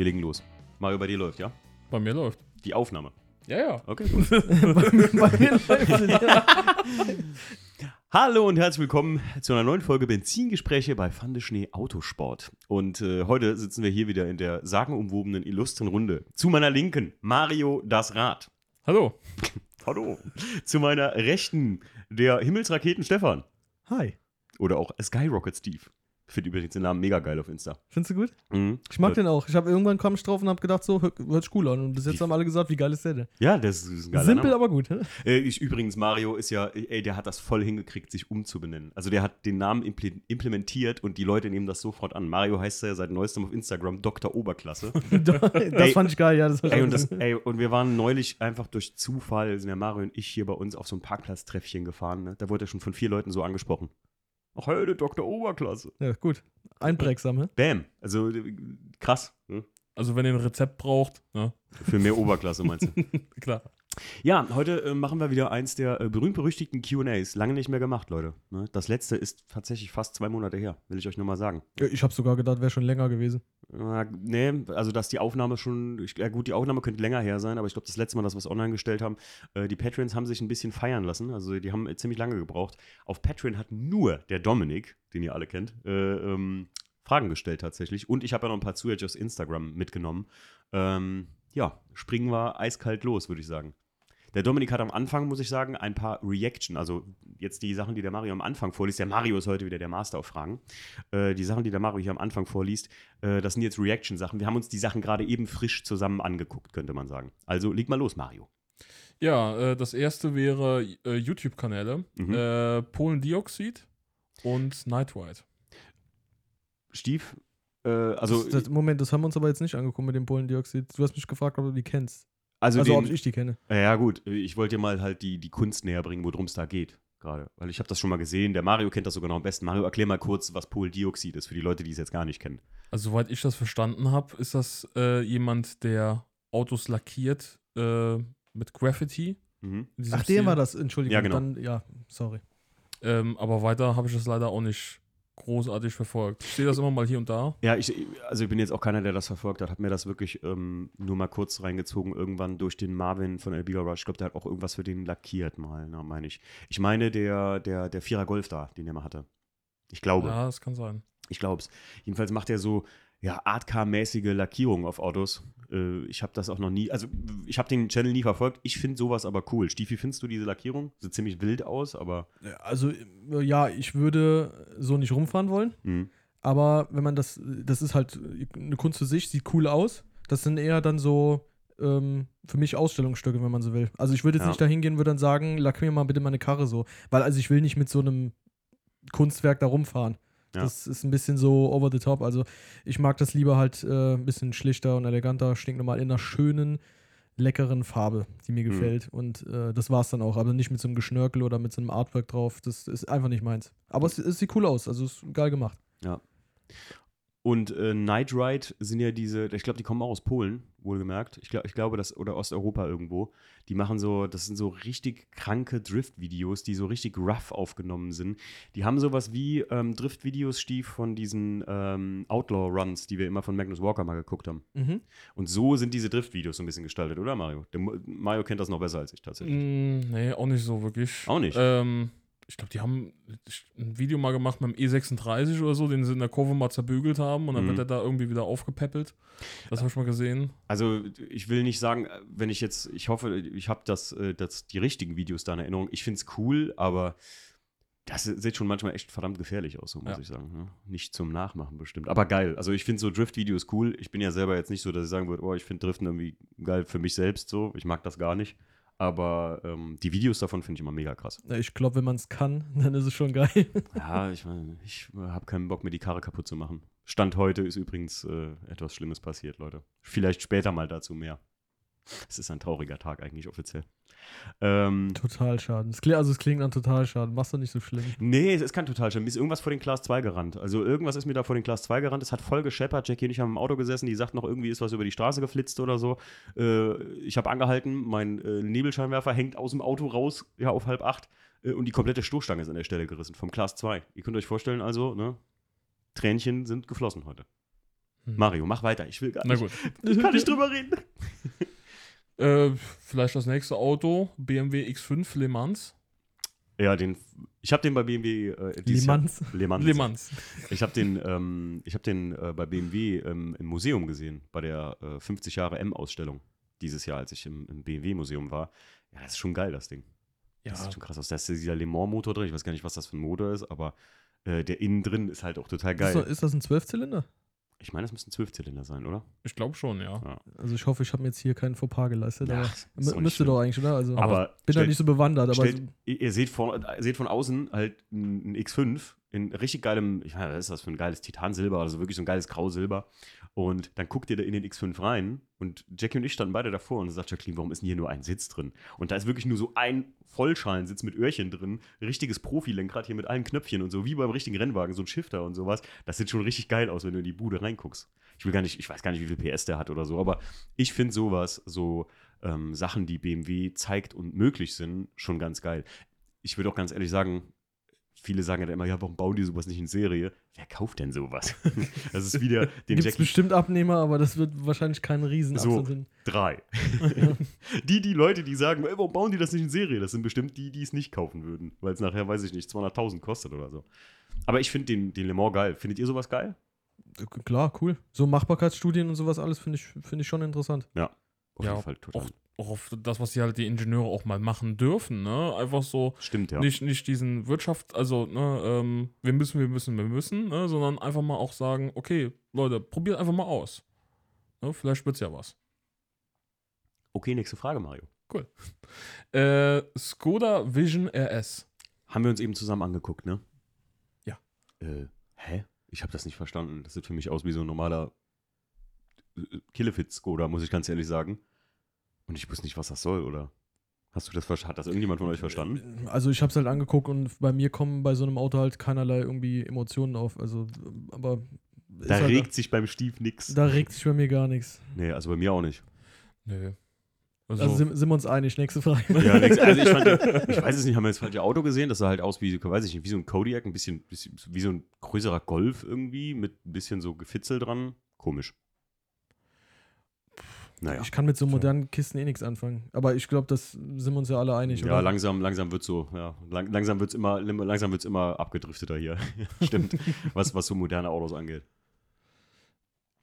wir legen los. Mario, bei dir läuft, ja? Bei mir läuft. Die Aufnahme. Ja, ja. Okay, cool. bei, mir, bei mir läuft ja. Hallo und herzlich willkommen zu einer neuen Folge Benzingespräche bei Fande Schnee Autosport. Und äh, heute sitzen wir hier wieder in der sagenumwobenen, illustren Runde. Zu meiner Linken Mario das Rad. Hallo. Hallo. Zu meiner Rechten der Himmelsraketen Stefan. Hi. Oder auch Skyrocket Steve. Finde übrigens den Namen mega geil auf Insta. Findest du gut? Mhm. Ich mag den auch. Ich habe irgendwann kam ich drauf und habe gedacht, so, hört hört sich cool an. Und bis jetzt haben alle gesagt, wie geil ist der denn? Ja, das ist ein geiler Simpel, Name. aber gut. ne? Äh, ich, übrigens, Mario ist ja, ey, der hat das voll hingekriegt, sich umzubenennen. Also der hat den Namen imple implementiert und die Leute nehmen das sofort an. Mario heißt ja seit neuestem auf Instagram Dr. Oberklasse. das Ey. fand ich geil, ja. Das ey, und, das, ey, und wir waren neulich einfach durch Zufall, sind der Mario und ich hier bei uns auf so ein Parkplatztreffchen gefahren. Ne? Da wurde er schon von vier Leuten so angesprochen. Ach, hey, der Dr. Oberklasse. Ja, gut. Einprägsam, ne? Bam. Also krass. Ne? Also, wenn ihr ein Rezept braucht, ne? Für mehr Oberklasse meinst du? Klar. Ja, heute äh, machen wir wieder eins der äh, berühmt-berüchtigten QAs. Lange nicht mehr gemacht, Leute. Ne? Das letzte ist tatsächlich fast zwei Monate her, will ich euch nur mal sagen. Ich habe sogar gedacht, wäre schon länger gewesen. Äh, nee, also dass die Aufnahme schon, ja gut, die Aufnahme könnte länger her sein, aber ich glaube, das letzte Mal, dass wir es online gestellt haben, äh, die Patreons haben sich ein bisschen feiern lassen. Also die haben äh, ziemlich lange gebraucht. Auf Patreon hat nur der Dominik, den ihr alle kennt, äh, ähm, Fragen gestellt tatsächlich. Und ich habe ja noch ein paar zusätzlich aus Instagram mitgenommen. Ähm, ja, springen wir eiskalt los, würde ich sagen. Der Dominik hat am Anfang, muss ich sagen, ein paar Reaction, also jetzt die Sachen, die der Mario am Anfang vorliest. Der Mario ist heute wieder der Master auf Fragen. Äh, die Sachen, die der Mario hier am Anfang vorliest, äh, das sind jetzt Reaction-Sachen. Wir haben uns die Sachen gerade eben frisch zusammen angeguckt, könnte man sagen. Also leg mal los, Mario. Ja, äh, das erste wäre äh, YouTube-Kanäle. Mhm. Äh, Polen-Dioxid und Night Ride. Stief, äh, also, das, das, Moment, das haben wir uns aber jetzt nicht angeguckt mit dem Pollendioxid. Du hast mich gefragt, ob du die kennst. Also, Also, ob den, ich die kenne. ja gut, ich wollte dir mal halt die, die Kunst näher bringen, worum es da geht. Gerade, weil ich habe das schon mal gesehen. Der Mario kennt das sogar noch am besten. Mario, erklär mal kurz, was Poldioxid ist für die Leute, die es jetzt gar nicht kennen. Also, soweit ich das verstanden habe, ist das äh, jemand, der Autos lackiert äh, mit Graffiti. Mhm. Ach, der Stil. war das, Entschuldigung. Ja, genau. Dann, ja, sorry. Ähm, aber weiter habe ich das leider auch nicht großartig verfolgt. Ich sehe das immer mal hier und da. Ja, ich, also ich bin jetzt auch keiner, der das verfolgt hat. Hab mir das wirklich ähm, nur mal kurz reingezogen, irgendwann durch den Marvin von Elbiga Rush. Ich glaube, der hat auch irgendwas für den lackiert mal, ne, meine ich. Ich meine, der, der, der Vierer Golf da, den er mal hatte. Ich glaube. Ja, das kann sein. Ich glaube es. Jedenfalls macht er so ja, Artcar-mäßige Lackierungen auf Autos. Äh, ich habe das auch noch nie, also ich habe den Channel nie verfolgt. Ich finde sowas aber cool. Stiefi, findest du diese Lackierung? Sieht ziemlich wild aus, aber. Also, äh, ja, ich würde so nicht rumfahren wollen. Mh. Aber wenn man das, das ist halt eine Kunst für sich, sieht cool aus. Das sind eher dann so ähm, für mich Ausstellungsstücke, wenn man so will. Also ich würde jetzt Ja. nicht dahin gehen, würde dann sagen, lack mir mal bitte meine Karre so. Weil also ich will nicht mit so einem Kunstwerk da rumfahren. Ja. Das ist ein bisschen so over the top. Also ich mag das lieber halt äh, ein bisschen schlichter und eleganter, stinknormal in einer schönen, leckeren Farbe, die mir Mhm. gefällt. Und äh, das war's dann auch. Aber nicht mit so einem Geschnörkel oder mit so einem Artwork drauf. Das ist einfach nicht meins. Aber es, es sieht cool aus. Also es ist geil gemacht. Und äh, Night Ride sind ja diese, ich glaube, die kommen auch aus Polen, wohlgemerkt. Ich, glaub, ich glaube, das, oder Osteuropa irgendwo. Die machen so, das sind so richtig kranke Drift-Videos, die so richtig rough aufgenommen sind. Die haben sowas wie ähm, Drift-Videos, Stief, von diesen ähm, Outlaw-Runs, die wir immer von Magnus Walker mal geguckt haben. Mhm. Und so sind diese Drift-Videos so ein bisschen gestaltet, oder Mario? Der, Mario kennt das noch besser als ich tatsächlich. Mm, nee, auch nicht so wirklich. Auch nicht? Ähm, ich glaube, die haben ein Video mal gemacht mit dem E36 oder so, den sie in der Kurve mal zerbügelt haben und dann Mhm. wird er da irgendwie wieder aufgepäppelt. Das habe ich mal gesehen. Also ich will nicht sagen, wenn ich jetzt, ich hoffe, ich habe das, äh, das, die richtigen Videos da in Erinnerung. Ich finde es cool, aber das sieht schon manchmal echt verdammt gefährlich aus, so muss Ja. ich sagen. Ne? Nicht zum Nachmachen bestimmt. Aber geil. Also ich finde so Drift-Videos cool. Ich bin ja selber jetzt nicht so, dass ich sagen würde, oh, ich finde Driften irgendwie geil für mich selbst so. Ich mag das gar nicht. Aber ähm, die Videos davon finde ich immer mega krass. Ich glaube, wenn man es kann, dann ist es schon geil. Ja, ich meine, ich habe keinen Bock, mir die Karre kaputt zu machen. Stand heute ist übrigens äh, etwas Schlimmes passiert, Leute. Vielleicht später mal dazu mehr. Es ist ein trauriger Tag eigentlich offiziell. Ähm, Total schaden. Es klingt, also es klingt an total schaden. Machst du nicht so schlimm. nee, es ist kein Totalschaden. Mir ist irgendwas vor den Class 2 gerannt. Also irgendwas ist mir da vor den Class 2 gerannt. Es hat voll gescheppert. Jackie und ich haben im Auto gesessen. Die sagt noch, irgendwie ist was über die Straße geflitzt oder so. Äh, ich habe angehalten. Mein äh, Nebelscheinwerfer hängt aus dem Auto raus, ja, auf halb acht. Äh, und die komplette Stoßstange ist an der Stelle gerissen. Vom Class 2. Ihr könnt euch vorstellen, also, ne? Tränchen sind geflossen heute. Hm. Mario, mach weiter. Ich will gar Na nicht. gut. Ich kann nicht drüber reden. Äh, vielleicht das nächste Auto, BMW X5 Le Mans. Ja, den. Ich habe den bei BMW. Äh, dieses Limanz. Jahr- Le Mans. Le Mans. Ich habe den, ähm, ich hab den äh, bei BMW ähm, im Museum gesehen, bei der äh, 50 Jahre M-Ausstellung dieses Jahr, als ich im, im BMW-Museum war. Ja, das ist schon geil, das Ding. Ja, Das sieht schon krass aus. Da ist dieser Le Mans-Motor drin. Ich weiß gar nicht, was das für ein Motor ist, aber äh, der innen drin ist halt auch total Ist, geil. das- ist das ein Zwölfzylinder? Ich meine, das müssten Zwölfzylinder sein, oder? ich glaube schon, ja. Ja. Also ich hoffe, ich habe mir jetzt hier keinen Fauxpas geleistet. aber auch nicht müsste doch eigentlich, oder? Also Aber bin da stellt- nicht so bewandert, aber Stellt, ihr, ihr seht von, seht von außen halt ein X5 in richtig geilem, ich meine, was ist das für ein geiles Titansilber, also wirklich so ein geiles Grausilber. Und dann guckt ihr da in den X5 rein und Jackie und ich standen beide davor und sagt Jacqueline, warum ist denn hier nur ein Sitz drin? Und da ist wirklich nur so ein Vollschalensitz mit Öhrchen drin, richtiges Profilenkrad hier mit allen Knöpfchen und so, wie beim richtigen Rennwagen, so ein Shifter und sowas. Das sieht schon richtig geil aus, wenn du in die Bude reinguckst. Ich will gar nicht, ich weiß gar nicht, wie viel PS der hat oder so, aber ich finde sowas, so ähm, Sachen, die BMW zeigt und möglich sind, schon ganz geil. Ich würde auch ganz ehrlich sagen, viele sagen ja dann immer, ja, warum bauen die sowas nicht in Serie? Wer kauft denn sowas? das ist wieder den Gibt es Jackie bestimmt Abnehmer, aber das wird wahrscheinlich kein riesen So. Sein. 3. die, die Leute, die sagen, ey, warum bauen die das nicht in Serie? Das sind bestimmt die, die es nicht kaufen würden, weil es nachher, weiß ich nicht, 200.000 kostet oder so. Aber ich finde den, den Le Mans geil. Findet ihr sowas geil? Klar, cool. So Machbarkeitsstudien und sowas alles finde ich, find ich schon interessant. Auf Ja, jeden Fall total. Auch, auch auf das, was die halt die Ingenieure auch mal machen dürfen, ne? Einfach so, Stimmt, ja. nicht, nicht diesen Wirtschaft, also, ne, ähm, wir müssen, wir müssen, wir müssen, ne? Sondern einfach mal auch sagen, okay, Leute, probiert einfach mal aus. Ne? Vielleicht wird's ja was. Okay, nächste Frage, Mario. Äh, Skoda Vision RS. Haben wir uns eben zusammen angeguckt, ne? Ja. Äh, hä? Ich habe das nicht verstanden. Das sieht für mich aus wie so ein normaler Killefit-Skoda, muss ich ganz ehrlich sagen. Und ich wusste nicht, was das soll, oder? Hast du das verstanden? Hat das irgendjemand von euch verstanden? Also ich habe es halt angeguckt und bei mir kommen bei so einem Auto halt keinerlei irgendwie Emotionen auf. Also, aber Da halt, regt sich beim Stief nix. da regt sich bei mir gar nichts. Nee, also bei mir auch nicht. Nö. Also, Also sind, sind wir uns einig. Nächste Frage. Ja. Also ich, fand, ich weiß es nicht, haben wir das falsche Auto gesehen? Das sah halt aus wie, weiß ich nicht, wie so ein Kodiak, ein bisschen, bisschen wie so ein größerer Golf irgendwie, mit ein bisschen so Gefitzel dran. Komisch. Naja. Ich kann mit so modernen Kisten eh nichts anfangen. Aber ich glaube, das sind wir uns ja alle einig, Ja, oder? langsam, langsam wird so, ja, lang, langsam wird es immer, langsam wird's immer abgedrifteter hier. Stimmt, was, was so moderne Autos angeht.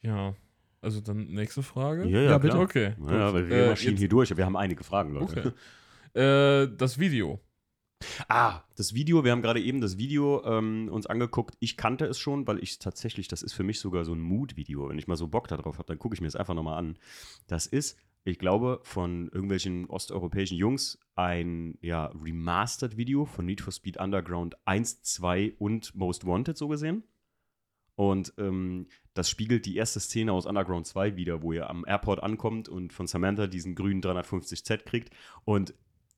ja. Also dann nächste Frage. Ja, bitte. klar. Okay. Ja, ja, weil wir Äh, marschieren jetzt- hier durch. Wir haben einige Fragen, Leute. Okay. Äh, das Video. Ah, das Video, wir haben gerade eben das Video ähm, uns angeguckt. Ich kannte es schon, weil ich tatsächlich, das ist für mich sogar so ein Mood-Video. Wenn ich mal so Bock darauf habe, dann gucke ich mir das einfach nochmal an. Das ist, ich glaube, von irgendwelchen osteuropäischen Jungs ein ja, Remastered-Video von Need for Speed Underground 1, 2 und Most Wanted so gesehen. Und ähm, das spiegelt die erste Szene aus Underground 2 wieder, wo ihr am Airport ankommt und von Samantha diesen grünen 350Z kriegt. Und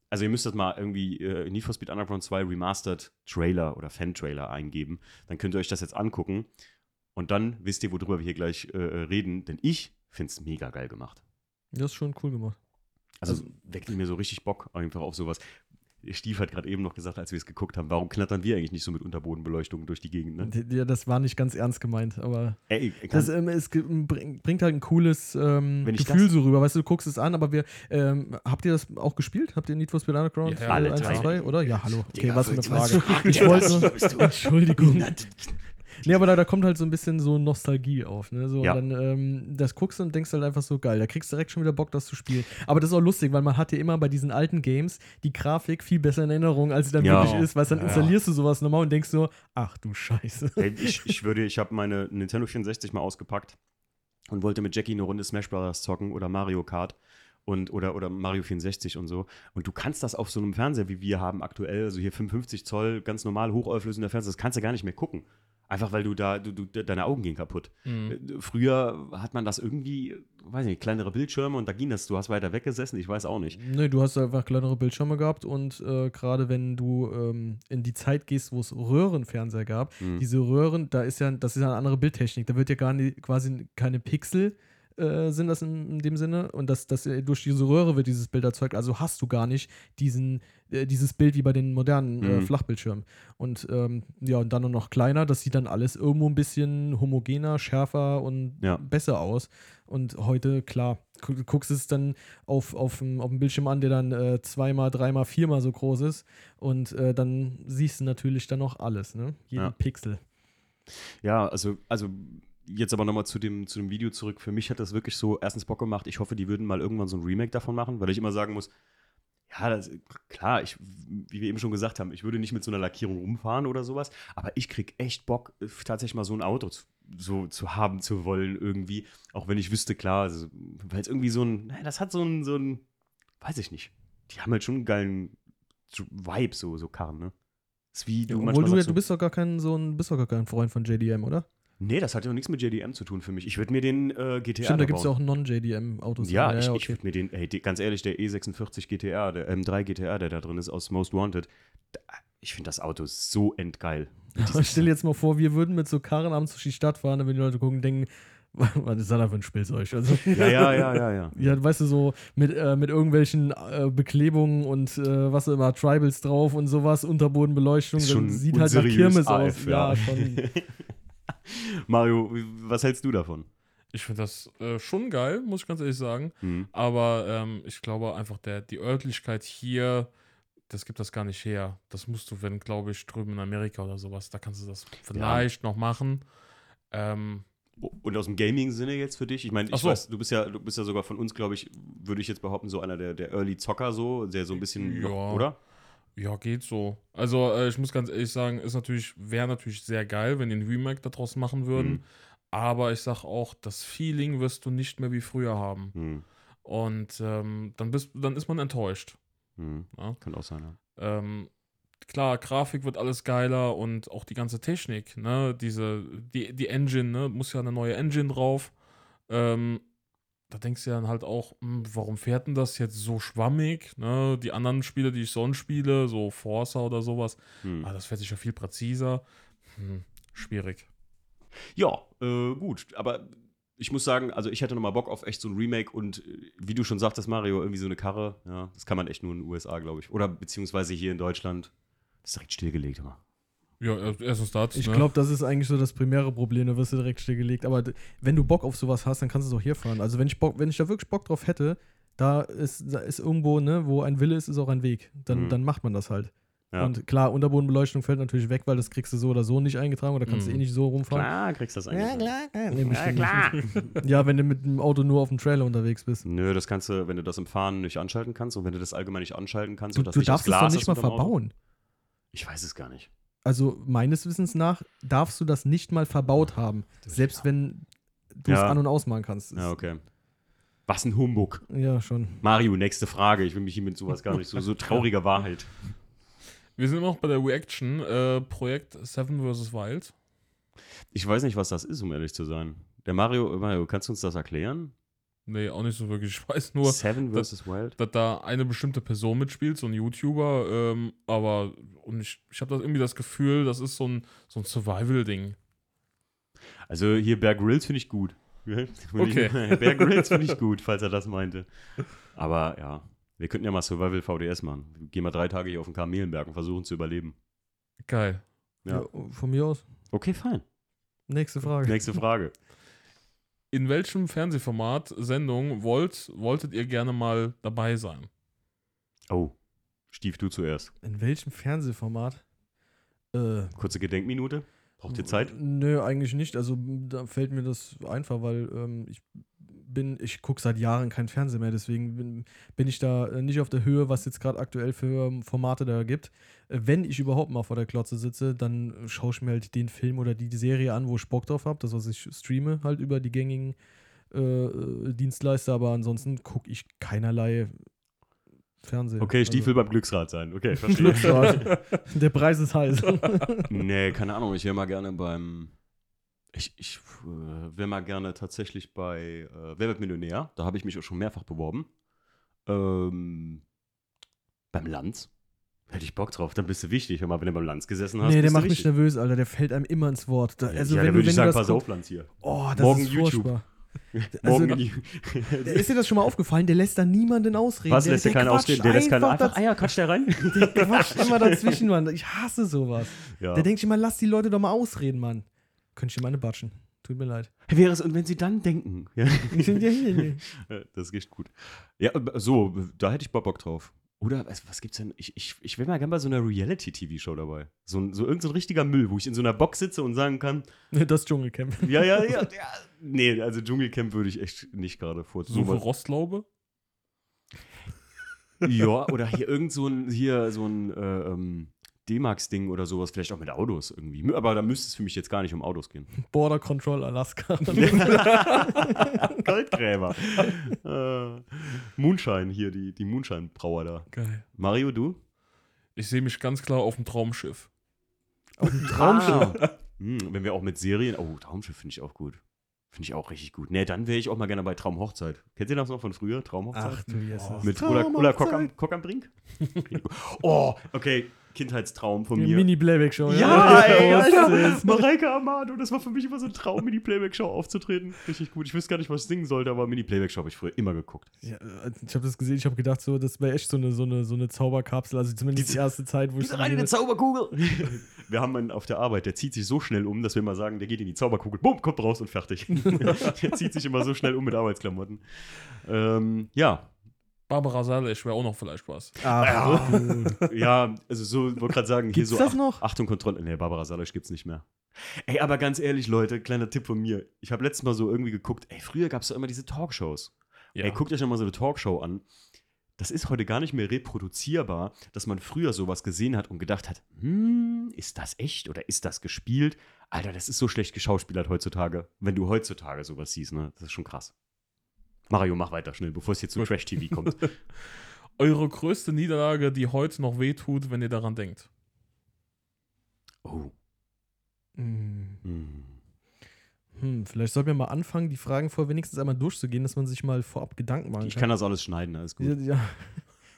also ihr müsst das mal irgendwie äh, Need for Speed Underground 2 Remastered Trailer oder Fan-Trailer eingeben. Dann könnt ihr euch das jetzt angucken. Und dann wisst ihr, worüber wir hier gleich äh, reden. Denn ich finde es mega geil gemacht. Das ist schon cool gemacht. Also, Also- weckt mir so richtig Bock einfach auf sowas. Stief hat gerade eben noch gesagt, als wir es geguckt haben, warum knattern wir eigentlich nicht so mit Unterbodenbeleuchtung durch die Gegend? Ne? Ja, das war nicht ganz ernst gemeint, aber Ey, das ähm, es bringt halt ein cooles ähm, Gefühl das- so rüber. Weißt du, du guckst es an, aber wir ähm, habt ihr das auch gespielt? Habt ihr Need for Speed Underground Ja, alle 1 und Teile. 2, oder? Ja, hallo. Okay, Digga, was für eine Frage. Ich wollte? Entschuldigung. Nee, aber da, da kommt halt so ein bisschen so Nostalgie auf, ne? So, Ja. Und dann ähm, das guckst du und denkst halt einfach so geil. Da kriegst du direkt schon wieder Bock, das zu spielen. Aber das ist auch lustig, weil man hat ja immer bei diesen alten Games die Grafik viel besser in Erinnerung, als sie dann Ja. wirklich ist. Weil dann Ja. installierst du sowas nochmal und denkst so, ach du Scheiße. Ey, ich, ich würde, ich habe meine Nintendo 64 mal ausgepackt und wollte mit Jackie eine Runde Smash Bros. zocken oder Mario Kart und oder, oder Mario 64 und so. Und du kannst das auf so einem Fernseher, wie wir haben aktuell, also hier 55 Zoll, ganz normal hochauflösender Fernseher, das kannst du gar nicht mehr gucken. Einfach weil du da, du, du, deine Augen gehen kaputt. Mhm. Äh, Früher hat man das irgendwie, weiß nicht, kleinere Bildschirme und da ging das, du hast weiter weggesessen, ich weiß auch nicht. Nee, du hast einfach kleinere Bildschirme gehabt und äh, gerade wenn du ähm, in die Zeit gehst, wo es Röhrenfernseher gab, Hm. diese Röhren, da ist ja, das ist ja eine andere Bildtechnik. Da wird ja gar nicht, quasi keine Pixel äh, sind das in, in dem Sinne. Und das, das, durch diese Röhre wird dieses Bild erzeugt. Also hast du gar nicht diesen, äh, dieses Bild wie bei den modernen äh, Mhm. Flachbildschirmen. Und ähm, ja, und dann nur noch kleiner. Das sieht dann alles irgendwo ein bisschen homogener, schärfer und Ja. besser aus. Und heute, klar, du guckst es dann auf, auf, dem, auf dem Bildschirm an, der dann äh, zweimal, dreimal, viermal so groß ist. Und äh, dann siehst du natürlich dann noch alles, ne? Jeden Ja. Pixel. Ja, also, also jetzt aber nochmal zu dem, zu dem Video zurück. Für mich hat das wirklich so erstens Bock gemacht. Ich hoffe, die würden mal irgendwann so ein Remake davon machen, weil ich immer sagen muss, ja, das, klar, ich, wie wir eben schon gesagt haben, ich würde nicht mit so einer Lackierung rumfahren oder sowas, aber ich krieg echt Bock, äh, tatsächlich mal so ein Auto zu, so zu haben zu wollen irgendwie, auch wenn ich wüsste, klar, also, weil es irgendwie so ein, nein, das hat so ein, so ein, weiß ich nicht, die haben halt schon einen geilen Vibe, so, so Karren, ne? Ist wie du Obwohl manchmal du, ja- sagst, du so- bist doch gar kein so ein, bist doch gar kein Freund von JDM, oder? Nee, das hat ja auch nichts mit JDM zu tun für mich. Ich würde mir den äh, GTR Stimmt, da gibt es ja auch Non-JDM-Autos. Ja, ich, ich okay. würde mir den, ey, die- ganz ehrlich, der E46 GTR, der M3 GTR, der da drin ist, aus Most Wanted, da, ich finde das Auto so endgeil. Stell dir jetzt mal vor, wir würden mit so Karren abends durch die Stadt fahren, dann würden die Leute gucken und denken, was ist das da für ein Spielzeug? Also, Ja, ja, ja, ja, ja. ja, weißt du, so mit, äh, mit irgendwelchen äh, Beklebungen und äh, was immer, Tribals drauf und sowas, Unterbodenbeleuchtung, das sieht halt nach Kirmes AF, aus. Ja, schon. Mario, was hältst du davon? Ich finde das äh, schon geil, muss ich ganz ehrlich sagen. Hm. Aber ähm, ich glaube einfach, der, die Örtlichkeit hier, das gibt das gar nicht her. Das musst du, wenn, glaube ich, drüben in Amerika oder sowas, da kannst du das vielleicht noch machen. Ähm, Und aus dem Gaming-Sinne jetzt für dich? Ich meine, ich so. weiß, du bist ja, du bist ja sogar von uns, glaube ich, würde ich jetzt behaupten, so einer der, der Early-Zocker, so, der so ein bisschen, noch, Ja. oder? Ja, geht so. Also, äh, ich muss ganz ehrlich sagen, ist natürlich, wäre natürlich sehr geil, wenn die ein Remake daraus machen würden. Mhm. Aber ich sag auch, das Feeling wirst du nicht mehr wie früher haben. Hm. Und ähm, dann, bist, dann ist man enttäuscht. Hm. Ja? Könnte auch sein, ja. Ähm, klar, Grafik wird alles geiler und auch die ganze Technik, ne, diese, die, die Engine, ne, muss ja eine neue Engine drauf. Ähm, da denkst du ja dann halt auch, hm, warum fährt denn das jetzt so schwammig? Ne? Die anderen Spiele, die ich sonst spiele, so Forza oder sowas, Hm. ah, das fährt sich ja viel präziser. Hm, schwierig. Ja, äh, gut, aber ich muss sagen, also ich hätte nochmal Bock auf echt so ein Remake und äh, wie du schon sagtest, Mario, irgendwie so eine Karre, ja, das kann man echt nur in den USA, glaube ich. Oder beziehungsweise hier in Deutschland. Das ist direkt stillgelegt, immer. Ja, er- erstens das. Ich ne? glaube, das ist eigentlich so das primäre Problem, da wirst du direkt stillgelegt. Aber wenn du Bock auf sowas hast, dann kannst du es auch hier fahren. Also wenn ich Bock, wenn ich da wirklich Bock drauf hätte, da ist, da ist irgendwo, ne, wo ein Wille ist, ist auch ein Weg. Dann, Mhm. dann macht man das halt. Ja. Und klar, Unterbodenbeleuchtung fällt natürlich weg, weil das kriegst du so oder so nicht eingetragen oder kannst du Mhm. eh nicht so rumfahren. Klar, kriegst du das eigentlich. klar. Nee, Ja, klar. ja, wenn du mit dem Auto nur auf dem Trailer unterwegs bist. Nö, das kannst du, wenn du das im Fahren nicht anschalten kannst und wenn du das allgemein nicht anschalten kannst Du, und das du darfst es doch nicht mal unterm Auto. verbauen. Ich weiß es gar nicht. Also meines Wissens nach darfst du das nicht mal verbaut haben. Selbst wenn du es Ja. an- und ausmachen kannst. Ja, okay. Was ein Humbug. Ja, schon. Mario, nächste Frage. Ich will mich hier mit sowas gar nicht so, so trauriger Wahrheit. Wir sind immer noch bei der Reaction, äh, Projekt Seven vs. Wild. Ich weiß nicht, was das ist, um ehrlich zu sein. Der Mario, Mario, kannst du uns das erklären? Nee, auch nicht so wirklich. Ich weiß nur, Seven vs. Wild? dass da eine bestimmte Person mitspielt, so ein YouTuber, ähm, aber und ich, ich habe das irgendwie das Gefühl, das ist so ein, so ein Survival-Ding. Also hier Bear Grylls finde ich gut. Okay. Bear Grylls finde ich gut, falls er das meinte. Aber ja, wir könnten ja mal Survival VDS machen. Gehen wir drei Tage hier auf den Kamelenberg und versuchen zu überleben. Geil. Ja. Ja. von mir aus. Okay, fein. Nächste Frage. Nächste Frage. In welchem Fernsehformat, Sendung wollt, wolltet ihr gerne mal dabei sein? Oh, Stief, du zuerst. In welchem Fernsehformat? Äh, Kurze Gedenkminute. Braucht ihr Zeit? Nö, eigentlich nicht. Also da fällt mir das einfach, weil ähm, ich bin, ich gucke seit Jahren kein Fernsehen mehr, deswegen bin, bin ich da äh, nicht auf der Höhe, was jetzt gerade aktuell für Formate da gibt. Äh, wenn ich überhaupt mal vor der Klotze sitze, dann schaue ich mir halt den Film oder die Serie an, wo ich Bock drauf habe, das, was ich streame, halt über die gängigen äh, äh, Dienstleister, aber ansonsten gucke ich keinerlei Fernsehen. Okay, Stiefel beim Glücksrad sein. Okay, verstehe. Also, Glücksrad. der Preis ist heiß. nee, keine Ahnung. Ich wäre mal gerne beim. Ich, ich äh, wäre mal gerne tatsächlich bei äh, Wer wird Millionär? Da habe ich mich auch schon mehrfach beworben. Ähm, beim Lanz. Hätte ich Bock drauf, dann bist du wichtig. Hör mal, wenn du beim Lanz gesessen hast. nee, der macht mich nervös, Alter. Der fällt einem immer ins Wort. Da, also, ja, wenn dann du, würde ich sagen, pass auf, Lanz hier. Oh, das Morgen ist YouTube. Also, ist dir das schon mal aufgefallen? Der lässt da niemanden ausreden. Was lässt der keinen quatscht ausreden? Der lässt keinen einfach ja, quatscht der rein? Der quatscht immer dazwischen, Mann. Ich hasse sowas. Ja. Der denkt sich immer, lass die Leute doch mal ausreden, Mann. Könnte ich dir meine batschen. Tut mir leid. Wäre es, und wenn sie dann denken. Ja. Das ist echt gut. Ja, so, da hätte ich mal Bock drauf. Oder was, was gibt's denn? Ich, ich, ich wäre mal gerne bei so einer Reality-TV-Show dabei. So, so irgendein so ein richtiger Müll, wo ich in so einer Box sitze und sagen kann, Das Dschungelcamp. ja, ja, ja, ja. Nee, also Dschungelcamp würde ich echt nicht gerade vor. So für sowas- Rostlaube? Ja, oder hier irgend so ein, hier so ein äh, ähm, D-Max-Ding oder sowas, vielleicht auch mit Autos irgendwie. Aber da müsste es für mich jetzt gar nicht um Autos gehen. Border Control Alaska. Goldgräber. äh, Moonshine hier, die, die Moonshine-Brauer da. Geil. Mario, du? Ich sehe mich ganz klar auf dem Traumschiff. Traumschiff. Hm, wenn wir auch mit Serien. Oh, Traumschiff finde ich auch gut. Finde ich auch richtig gut. Nee, dann wäre ich auch mal gerne bei Traumhochzeit. Kennt ihr das noch von früher? Traumhochzeit? Ach du Jesus. Mit Ulla, Ulla Kock, am, Kock am Brink? oh, okay. Kindheitstraum von mir. Mini-Playback-Show. Ja, ey, Was Alter. Mareike Amado, das war für mich immer so ein Traum, Mini-Playback-Show aufzutreten. Richtig gut. Ich wüsste gar nicht, was ich singen sollte, aber Mini-Playback-Show habe ich früher immer geguckt. Ja, äh, ich habe das gesehen, ich habe gedacht, so, das wäre echt so eine, so, eine, so eine Zauberkapsel. Also zumindest die erste Zeit, wo ich. Rein in so die Zauberkugel! Wir haben einen auf der Arbeit, der zieht sich so schnell um, dass wir immer sagen, der geht in die Zauberkugel, bumm, kommt raus und fertig. der zieht sich immer so schnell um mit Arbeitsklamotten. Ähm, ja, Barbara Salisch wäre auch noch vielleicht was. Ach, du. ja, also so, wollte gerade sagen, hier Gibt's so das Ach- noch? Achtung, Kontrolle. Nee, Barbara Salisch gibt's nicht mehr. Ey, aber ganz ehrlich, Leute, kleiner Tipp von mir. Ich habe letztes Mal so irgendwie geguckt, ey, früher gab's doch immer diese Talkshows. Ja. Ey, guckt euch mal so eine Talkshow an. Das ist heute gar nicht mehr reproduzierbar, dass man früher sowas gesehen hat und gedacht hat, hm, ist das echt oder ist das gespielt? Alter, das ist so schlecht geschauspielert heutzutage, wenn du heutzutage sowas siehst, ne? Das ist schon krass. Mario, mach weiter schnell, bevor es hier zu Trash-TV kommt. Eure größte Niederlage, die heute noch wehtut, wenn ihr daran denkt. Oh. Hm. Hm. Hm, vielleicht sollten wir mal anfangen, die Fragen vor wenigstens einmal durchzugehen, dass man sich mal vorab Gedanken machen Ich kann das alles schneiden, alles gut. Ja, ja.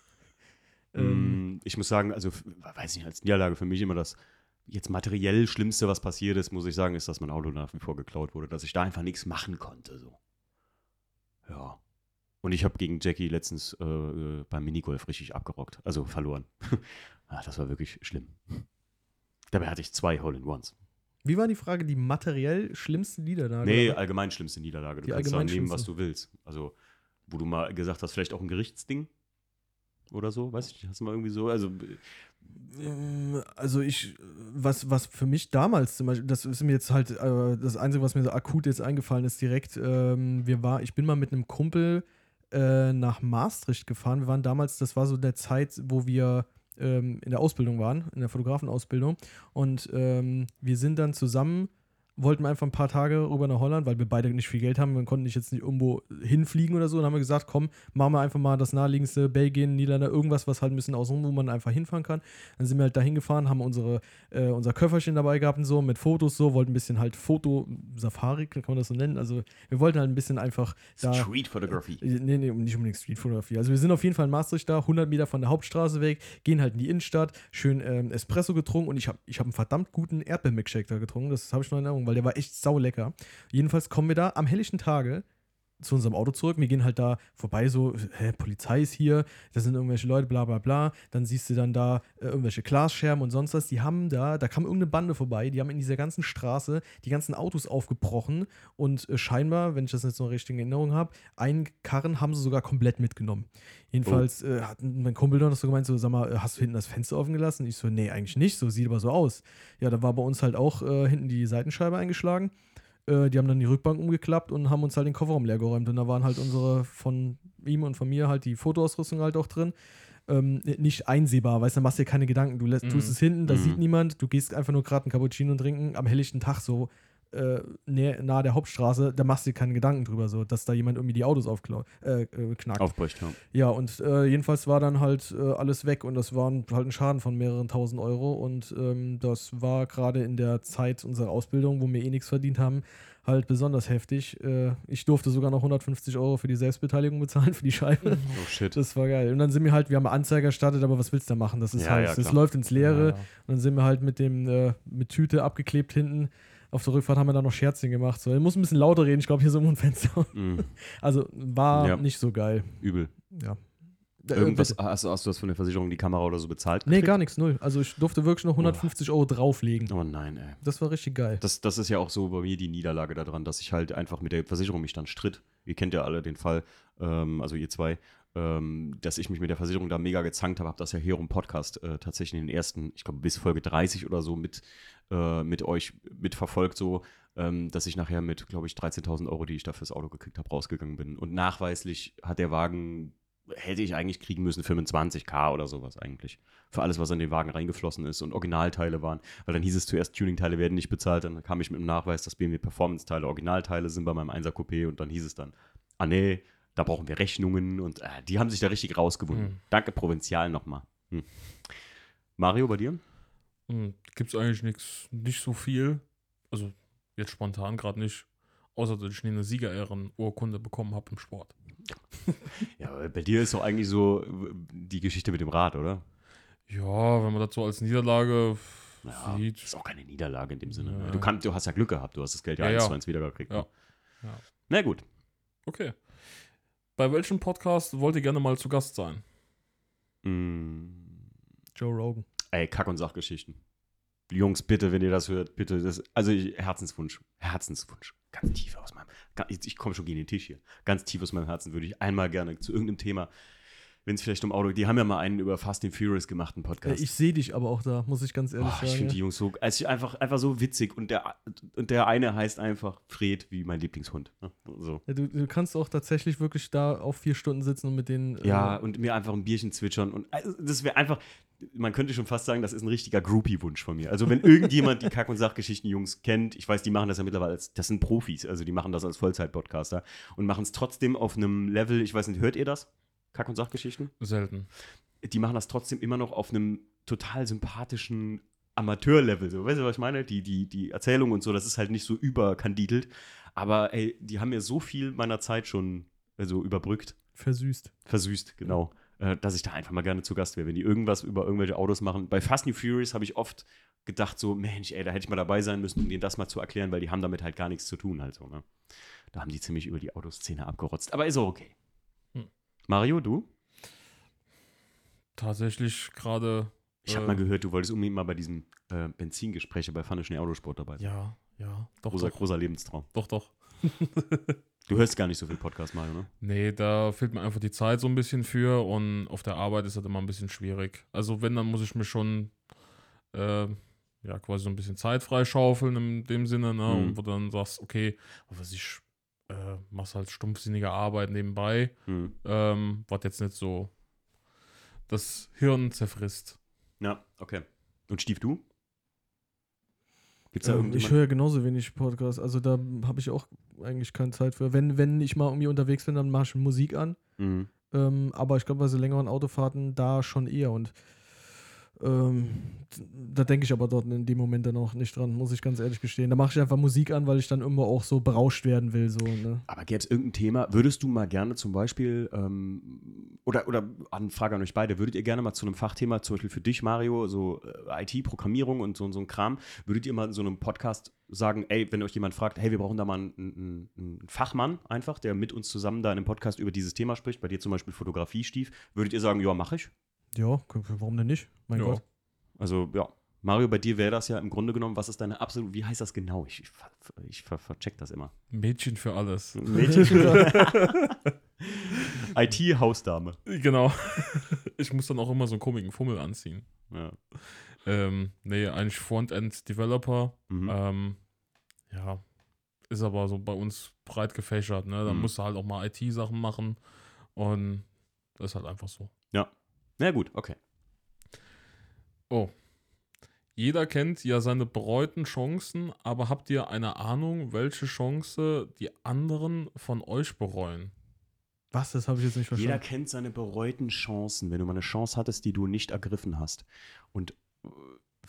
ähm, Mm, Ich muss sagen, also, weiß nicht, als Niederlage für mich immer das jetzt materiell Schlimmste, was passiert ist, muss ich sagen, ist, dass mein Auto nach wie vor geklaut wurde, dass ich da einfach nichts machen konnte. So. Ja. Und ich habe gegen Jackie letztens äh, äh, beim Minigolf richtig abgerockt, also verloren. ah, das war wirklich schlimm. Dabei hatte ich zwei Hole-in-Ones. wie war die Frage, die materiell schlimmsten Lieder da? Nee, allgemein schlimmste Niederlage. Du Die kannst da nehmen, was schlimmste. du willst. Also, wo du mal gesagt hast, vielleicht auch ein Gerichtsding oder so, weiß ich nicht. Hast du mal irgendwie so, also Ähm, Also ich, was, was für mich damals zum Beispiel, das ist mir jetzt halt äh, das Einzige, was mir so akut jetzt eingefallen ist, direkt, ähm, wir war, ich bin mal mit einem Kumpel äh, nach Maastricht gefahren. Wir waren damals, das war so der Zeit, wo wir ähm, in der Ausbildung waren, in der Fotografenausbildung. Und ähm, wir sind dann zusammen, wollten einfach ein paar Tage rüber nach Holland, weil wir beide nicht viel Geld haben. Wir konnten nicht jetzt nicht irgendwo hinfliegen oder so. Dann haben wir gesagt, komm, machen wir einfach mal das naheliegendste Belgien, Niederlande, irgendwas, was halt ein bisschen außen, wo man einfach hinfahren kann. Dann sind wir halt dahin gefahren, haben unsere, äh, unser Köfferchen dabei gehabt und so, mit Fotos so, wollten ein bisschen halt Foto-Safari, kann man das so nennen. Also wir wollten halt ein bisschen einfach da. Street Photography. Äh, Nee, nee, nicht unbedingt Streetfotografie. Also wir sind auf jeden Fall in Maastricht da, 100 Meter von der Hauptstraße weg, gehen halt in die Innenstadt, schön ähm, Espresso getrunken und ich habe ich hab einen verdammt guten Erdbeermilkshake da getrunken. Das habe ich noch in Erinnerung, weil der war echt saulecker. Jedenfalls kommen wir da am helllichten Tage zu unserem Auto zurück. Wir gehen halt da vorbei, so, hä, Polizei ist hier, da sind irgendwelche Leute, bla bla bla. Dann siehst du dann da äh, irgendwelche Glasscherben und sonst was. Die haben da, da kam irgendeine Bande vorbei, die haben in dieser ganzen Straße die ganzen Autos aufgebrochen und äh, scheinbar, wenn ich das jetzt noch richtig in Erinnerung habe, einen Karren haben sie sogar komplett mitgenommen. Jedenfalls äh, hat mein Kumpel dann noch so gemeint, so, sag mal, äh, hast du hinten das Fenster offen gelassen? Ich so, nee, eigentlich nicht, so sieht aber so aus. Ja, da war bei uns halt auch äh, hinten die Seitenscheibe eingeschlagen. Äh, die haben dann die Rückbank umgeklappt und haben uns halt den Kofferraum leer geräumt. Und da waren halt unsere von ihm und von mir halt die Fotoausrüstung halt auch drin. Ähm, nicht einsehbar, weißt du, machst dir keine Gedanken. Du lässt, Mhm. tust es hinten, da Mhm. sieht niemand, du gehst einfach nur gerade einen Cappuccino trinken am helllichten Tag so äh, nahe, nahe der Hauptstraße, da machst du dir keine Gedanken drüber, so, dass da jemand irgendwie die Autos aufknackt. Äh, äh, knackt. Aufbricht, ja. Ja, und äh, jedenfalls war dann halt äh, alles weg und das war halt ein Schaden von mehreren tausend Euro und ähm, das war gerade in der Zeit unserer Ausbildung, wo wir eh nichts verdient haben, halt besonders heftig. Äh, ich durfte sogar noch 150 Euro für die Selbstbeteiligung bezahlen, für die Scheibe. Oh shit. Das war geil. Und dann sind wir halt, wir haben Anzeige erstattet, aber was willst du da machen? Das ist Ja, halt, ja, das läuft ins Leere. Ja, ja. Und dann sind wir halt mit dem, äh, mit Tüte abgeklebt hinten Auf der Rückfahrt haben wir dann noch Scherzchen gemacht. So, ich muss ein bisschen lauter reden, ich glaube, hier so im Fenster. Mhm. Also war Ja. nicht so geil. Übel. Ja. Irgendwas, Äh, hast, du- hast du das von der Versicherung die Kamera oder so bezahlt? Nee, gekriegt? gar nichts, null. Also ich durfte wirklich noch 150 Euro drauflegen. Oh nein, ey. Das war richtig geil. Das, das ist ja auch so bei mir die Niederlage daran, dass ich halt einfach mit der Versicherung mich dann stritt. Ihr kennt ja alle den Fall, ähm, also ihr zwei, ähm, dass ich mich mit der Versicherung da mega gezankt habe. Habe das ja hier im Podcast äh, tatsächlich in den ersten, ich glaube bis Folge 30 oder so mit, äh, mit euch mitverfolgt, so, ähm, dass ich nachher mit, glaube ich, 13.000 Euro, die ich da fürs Auto gekriegt habe, rausgegangen bin. Und nachweislich hat der Wagen, hätte ich eigentlich kriegen müssen, 25k oder sowas eigentlich. Für alles, was in den Wagen reingeflossen ist und Originalteile waren. Weil dann hieß es zuerst, Tuningteile werden nicht bezahlt. Dann kam ich mit dem Nachweis, dass BMW Performance-Teile Originalteile sind bei meinem 1er Coupé. Und dann hieß es dann, ah nee, da brauchen wir Rechnungen. Und äh, die haben sich da richtig rausgewunden. Hm. Danke, Provinzial nochmal. Hm. Mario, bei dir? Gibt es eigentlich nichts, nicht so viel. Also jetzt spontan gerade nicht. Außer dass ich nie eine Siegerehrenurkunde bekommen habe im Sport. Ja, bei dir ist doch eigentlich so die Geschichte mit dem Rad, oder? Ja, wenn man das so als Niederlage Ja, sieht. ist auch keine Niederlage in dem Sinne. Ja. Du, kann, du hast ja Glück gehabt, du hast das Geld ja Ja, eins ja. zu eins wiedergekriegt. Ja. ne? Ja. Na gut. Okay. Bei welchem Podcast wollt ihr gerne mal zu Gast sein? Mm, Joe Rogan. ey, Kack- und Sachgeschichten. Jungs, bitte, wenn ihr das hört, bitte, das, also ich, Herzenswunsch, Herzenswunsch, ganz tief aus meinem, ga- ich, ich komme schon gegen den Tisch hier, ganz tief aus meinem Herzen würde ich einmal gerne zu irgendeinem Thema, wenn es vielleicht um Auto, die haben ja mal einen über Fast and Furious gemacht, einen Äh, Podcast. ich sehe dich aber auch da, muss ich ganz ehrlich ich sagen. finde die ja. Jungs so, also einfach, einfach so witzig und der, und der eine heißt einfach Fred, wie mein Lieblingshund. So. Ja, du, du kannst auch tatsächlich wirklich da auf vier Stunden sitzen und mit denen. äh, Ja, und mir einfach ein Bierchen zwitschern. Und also, das wäre einfach, man könnte schon fast sagen, das ist ein richtiger Groupie-Wunsch von mir. Also, wenn irgendjemand die Kack- und Sachgeschichten-Jungs kennt, ich weiß, die machen das ja mittlerweile als, das sind Profis, also die machen das als Vollzeit-Podcaster und machen es trotzdem auf einem Level, ich weiß nicht, hört ihr das? Kack- und Sachgeschichten? Selten. Die machen das trotzdem immer noch auf einem total sympathischen Amateur-Level. So, weißt du, was ich meine? Die, die, die Erzählung und so, das ist halt nicht so überkandidelt. Aber ey, die haben mir so viel meiner Zeit schon also, überbrückt Versüßt. versüßt, genau. Äh, dass ich da einfach mal gerne zu Gast wäre, wenn die irgendwas über irgendwelche Autos machen. Bei Fast New Furious habe ich oft gedacht, so, Mensch, ey, da hätte ich mal dabei sein müssen, um denen das mal zu erklären, weil die haben damit halt gar nichts zu tun, halt so, ne? Da haben die ziemlich über die Autoszene abgerotzt. Aber ist auch okay. Mario, du? Tatsächlich gerade. Ich habe Äh. mal gehört, du wolltest unbedingt mal bei diesem äh, Benzingespräche bei Funny Schnee Autosport dabei sein. Ja, ja. Doch, großer, doch. großer Lebenstraum. Doch, doch. Du hörst gar nicht so viel Podcast, Mario, ne? Nee, da fehlt mir einfach die Zeit so ein bisschen für und auf der Arbeit ist das immer ein bisschen schwierig. Also wenn, dann muss ich mir schon äh, ja quasi so ein bisschen Zeit freischaufeln in dem Sinne, ne? Mhm. Und wo du dann sagst, okay, was ich äh, machst halt stumpfsinnige Arbeit nebenbei, Hm. ähm, was jetzt nicht so das Hirn zerfrisst. Ja, okay. Und Stief, du? Gibt's da Ähm, ich höre genauso wenig Podcasts. Also da habe ich auch eigentlich keine Zeit für. Wenn, wenn ich mal irgendwie unterwegs bin, dann mache ich Musik an. Mhm. Ähm, aber ich glaube, bei so längeren Autofahrten da schon eher. Und ähm, da denke ich aber dort in dem Moment dann auch nicht dran, muss ich ganz ehrlich gestehen. Da mache ich einfach Musik an, weil ich dann immer auch so berauscht werden will. So, ne? Aber gäbe es irgendein Thema, würdest du mal gerne zum Beispiel, ähm, oder, oder an Frage an euch beide, würdet ihr gerne mal zu einem Fachthema, zum Beispiel für dich, Mario, so äh, IT, Programmierung und so, so ein Kram, würdet ihr mal in so einem Podcast sagen, ey, wenn euch jemand fragt, hey, wir brauchen da mal einen, einen, einen Fachmann einfach, der mit uns zusammen da in einem Podcast über dieses Thema spricht, bei dir zum Beispiel Fotografie, Stief, würdet ihr sagen, ja, mach ich? Ja, warum denn nicht? Mein Ja. Gott. Also, ja. Mario, bei dir wäre das ja im Grunde genommen, was ist deine absolute, wie heißt das genau? Ich, ich, ich ver, vercheck das immer. Mädchen für alles. Mädchen. IT-Hausdame. Genau. ich muss dann auch immer so einen komischen Fummel anziehen. Ja. Ähm, nee, eigentlich Frontend-Developer. Mhm. Ähm, ja, ist aber so bei uns breit gefächert. Ne? Da Mhm. musst du halt auch mal IT-Sachen machen. Und das ist halt einfach so. Na gut, okay. Oh. Jeder kennt ja seine bereuten Chancen, aber habt ihr eine Ahnung, welche Chance die anderen von euch bereuen? Was? Das habe ich jetzt nicht Jeder verstanden. kennt seine bereuten Chancen, wenn du mal eine Chance hattest, die du nicht ergriffen hast. Und äh,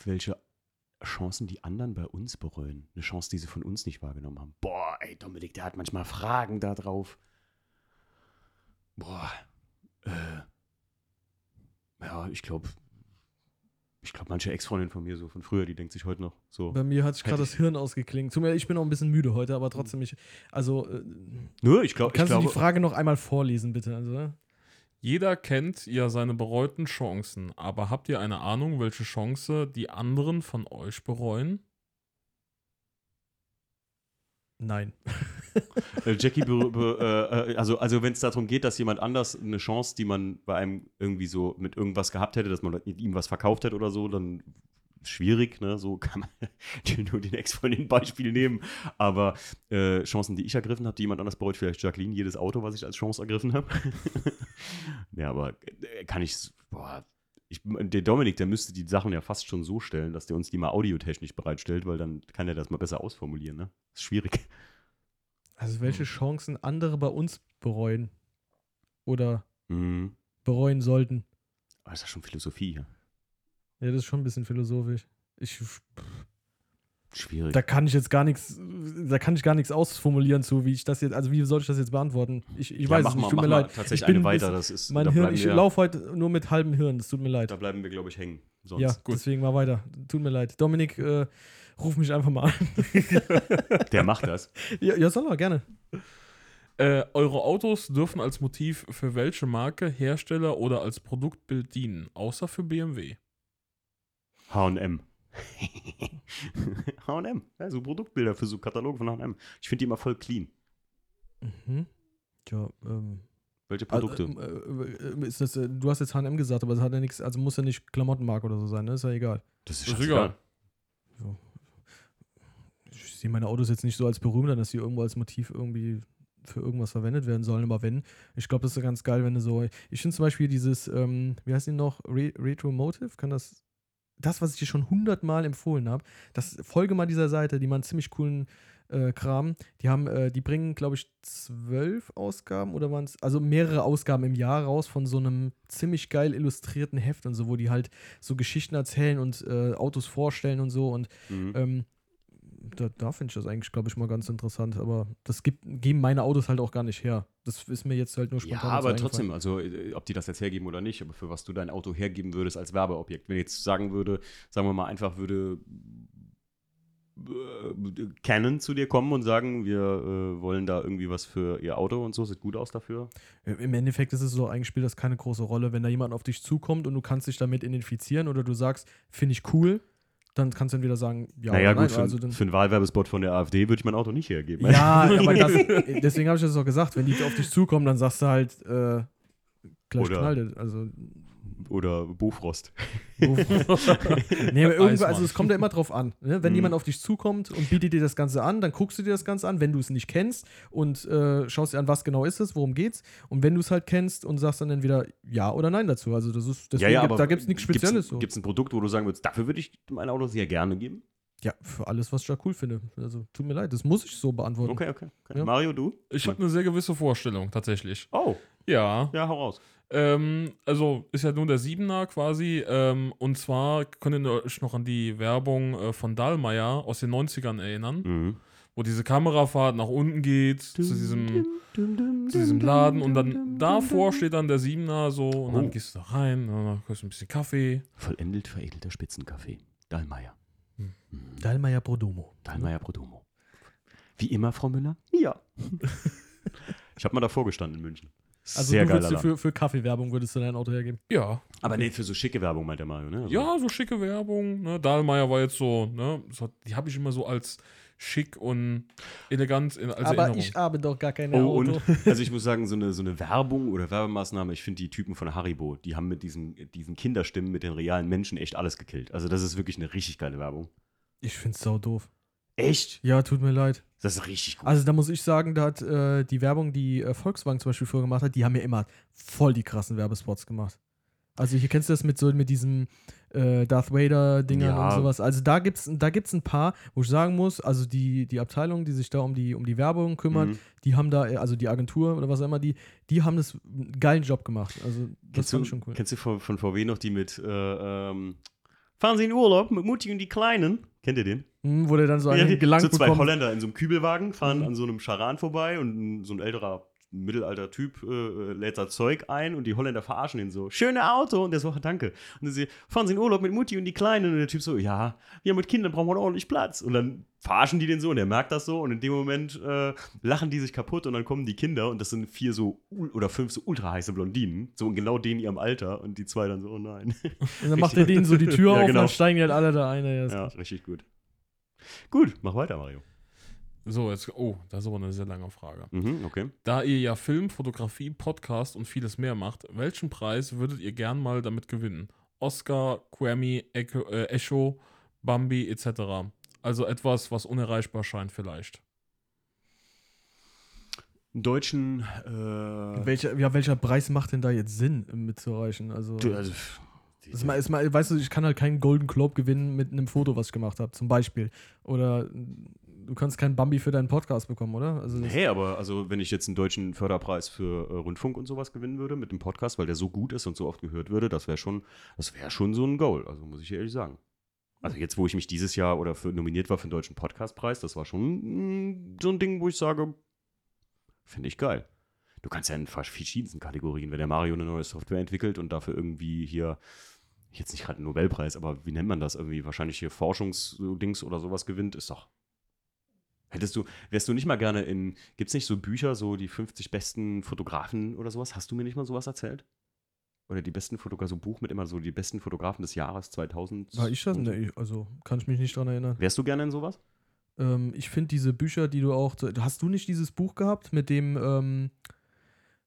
welche Chancen die anderen bei uns bereuen. Eine Chance, die sie von uns nicht wahrgenommen haben. Boah, ey, Dominik, der hat manchmal Fragen da drauf. Boah, äh, ja, ich glaube, Ich glaube, manche Ex-Freundin von mir, so von früher, die denkt sich heute noch so. Bei mir hat sich gerade das Hirn ausgeklingt. Mir, ich bin auch ein bisschen müde heute, aber trotzdem, ich, also, äh, Nö, ich, glaub, ich kannst du glaube. die Frage noch einmal vorlesen, bitte? Also? Jeder kennt ja seine bereuten Chancen, aber habt ihr eine Ahnung, welche Chance die anderen von euch bereuen? nein. Äh, Jackie, äh, äh, also, also wenn es darum geht, dass jemand anders eine Chance, die man bei einem irgendwie so mit irgendwas gehabt hätte, dass man ihm was verkauft hätte oder so, dann schwierig, ne? So kann man nur den Ex von den Beispiel nehmen. Aber äh, Chancen, die ich ergriffen habe, die jemand anders bereut, vielleicht Jacqueline, jedes Auto, was ich als Chance ergriffen habe. ja, aber äh, kann ich, boah, ich, der Dominik, der müsste die Sachen ja fast schon so stellen, dass der uns die mal audiotechnisch bereitstellt, weil dann kann er das mal besser ausformulieren, ne? Ist schwierig. Also, welche Chancen andere bei uns bereuen oder Mhm. bereuen sollten? Aber das ist ja schon Philosophie hier. Ja, das ist schon ein bisschen philosophisch. Ich, Schwierig. da kann ich jetzt gar nichts, da kann ich gar nichts ausformulieren zu, wie ich das jetzt, also wie soll ich das jetzt beantworten? Ich, ich Ja, weiß es nicht, mal, tut mir leid. tatsächlich Ich bin eine ein weiter. Das ist, Mein da Hirn, ich laufe heute nur mit halbem Hirn, das tut mir leid. Da bleiben wir, glaube ich, hängen. Sonst. Ja, Gut. deswegen mal weiter. Tut mir leid. Dominik, äh, ruf mich einfach mal an. Der macht das. ja, ja, soll er, gerne. Äh, eure Autos dürfen als Motiv für welche Marke, Hersteller oder als Produktbild dienen, außer für BMW. HM. HM. Ja, so Produktbilder für so Kataloge von HM. Ich finde die immer voll clean. Mhm. Ja, ähm. Welche Also, Produkte? äh, äh, ist das, äh, du hast jetzt HM gesagt, aber es hat ja nichts, also muss ja nicht Klamottenmarke oder so sein, ne? Ist ja egal. das ist ist scheißegal. egal. Ich meine Autos jetzt nicht so als berühmt an, dass sie irgendwo als Motiv irgendwie für irgendwas verwendet werden sollen, aber wenn, ich glaube, das ist ja ganz geil, wenn du so, ich finde zum Beispiel dieses, ähm, wie heißt die noch, Re Retro Motive, kann das, das, was ich dir schon hundertmal empfohlen habe, das folge mal dieser Seite, die machen ziemlich coolen äh, Kram, die haben, äh, die bringen, glaube ich, zwölf Ausgaben oder waren es, also mehrere Ausgaben im Jahr raus von so einem ziemlich geil illustrierten Heft und so, wo die halt so Geschichten erzählen und äh, Autos vorstellen und so und Mhm. ähm, da, da finde ich das eigentlich, glaube ich, mal ganz interessant. Aber das gibt, geben meine Autos halt auch gar nicht her. Das ist mir jetzt halt nur Ja, spontan. aber dazu trotzdem, also äh, ob die das jetzt hergeben oder nicht, aber für was du dein Auto hergeben würdest als Werbeobjekt. Wenn ich jetzt sagen würde, sagen wir mal einfach würde äh, Canon zu dir kommen und sagen, wir äh, wollen da irgendwie was für ihr Auto und so, sieht gut aus dafür. Im Endeffekt ist es so, eigentlich spielt das keine große Rolle. Wenn da jemand auf dich zukommt und du kannst dich damit identifizieren oder du sagst, finde ich cool, dann kannst du entweder sagen, ja naja, gut, nein. für, also dann, für einen Wahlwerbespot von der AfD würde ich mein Auto nicht hergeben. ja, aber das, deswegen habe ich das auch gesagt. Wenn die auf dich zukommen, dann sagst du halt, äh, gleich Oder- knallt. Also, Oder Bofrost. nee, aber irgendwo, also es kommt ja immer drauf an. Ne? Wenn Mhm. jemand auf dich zukommt und bietet dir das Ganze an, dann guckst du dir das Ganze an, wenn du es nicht kennst und äh, schaust dir an, was genau ist es, worum geht's. Und wenn du es halt kennst und sagst dann entweder ja oder nein dazu. Also das ist, deswegen gibt, da gibt es nichts Spezielles. so. Gibt es ein Produkt, wo du sagen würdest, dafür würde ich mein Auto sehr gerne geben? Ja, für alles, was ich da cool finde. Also tut mir leid, das muss ich so beantworten. Okay, okay. okay. Ja. Mario, du? Ich habe eine sehr gewisse Vorstellung, tatsächlich. Oh, Ja. ja, hau raus. Ähm, also ist ja nun der Siebener quasi. Ähm, und zwar könnt ihr euch noch an die Werbung äh, von Dahlmeier aus den 90ern erinnern, Mhm. wo diese Kamerafahrt nach unten geht zu diesem, zu diesem Laden und dann davor steht dann der Siebener so und Oh. dann gehst du da rein, und dann kriegst du ein bisschen Kaffee. Vollendet veredelter Spitzenkaffee. Dahlmeier. Hm. Mhm. Dallmayr Prodomo. Dahlmeier Prodomo. Wie immer, Frau Müller? Ja. ich habe mal davor gestanden in München. Also Sehr du würdest für, für Kaffeewerbung würdest du dein Auto hergeben. Ja. Aber nee, für so schicke Werbung meint der Mario, ne? Also- Ja, so schicke Werbung. Ne? Dahlmeier war jetzt so, ne? So, die habe ich immer so als schick und elegant in, als Aber Erinnerung. ich habe doch gar keine Oh, Auto. und also ich muss sagen, so eine, so eine Werbung oder Werbemaßnahme, ich finde die Typen von Haribo, die haben mit diesen, diesen Kinderstimmen, mit den realen Menschen echt alles gekillt. Also das ist wirklich eine richtig geile Werbung. Ich find's sau doof. Echt? Ja, tut mir leid. Das ist richtig gut. Also da muss ich sagen, da hat äh, die Werbung, die äh, Volkswagen zum Beispiel früher gemacht hat, die haben ja immer voll die krassen Werbespots gemacht. Also hier kennst du das mit so mit diesem äh, Darth Vader Dingern Ja. und sowas. Also da gibt's da gibt's ein paar, wo ich sagen muss, also die die Abteilung, die sich da um die um die Werbung kümmert, Mhm. die haben da also die Agentur oder was auch immer die, die haben das einen geilen Job gemacht. Also das Kennst fand du, ich schon cool. kennst du von, von VW noch die mit äh, ähm, Fahren Sie in Urlaub mit Mutti und die Kleinen? Kennt ihr den? Hm, wo der dann so Ja, einen gelangt so zwei bekommt. Holländer in so einem Kübelwagen fahren Mhm. an so einem Charan vorbei und so ein älterer mittelalter Typ äh, lädt da Zeug ein und die Holländer verarschen ihn so. Schöne Auto. Und der so, "Ach, danke. Und sie fahren sie in Urlaub mit Mutti und die Kleinen. Und der Typ so, ja, ja, mit Kindern brauchen wir ordentlich Platz. Und dann verarschen die den so und der merkt das so. Und in dem Moment äh, lachen die sich kaputt und dann kommen die Kinder und das sind vier so oder fünf so ultra heiße Blondinen. So genau denen ihrem Alter. Und die zwei dann so, oh nein. Und dann macht er denen so die Tür Ja, auf genau. und dann steigen die halt alle da ein. das- ja, richtig gut. Gut, mach weiter, Mario. So, jetzt, oh, das ist aber eine sehr lange Frage. Mhm, okay. Da ihr ja Film, Fotografie, Podcast und vieles mehr macht, welchen Preis würdet ihr gern mal damit gewinnen? Oscar, Grammy, Echo, äh, Echo Bambi etc. Also etwas, was unerreichbar scheint vielleicht. Deutschen, äh, Welcher, ja, welcher Preis macht denn da jetzt Sinn mitzureichen? Also, also, ist mal, ist mal, weißt du, ich kann halt keinen Golden Globe gewinnen mit einem Foto, was ich gemacht habe, zum Beispiel. Oder du kannst keinen Bambi für deinen Podcast bekommen, oder? Also Hey, aber also wenn ich jetzt einen deutschen Förderpreis für äh, Rundfunk und sowas gewinnen würde mit dem Podcast, weil der so gut ist und so oft gehört würde, das wäre schon, das wäre schon so ein Goal, also muss ich ehrlich sagen. Also jetzt, wo ich mich dieses Jahr oder für nominiert war für den deutschen Podcastpreis, das war schon mm, so ein Ding, wo ich sage, finde ich geil. Du kannst ja in verschiedensten Kategorien, wenn der Mario eine neue Software entwickelt und dafür irgendwie hier, jetzt nicht gerade einen Nobelpreis, aber wie nennt man das irgendwie, wahrscheinlich hier Forschungsdings oder sowas gewinnt, ist doch. Hättest du, wärst du nicht mal gerne in, gibt es nicht so Bücher, so die 50 besten Fotografen oder sowas? Hast du mir nicht mal sowas erzählt? Oder die besten Fotografen, so ein Buch mit immer so die besten Fotografen des Jahres 2000. war ich das? Nee, ich- also kann ich mich nicht dran erinnern. Wärst du gerne in sowas? Ähm, ich finde diese Bücher, die du auch. Hast du nicht dieses Buch gehabt mit dem. Ähm,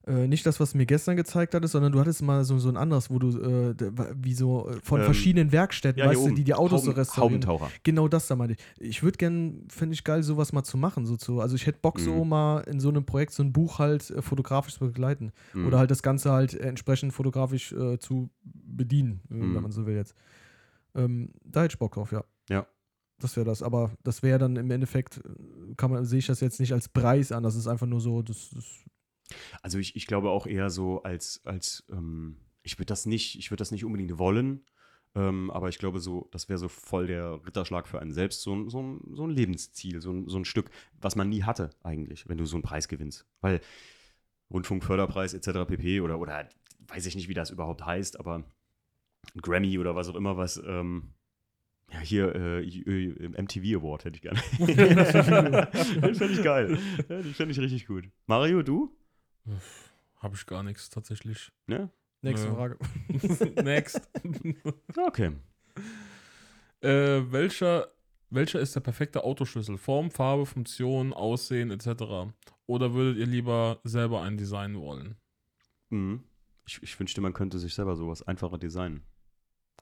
äh, nicht das, was mir gestern gezeigt hattest, sondern du hattest mal so, so ein anderes, wo du äh, wie so äh, von Ähm, verschiedenen Werkstätten, hier weißt du, die die Autos so Hauben- restaurieren. Haubentaucher. Genau das da meinte ich. Ich würde gern, fände ich geil, sowas mal zu machen. So zu, also ich hätte Bock, so Mhm. mal in so einem Projekt so ein Buch halt äh, fotografisch zu begleiten. Mhm. Oder halt das Ganze halt äh, entsprechend fotografisch äh, zu bedienen, Mhm. wenn man so will jetzt. Ähm, da hätte ich Bock drauf, ja. Ja. Das wäre das. Aber das wäre dann im Endeffekt, kann man, sehe ich das jetzt nicht als Preis an. Das ist einfach nur so, das, das Also ich, ich glaube auch eher so als, als ähm, ich würde das nicht, ich würde das nicht unbedingt wollen, ähm, aber ich glaube so, das wäre so voll der Ritterschlag für einen selbst, so ein, so so ein Lebensziel, so ein, so ein Stück, was man nie hatte eigentlich, wenn du so einen Preis gewinnst. Weil Rundfunkförderpreis etc. pp. oder, oder weiß ich nicht, wie das überhaupt heißt, aber Grammy oder was auch immer, was, ähm, ja, hier, äh, äh, MTV Award hätte ich gerne. Den fände ich geil. Den fände ich richtig gut. Mario, du? Habe ich gar nichts tatsächlich. Ne? nächste Nö. Frage. Next. Okay. äh, welcher, welcher ist der perfekte Autoschlüssel? Form, Farbe, Funktion, Aussehen etc. Oder würdet ihr lieber selber ein Design wollen? Mhm. Ich, ich wünschte, man könnte sich selber sowas einfacher designen.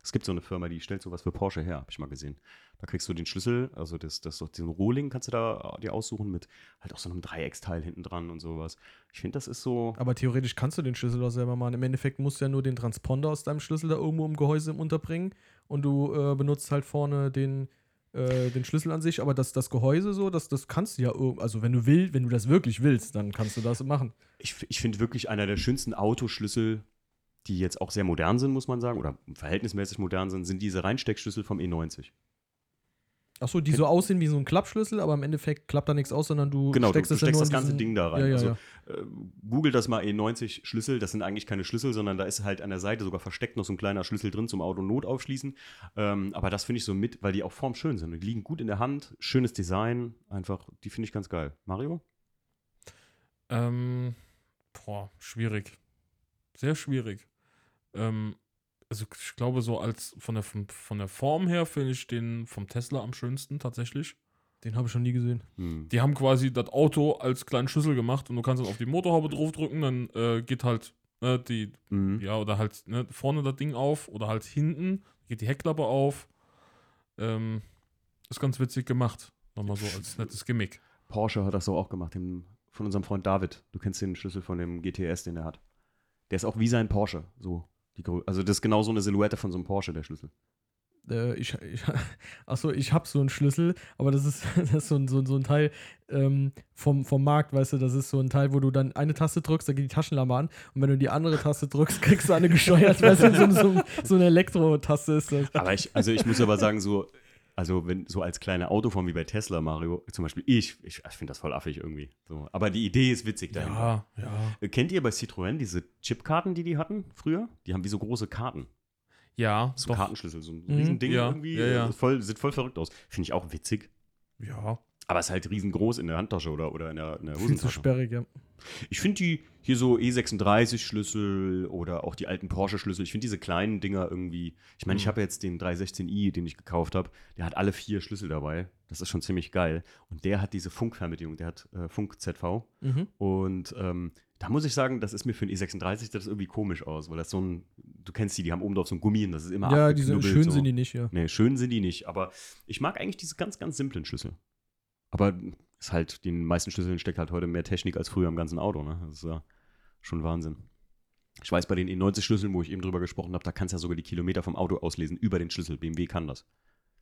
Es gibt so eine Firma, die stellt sowas für Porsche her, habe ich mal gesehen. Da kriegst du den Schlüssel, also das, das, diesen Rohling kannst du da äh, dir aussuchen mit halt auch so einem Dreiecksteil hinten dran und sowas. Ich finde, das ist so. Aber theoretisch kannst du den Schlüssel doch selber machen. Im Endeffekt musst du ja nur den Transponder aus deinem Schlüssel da irgendwo im Gehäuse unterbringen und du äh, benutzt halt vorne den, äh, den Schlüssel an sich. Aber das, das Gehäuse so, das, das kannst du ja, also wenn du willst, wenn du das wirklich willst, dann kannst du das machen. Ich, ich finde wirklich einer der schönsten Autoschlüssel, die jetzt auch sehr modern sind, muss man sagen, oder verhältnismäßig modern sind, sind diese Reinsteckschlüssel vom E E90. Achso, die so aussehen wie so ein Klappschlüssel, aber im Endeffekt klappt da nichts aus, sondern du Genau, du, steckst du ja steckst nur das ganze diesen- Ding da rein. Ja, ja, also, ja. Äh, Google das mal E90 Schlüssel, das sind eigentlich keine Schlüssel, sondern da ist halt an der Seite sogar versteckt noch so ein kleiner Schlüssel drin zum Auto Not aufschließen. Ähm, aber das finde ich so mit, weil die auch formschön sind. Die liegen gut in der Hand, schönes Design, einfach, die finde ich ganz geil. Mario? Ähm, boah, schwierig. Sehr schwierig. Ähm, also ich glaube, so als von der, von, der Form her finde ich den vom Tesla am schönsten tatsächlich. Den habe ich schon nie gesehen. Hm. Die haben quasi das Auto als kleinen Schlüssel gemacht und du kannst dann auf die Motorhaube draufdrücken, dann äh, geht halt ne, die, Mhm. ja, oder halt ne, vorne das Ding auf oder halt hinten geht die Heckklappe auf. Ähm, ist ganz witzig gemacht. Nochmal so als nettes Gimmick. Porsche hat das so auch gemacht, den, von unserem Freund David. Du kennst den Schlüssel von dem GTS, den er hat. Der ist auch wie sein Porsche, so. Die, also das ist genau so eine Silhouette von so einem Porsche, der Schlüssel. Äh, ich, ich, achso, ich habe so einen Schlüssel, aber das ist, das ist so, ein, so, ein- so ein Teil ähm, vom, vom Markt, weißt du, das ist so ein Teil, wo du dann eine Taste drückst, da geht die Taschenlampe an und wenn du die andere Taste drückst, kriegst du eine gesteuert, weißt du, so, so, so eine Elektro-Taste ist das. Aber ich, also ich muss aber sagen, so, Also, wenn so als kleine Autoform wie bei Tesla, Mario, zum Beispiel ich, ich, ich finde das voll affig irgendwie. So. Aber die Idee ist witzig dahinter. Ja, ja. Äh, Kennt ihr bei Citroën diese Chipkarten, die die hatten früher? Die haben wie so große Karten, Ja, so doch. Kartenschlüssel, so ein Mhm. Riesending Ja, irgendwie. ja, ja. äh, Voll, sieht voll verrückt aus. Finde ich auch witzig. Ja. Aber es ist halt riesengroß in der Handtasche oder, oder in der, in der Viel zu Hosentasche. sperrig, ja. Ich finde die hier so E36-Schlüssel oder auch die alten Porsche-Schlüssel, ich finde diese kleinen Dinger irgendwie. Ich meine, ich Mhm. habe jetzt den 316i, den ich gekauft habe, der hat alle vier Schlüssel dabei. Das ist schon ziemlich geil. Und der hat diese Funkfernbedienung, der hat äh, Funk-ZV. Mhm. Und ähm, da muss ich sagen, das ist mir für einen E36 das irgendwie komisch aus, weil das so ein, du kennst die, die haben oben drauf so ein Gummi und das ist immer Ja, diese schön so. sind die nicht, ja. Nee, schön sind die nicht, aber ich mag eigentlich diese ganz, ganz simplen Schlüssel. Aber ist halt, den meisten Schlüsseln steckt halt heute mehr Technik als früher im ganzen Auto, ne? Das ist ja schon Wahnsinn. Ich weiß, bei den E90-Schlüsseln, wo ich eben drüber gesprochen habe, da kannst du ja sogar die Kilometer vom Auto auslesen über den Schlüssel. BMW kann das.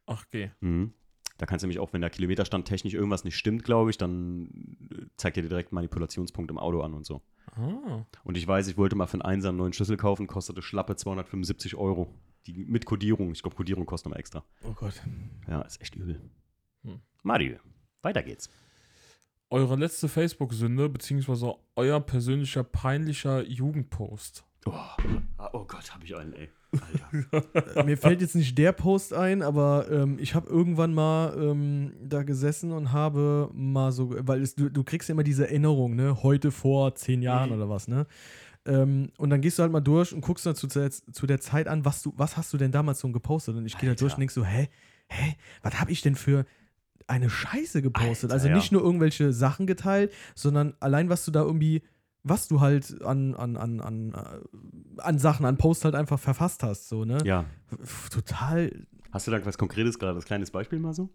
Ach, okay. Mhm. Da kannst du nämlich auch, wenn der Kilometerstand technisch irgendwas nicht stimmt, glaube ich, dann äh, zeigt er dir direkt Manipulationspunkt im Auto an und so. Ah. Und ich weiß, ich wollte mal für einen Einser einen neuen Schlüssel kaufen, kostete schlappe 275 Euro. Die, mit Kodierung. Ich glaube, Kodierung kostet nochmal extra. Oh Gott. Ja, ist echt übel. Hm. Mario, weiter geht's. Eure letzte Facebook-Sünde, beziehungsweise euer persönlicher peinlicher Jugendpost. Oh, ah, oh Gott, habe ich einen, ey. Alter. Äh, Mir fällt jetzt nicht der Post ein, aber ähm, ich habe irgendwann mal ähm, da gesessen und habe mal so, weil es, du, du kriegst ja immer diese Erinnerung, ne? Heute vor zehn Jahren Mhm. oder was, ne? Ähm, und dann gehst du halt mal durch und guckst dann zu, der- zu der Zeit an, was du, was hast du denn damals so gepostet? Und ich gehe da durch und denk so, hä, hä, was habe ich denn für eine Scheiße gepostet? Alter, also ja. nicht nur irgendwelche Sachen geteilt, sondern allein was du da irgendwie, was du halt an, an, an, an, äh, an Sachen, an Post halt einfach verfasst hast, so, ne? Ja. F- total. Hast du da was Konkretes gerade, das kleines Beispiel mal so?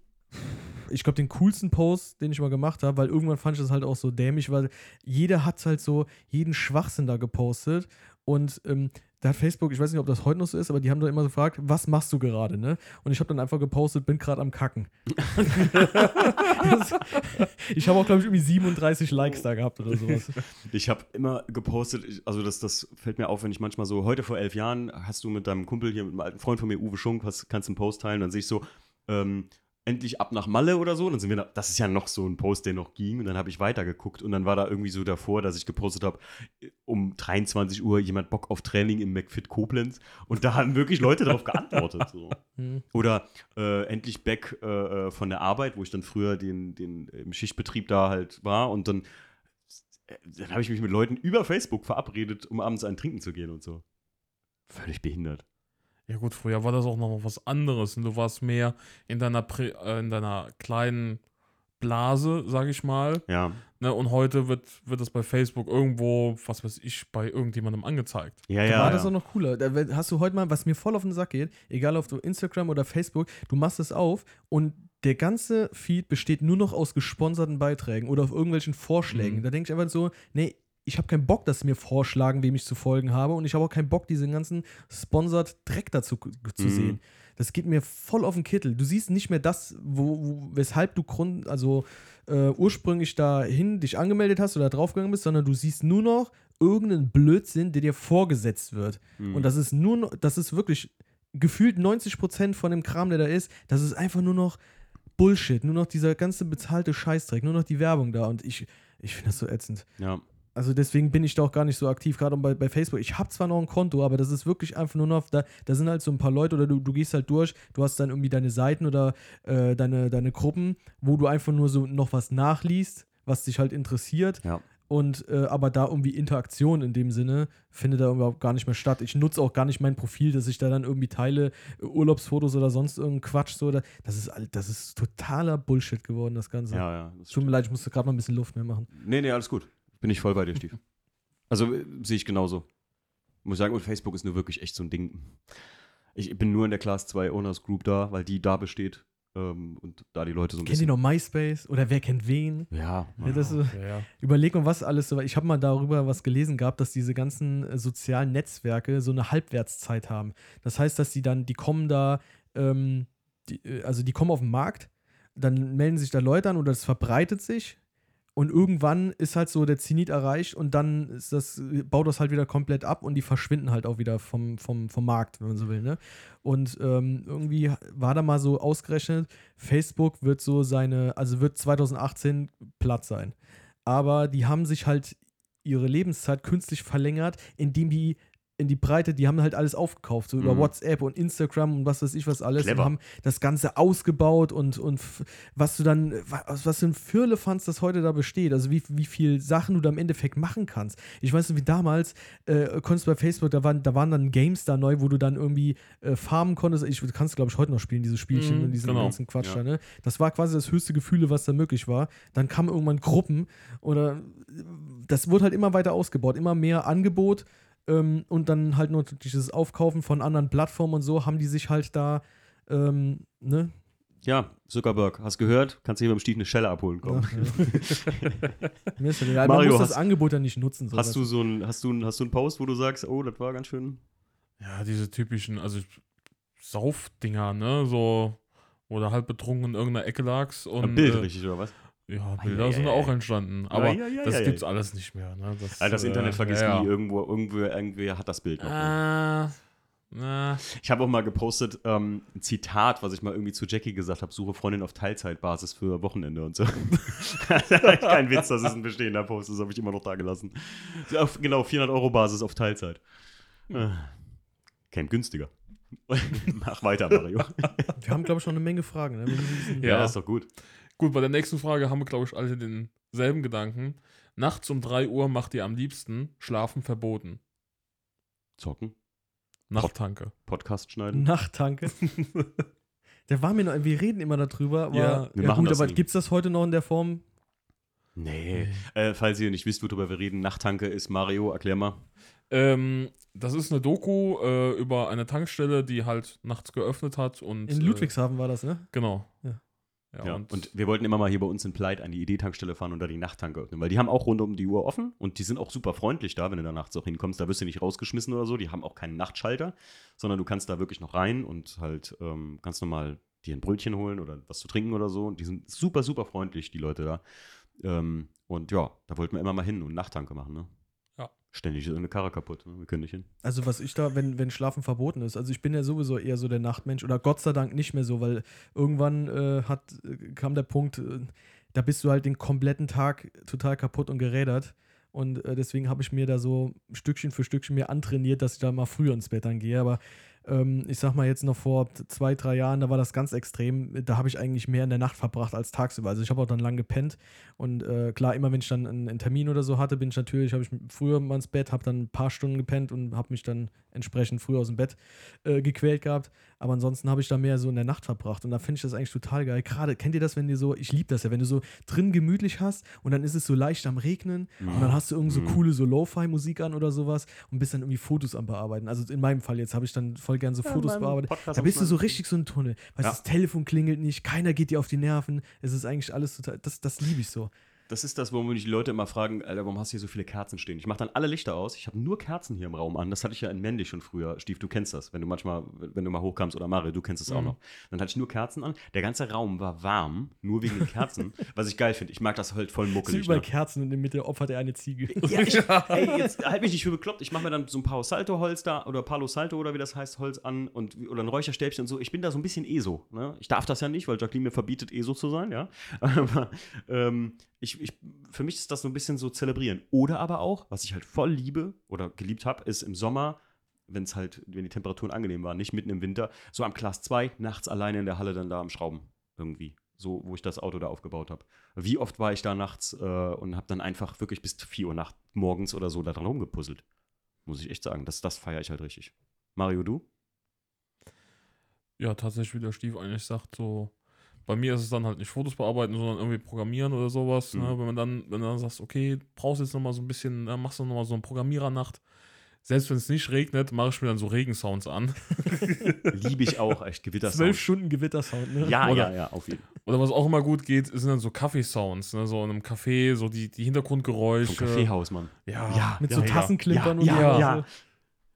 Ich glaube, den coolsten Post, den ich mal gemacht habe, weil irgendwann fand ich das halt auch so dämlich, weil jeder hat halt so jeden Schwachsinn da gepostet. Und ähm, da hat Facebook, ich weiß nicht, ob das heute noch so ist, aber die haben da immer gefragt, was machst du gerade, ne? Und ich habe dann einfach gepostet, bin gerade am Kacken. Ich habe auch, glaube ich, irgendwie 37 Likes da gehabt oder sowas. Ich habe immer gepostet, also das, das fällt mir auf, wenn ich manchmal so, heute vor elf Jahren hast du mit deinem Kumpel hier, mit einem alten Freund von mir, Uwe Schunk, was, kannst du einen Post teilen, dann sehe ich so, ähm, endlich ab nach Malle oder so, dann sind wir, da, das ist ja noch so ein Post, der noch ging und dann habe ich weitergeguckt und dann war da irgendwie so davor, dass ich gepostet habe, um 23 Uhr jemand Bock auf Training im McFit Koblenz und da haben wirklich Leute darauf geantwortet. So. Hm. Oder äh, endlich back äh, äh, von der Arbeit, wo ich dann früher den, den im Schichtbetrieb da halt war und dann, äh, dann habe ich mich mit Leuten über Facebook verabredet, um abends ein Trinken zu gehen und so. Völlig behindert. Ja gut, früher war das auch noch was anderes und du warst mehr in deiner, Prä äh, in deiner kleinen Blase, sag ich mal. Ja. Ne? Und heute wird, wird das bei Facebook irgendwo, was weiß ich, bei irgendjemandem angezeigt. Ja, Da ja. war das ja. auch noch cooler. Da hast du heute mal, was mir voll auf den Sack geht, egal auf du Instagram oder Facebook, du machst es auf und der ganze Feed besteht nur noch aus gesponserten Beiträgen oder auf irgendwelchen Vorschlägen. Mhm. Da denke ich einfach so, nee, ich habe keinen Bock, dass sie mir vorschlagen, wem ich zu folgen habe und ich habe auch keinen Bock, diesen ganzen sponsored Dreck dazu zu Mhm. sehen. Das geht mir voll auf den Kittel. Du siehst nicht mehr das, wo, wo weshalb du Grund, also äh, ursprünglich dahin dich angemeldet hast oder draufgegangen bist, sondern du siehst nur noch irgendeinen Blödsinn, der dir vorgesetzt wird. Mhm. Und das ist nur das ist wirklich gefühlt 90% von dem Kram, der da ist, das ist einfach nur noch Bullshit, nur noch dieser ganze bezahlte Scheißdreck, nur noch die Werbung da. Und ich, ich finde das so ätzend. ja. Also deswegen bin ich da auch gar nicht so aktiv, gerade bei, bei Facebook. Ich habe zwar noch ein Konto, aber das ist wirklich einfach nur noch, da, da sind halt so ein paar Leute oder du, du gehst halt durch, du hast dann irgendwie deine Seiten oder äh, deine, deine Gruppen, wo du einfach nur so noch was nachliest, was dich halt interessiert. Ja. Und äh, aber da irgendwie Interaktion in dem Sinne findet da überhaupt gar nicht mehr statt. Ich nutze auch gar nicht mein Profil, dass ich da dann irgendwie teile, äh, Urlaubsfotos oder sonst irgendein Quatsch. So, da- das ist, das ist totaler Bullshit geworden, das Ganze. Ja, ja. Das Tut mir leid, ich musste gerade mal ein bisschen Luft mehr machen. Nee, nee, alles gut. Bin ich voll bei dir, Steve. Also äh, sehe ich genauso. Muss sagen, und Facebook ist nur wirklich echt so ein Ding. Ich bin nur in der Class 2 Owners Group da, weil die da besteht. Ähm, und da die Leute so ein Kennt ihr bisschen. noch MySpace? Oder wer kennt wen? Ja, Ja, das ist, Ja, ja. überleg mal, was alles so. Ich habe mal darüber was gelesen gehabt, dass diese ganzen äh, sozialen Netzwerke so eine Halbwertszeit haben. Das heißt, dass die dann, die kommen da, ähm, die, äh, also die kommen auf den Markt, dann melden sich da Leute an oder es verbreitet sich Und irgendwann ist halt so der Zenit erreicht und dann ist das, baut das halt wieder komplett ab und die verschwinden halt auch wieder vom, vom, vom Markt, wenn man so will. Ne? Und ähm, irgendwie war da mal so ausgerechnet, Facebook wird so seine, also wird 2018 platt sein. Aber die haben sich halt ihre Lebenszeit künstlich verlängert, indem die in die Breite, die haben halt alles aufgekauft, so über Mhm. WhatsApp und Instagram und was weiß ich was alles Clever. und haben das Ganze ausgebaut und, und was du dann, was, was für ein Firlefanz das heute da besteht, also wie, wie viel Sachen du da im Endeffekt machen kannst. Ich weiß nicht, wie damals, äh, konntest du bei Facebook, da waren, da waren dann Games da neu, wo du dann irgendwie äh, farmen konntest. Ich du kannst, glaube ich, heute noch spielen, diese Spielchen Mhm, und diesen genau. ganzen Quatsch Ja. da, ne? Das war quasi das höchste Gefühle, was da möglich war. Dann kamen irgendwann Gruppen oder das wurde halt immer weiter ausgebaut, immer mehr Angebot ähm, und dann halt nur dieses Aufkaufen von anderen Plattformen und so haben die sich halt da, ähm, ne? Ja, Zuckerberg, hast gehört? Kannst du hier beim Stief eine Schelle abholen kommen. Ja, ja. Mir ist ja egal. Mario, muss das hast- Angebot dann nicht nutzen. So Hast du so ein, hast du ein, hast du einen Post, wo du sagst, oh, das war ganz schön. Ja, diese typischen, also Saufdinger, ne? So, wo du halt betrunken in irgendeiner Ecke lagst und. Ein Bild, äh, richtig, oder was? Ja, Ei, Bilder sind auch entstanden. Aber das gibt's alles nicht mehr. Ne? Das, Also das Internet äh, vergisst ja, nie. Irgendwo, irgendwer, irgendwer hat das Bild noch. Äh, na, Ich habe auch mal gepostet ähm, ein Zitat, was ich mal irgendwie zu Jackie gesagt habe: Suche Freundin auf Teilzeitbasis für Wochenende und so. Kein Witz, das ist ein bestehender Post, das habe ich immer noch da gelassen. Auf, genau, 400 Euro Basis auf Teilzeit. Äh, günstiger. Mach weiter, Mario. Wir haben, glaube ich, noch eine Menge Fragen. Ne? Ja. ja, ist doch gut. Gut, bei der nächsten Frage haben wir, glaube ich, alle denselben Gedanken. Nachts um 3 Uhr macht ihr am liebsten Schlafen verboten. Zocken, Nachttanke. Podcast schneiden. Nachttanke. Der war mir noch, wir reden immer darüber, aber Ja, wir ja, machen gut, das aber nie. gibt es das heute noch in der Form? Nee. Äh, falls ihr nicht wisst, worüber wir reden, Nachttanke ist Mario, erklär mal. Ähm, das ist eine Doku äh, über eine Tankstelle, die halt nachts geöffnet hat und. In Äh, Ludwigshafen war das, ne? genau. Ja. Ja, Ja, und, und, wir wollten immer mal hier bei uns in Pleit an die Idee-Tankstelle fahren und da die Nachttanke öffnen, weil die haben auch rund um die Uhr offen und die sind auch super freundlich da, wenn du da nachts auch hinkommst. Da wirst du nicht rausgeschmissen oder so. Die haben auch keinen Nachtschalter, sondern du kannst da wirklich noch rein und halt ähm, ganz normal dir ein Brötchen holen oder was zu trinken oder so. Und die sind super, super freundlich, die Leute da. Ähm, und ja, da wollten wir immer mal hin und Nachttanke machen, ne? Ständig ist irgendeine Karre kaputt, ne? wir können nicht hin. Also was ich da, wenn, wenn Schlafen verboten ist, also ich bin ja sowieso eher so der Nachtmensch oder Gott sei Dank nicht mehr so, weil irgendwann äh, hat, äh, kam der Punkt, äh, da bist du halt den kompletten Tag total kaputt und gerädert und äh, deswegen habe ich mir da so Stückchen für Stückchen mir antrainiert, dass ich da mal früher ins Bett dann gehe, aber ähm, ich sag mal jetzt noch vor zwei, drei Jahren, da war das ganz extrem, da habe ich eigentlich mehr in der Nacht verbracht als tagsüber, also ich habe auch dann lang gepennt und äh, klar, immer wenn ich dann einen, einen Termin oder so hatte, bin ich natürlich, habe ich früher mal ins Bett, habe dann ein paar Stunden gepennt und habe mich dann entsprechend früh aus dem Bett äh, gequält gehabt. Aber ansonsten habe ich da mehr so in der Nacht verbracht. Und da finde ich das eigentlich total geil. Gerade, kennt ihr das, wenn ihr so, ich liebe das ja, wenn du so drin gemütlich hast und dann ist es so leicht am Regnen und dann hast du irgendwie so Mhm. coole so Lo-Fi-Musik an oder sowas und bist dann irgendwie Fotos am Bearbeiten. Also in meinem Fall jetzt habe ich dann voll gern so Fotos bearbeitet. Podcast Da bist du so richtig so ein Tunnel. Weißt du, Ja. das Telefon klingelt nicht, keiner geht dir auf die Nerven. Es ist eigentlich alles total, das, das liebe ich so. Das ist das, wo mich die Leute immer fragen, Alter, warum hast du hier so viele Kerzen stehen? Ich mache dann alle Lichter aus. Ich habe nur Kerzen hier im Raum an. Das hatte ich ja in Männlich schon früher. Stief, du kennst das. Wenn du manchmal, wenn du mal hochkamst oder Mario, du kennst es auch Mhm. noch. Dann hatte ich nur Kerzen an. Der ganze Raum war warm, nur wegen den Kerzen. was ich geil finde. Ich mag das halt voll muckelig. überall Ne? Kerzen und in der Mitte opfert er eine Ziege. Ja, ich, ey, jetzt halt mich nicht für bekloppt. Ich mache mir dann so ein Palo Salto Holz da oder Palo Salto oder wie das heißt Holz an und oder ein Räucherstäbchen und so. Ich bin da so ein bisschen ESO. Ne? Ich darf das ja nicht, weil Jacqueline mir verbietet ESO zu sein, ja. Aber ähm, ich, ich, für mich ist das so ein bisschen so zelebrieren. Oder aber auch, was ich halt voll liebe oder geliebt habe, ist im Sommer, wenn es halt, wenn die Temperaturen angenehm waren, nicht mitten im Winter, so am Class 2 nachts alleine in der Halle dann da am Schrauben irgendwie. So, wo ich das Auto da aufgebaut habe. Wie oft war ich da nachts äh, und habe dann einfach wirklich bis 4 Uhr nacht morgens oder so da dran rumgepuzzelt. Muss ich echt sagen. Das, das feiere ich halt richtig. Mario, du? ja, tatsächlich, wie der Stief eigentlich sagt, so. Bei mir ist es dann halt nicht Fotos bearbeiten, sondern irgendwie programmieren oder sowas. Ne? Mhm. Wenn man dann, wenn du dann sagst, okay, brauchst jetzt nochmal so ein bisschen, äh, machst du nochmal so eine Programmierernacht. Selbst wenn es nicht regnet, mache ich mir dann so Regensounds an. Liebe ich auch, echt Gewitter. Zwölf Stunden Gewittersound, ne? Ja, Oder- ja, ja, auf jeden Fall. Oder was auch immer gut geht, sind dann so Kaffeesounds, ne? So in einem Café, so die, die Hintergrundgeräusche. Vom Kaffeehaus, Mann. Ja, Ja, Mit ja, so ja. Tassenklimpern Ja, und ja, so. ja.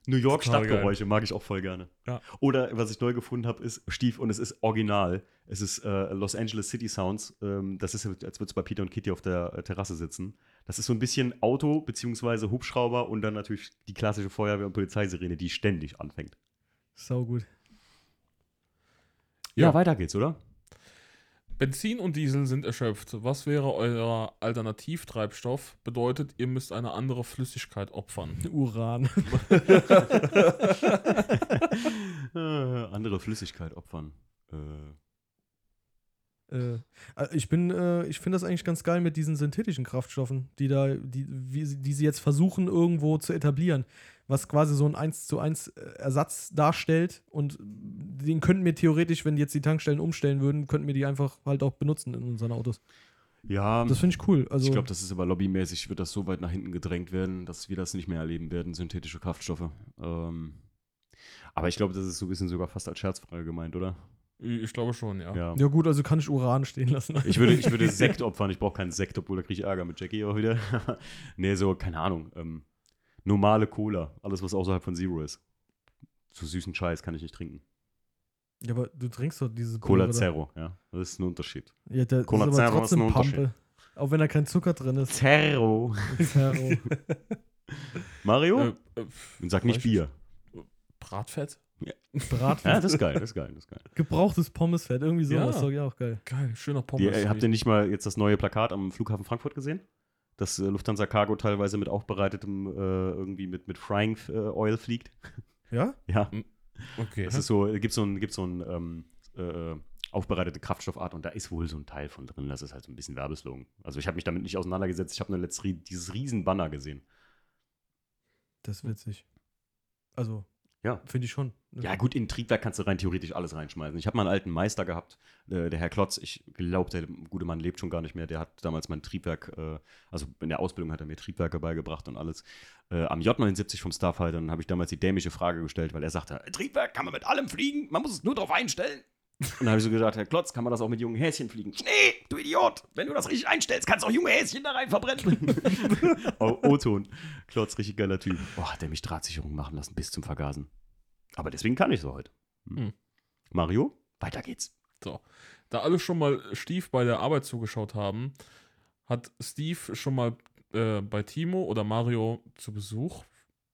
New York Stadtgeräusche mag ich auch voll gerne. Ja. Oder was ich neu gefunden habe, ist Stief und es ist original. Es ist äh, Los Angeles City Sounds. Ähm, das ist, als würdest du bei Peter und Kitty auf der äh, Terrasse sitzen. Das ist so ein bisschen Auto beziehungsweise Hubschrauber und dann natürlich die klassische Feuerwehr- und Polizeisirene, die ständig anfängt. Sau gut. Ja, Ja. weiter geht's, oder? Benzin und Diesel sind erschöpft. Was wäre euer Alternativtreibstoff? Bedeutet, ihr müsst eine andere Flüssigkeit opfern. Uran. andere Flüssigkeit opfern. Äh, Äh, äh, ich bin, äh, ich finde das eigentlich ganz geil mit diesen synthetischen Kraftstoffen, die da, die, wie, die sie jetzt versuchen irgendwo zu etablieren, was quasi so ein 1 zu 1 Ersatz darstellt und den könnten wir theoretisch, wenn jetzt die Tankstellen umstellen würden, könnten wir die einfach halt auch benutzen in unseren Autos. ja, Das finde ich cool. Also, ich glaube, das ist aber lobbymäßig, wird das so weit nach hinten gedrängt werden, dass wir das nicht mehr erleben werden, synthetische Kraftstoffe. Ähm, aber ich glaube, das ist so ein bisschen sogar fast als Scherzfrage gemeint, oder? Ich glaube schon, ja. Ja. ja gut, also kann ich Uran stehen lassen. Ich würde, ich würde Sekt opfern. Ich brauche keinen Sekt, obwohl da kriege ich Ärger mit Jackie auch wieder. nee, so, keine Ahnung. Ähm, normale Cola. Alles, was außerhalb von Zero ist. So süßen Scheiß kann ich nicht trinken. Ja, aber du trinkst doch diese Cola da. Zero, ja. Das ist ein Unterschied. Ja, der Cola ist aber Zero ist ein trotzdem Unterschied. Pampe. Auch wenn da kein Zucker drin ist. Zero. Zero. Mario? Äh, äh, Und sag nicht Bier. Bratfett? Bratwurst. Ja, das ist geil, das ist geil, das ist geil. Gebrauchtes Pommesfett, irgendwie sowas. Ja. Ja, auch geil. Geil, schöner Die, Pommes. äh, habt ihr nicht mal jetzt das neue Plakat am Flughafen Frankfurt gesehen? Das äh, Lufthansa Cargo teilweise mit aufbereitetem, äh, irgendwie mit, mit Frying äh, Oil fliegt. Ja? Ja. okay. Das ist so, gibt so ein, gibt so ein ähm, äh, aufbereitete Kraftstoffart und da ist wohl so ein Teil von drin. Das ist halt so ein bisschen Werbeslogan. Also ich habe mich damit nicht auseinandergesetzt. Ich habe nur letztes dieses riesen Banner gesehen. Das ist witzig. Also, Ja. finde ich schon. Ja gut, in Triebwerk kannst du rein theoretisch alles reinschmeißen. Ich habe mal einen alten Meister gehabt, äh, der Herr Klotz. Ich glaube, der gute Mann lebt schon gar nicht mehr. Der hat damals mein Triebwerk, äh, also in der Ausbildung hat er mir Triebwerke beigebracht und alles. Äh, am J79 vom Starfighter, dann habe ich damals die dämische Frage gestellt, weil er sagte, Triebwerk kann man mit allem fliegen, man muss es nur drauf einstellen. Und dann habe ich so gesagt, Herr Klotz, kann man das auch mit jungen Häschen fliegen? Nee, du Idiot! Wenn du das richtig einstellst, kannst du auch junge Häschen da rein verbrennen. oh, O-Ton. Klotz, richtig geiler Typ. Boah, hat der mich Drahtsicherung machen lassen bis zum Vergasen. Aber deswegen kann ich so heute. Hm. Hm. Mario, weiter geht's. So. Da alle schon mal Steve bei der Arbeit zugeschaut haben, hat Steve schon mal äh, bei Timo oder Mario zu Besuch.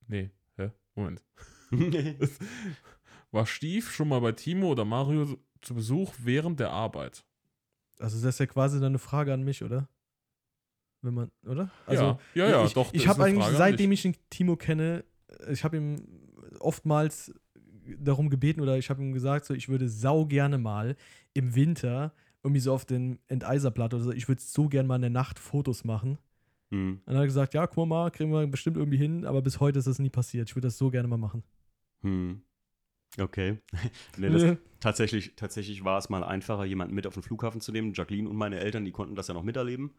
Nee, hä? Moment. War Steve schon mal bei Timo oder Mario zu Besuch während der Arbeit? Also, das ist ja quasi dann eine Frage an mich, oder? Wenn man, oder? Also, ja, ja, ja ich, doch. Ich habe eigentlich, Frage seitdem ich den Timo kenne, ich habe ihm oftmals darum gebeten oder ich habe ihm gesagt, so, ich würde sau gerne mal im Winter irgendwie so auf den Enteiserplatte oder so, ich würde so gerne mal in der Nacht Fotos machen. Hm. Und dann hat er gesagt, ja, guck mal, kriegen wir bestimmt irgendwie hin, aber bis heute ist das nie passiert. Ich würde das so gerne mal machen. Hm. Okay. nee, das, tatsächlich, tatsächlich war es mal einfacher, jemanden mit auf den Flughafen zu nehmen. Jacqueline und meine Eltern, die konnten das ja noch miterleben,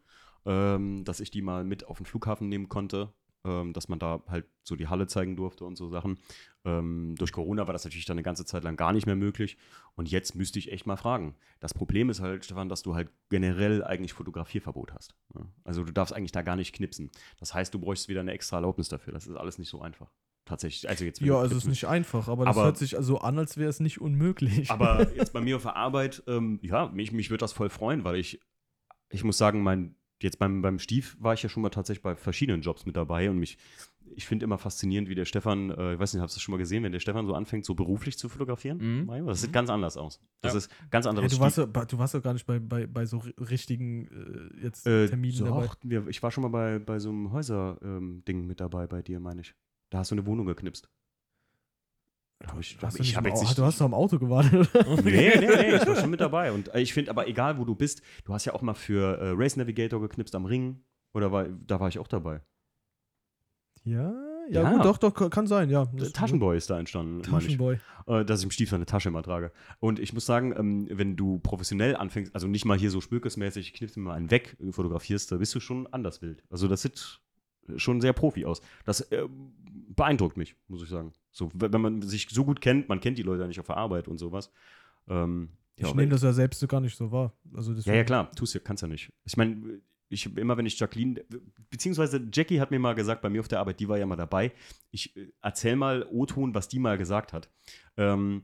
ähm, dass ich die mal mit auf den Flughafen nehmen konnte, ähm, dass man da halt so die Halle zeigen durfte und so Sachen. Ähm, durch Corona war das natürlich dann eine ganze Zeit lang gar nicht mehr möglich. Und jetzt müsste ich echt mal fragen. Das Problem ist halt, Stefan, dass du halt generell eigentlich Fotografierverbot hast. ne? Also du darfst eigentlich da gar nicht knipsen. Das heißt, du bräuchst wieder eine extra Erlaubnis dafür. Das ist alles nicht so einfach. Tatsächlich. Also jetzt Ja, du also es ist nicht einfach, aber das Aber- hört sich also an, als wäre es nicht unmöglich. aber jetzt bei mir auf der Arbeit, ähm, ja, mich, mich würde das voll freuen, weil ich, ich muss sagen, mein, jetzt beim, beim Stief war ich ja schon mal tatsächlich bei verschiedenen Jobs mit dabei und mich, ich finde immer faszinierend, wie der Stefan, äh, ich weiß nicht, hast du das schon mal gesehen, wenn der Stefan so anfängt, so beruflich zu fotografieren? Mhm. Mario? Das sieht Mhm. ganz anders aus. Das Ja. ist ganz Hey, anderes du, warst Stief. ja, du warst ja gar nicht bei, bei, bei so ri- richtigen äh, jetzt Äh, Terminen dabei. doch, wir, ich war schon mal bei, bei so einem Häuser-Ding mit dabei bei dir, meine ich. Da hast du eine Wohnung geknipst. Hab ich, du, ich nicht habe jetzt nicht, du hast doch am Auto gewartet, oder? Nee, nee, nee, ich war schon mit dabei. Und äh, ich finde aber, egal wo du bist, du hast ja auch mal für äh, Race Navigator geknipst am Ring. Oder war, da war ich auch dabei. Ja, ja, Ja. gut, doch, doch, kann- sein, ja. Das- Taschenboy ist da entstanden. Taschenboy. Äh, dass ich im Stiefel eine Tasche immer trage. Und ich muss sagen, ähm, wenn du professionell anfängst, also nicht mal hier so spökesmäßig, knippst mir mal einen weg, äh, fotografierst, da bist du schon anders wild. Also das sieht schon sehr Profi aus. Das äh, beeindruckt mich, muss ich sagen. So, wenn man sich so gut kennt, man kennt die Leute ja nicht auf der Arbeit und sowas. Ähm, Ich ja, nehme das ja selbst so gar nicht so wahr. Also Ja, ja, klar, tust ja, kannst ja nicht. Ich meine, ich immer, wenn ich Jacqueline, beziehungsweise Jackie hat mir mal gesagt, bei mir auf der Arbeit, die war ja mal dabei, ich äh, erzähl mal O-Ton, was die mal gesagt hat. Ähm,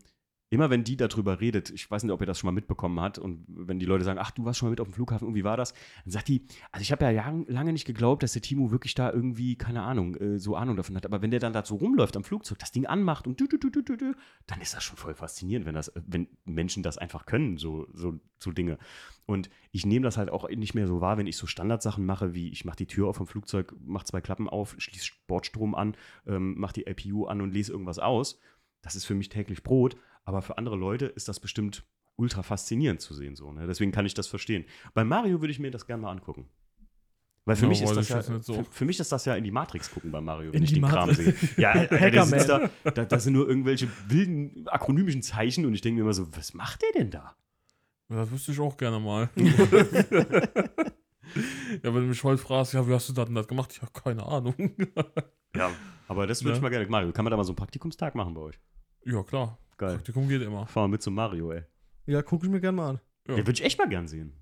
immer wenn die darüber redet, ich weiß nicht, ob ihr das schon mal mitbekommen hat, und wenn die Leute sagen, ach, du warst schon mal mit auf dem Flughafen, irgendwie war das, dann sagt die, also ich habe ja lang, lange nicht geglaubt, dass der Timo wirklich da irgendwie, keine Ahnung, äh, so Ahnung davon hat, aber wenn der dann da so rumläuft am Flugzeug, das Ding anmacht und du, du, du, du, du, du, dann ist das schon voll faszinierend, wenn das, wenn Menschen das einfach können, so, so, so Dinge. Und ich nehme das halt auch nicht mehr so wahr, wenn ich so Standardsachen mache, wie ich mache die Tür auf vom Flugzeug, mache zwei Klappen auf, schließe Sportstrom an, ähm, mache die APU an und lese irgendwas aus. Das ist für mich täglich Brot, aber für andere Leute ist das bestimmt ultra faszinierend zu sehen. So, ne? Deswegen kann ich das verstehen. Bei Mario würde ich mir das gerne mal angucken. Weil für, Ja, mich ist das ich ja, so. für, für mich ist das ja in die Matrix gucken bei Mario, wenn In ich den Kram Matrix. sehe. Ja, sitzt da, da, das sind nur irgendwelche wilden akronymischen Zeichen und ich denke mir immer so, was macht der denn da? Ja, Das wüsste ich auch gerne mal. ja, wenn du mich heute fragst, ja, wie hast du das denn das gemacht? Ja, keine Ahnung. Ja, aber das würde Ne? ich mal gerne. Mario, kann man da mal so einen Praktikumstag machen bei euch? ja, klar. Geil. Praktikum geht immer. Fahr mal mit zum Mario, ey. Ja, gucke ich mir gerne mal an. Ja. Den würde ich echt mal gern sehen.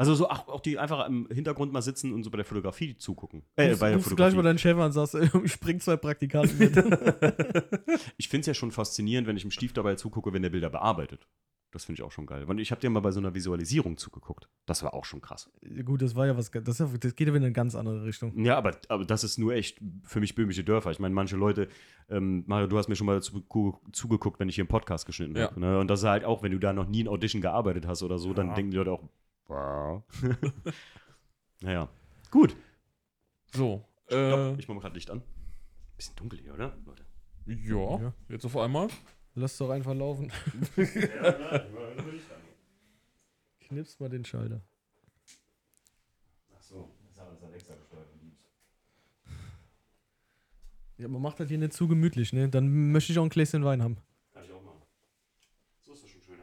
Also so auch, auch die einfach im Hintergrund mal sitzen und so bei der Fotografie zugucken. Äh, Rufst- bei der du gleich mal Fotografie. deinen Chef an und sagst, ich spring zwei Praktikanten mit. Ich finde es ja schon faszinierend, wenn ich dem Stief dabei zugucke, wenn der Bilder bearbeitet. Das finde ich auch schon geil. Und ich habe dir mal bei so einer Visualisierung zugeguckt. Das war auch schon krass. Gut, das war ja was, das, das geht ja wieder in eine ganz andere Richtung. Ja, aber, aber das ist nur echt für mich böhmische Dörfer. Ich meine, manche Leute, ähm, Mario, du hast mir schon mal zu, zugeguckt, wenn ich hier einen Podcast geschnitten Ja. habe. Ne? Und das ist halt auch, wenn du da noch nie in Audition gearbeitet hast oder so, dann Ja. denken die Leute auch, wow. naja, gut. So. Stopp. Äh, Ich mache gerade Licht an. Bisschen dunkel hier, oder, Leute? ja, Ja. jetzt auf einmal. Lass doch einfach laufen. Knips mal den Schalter. Achso, das hat das Alexa gesteuert. Ja, man macht das hier nicht zu gemütlich, ne? Dann möchte ich auch ein Gläschen Wein haben. Kann ich auch machen. So ist das schon schöner.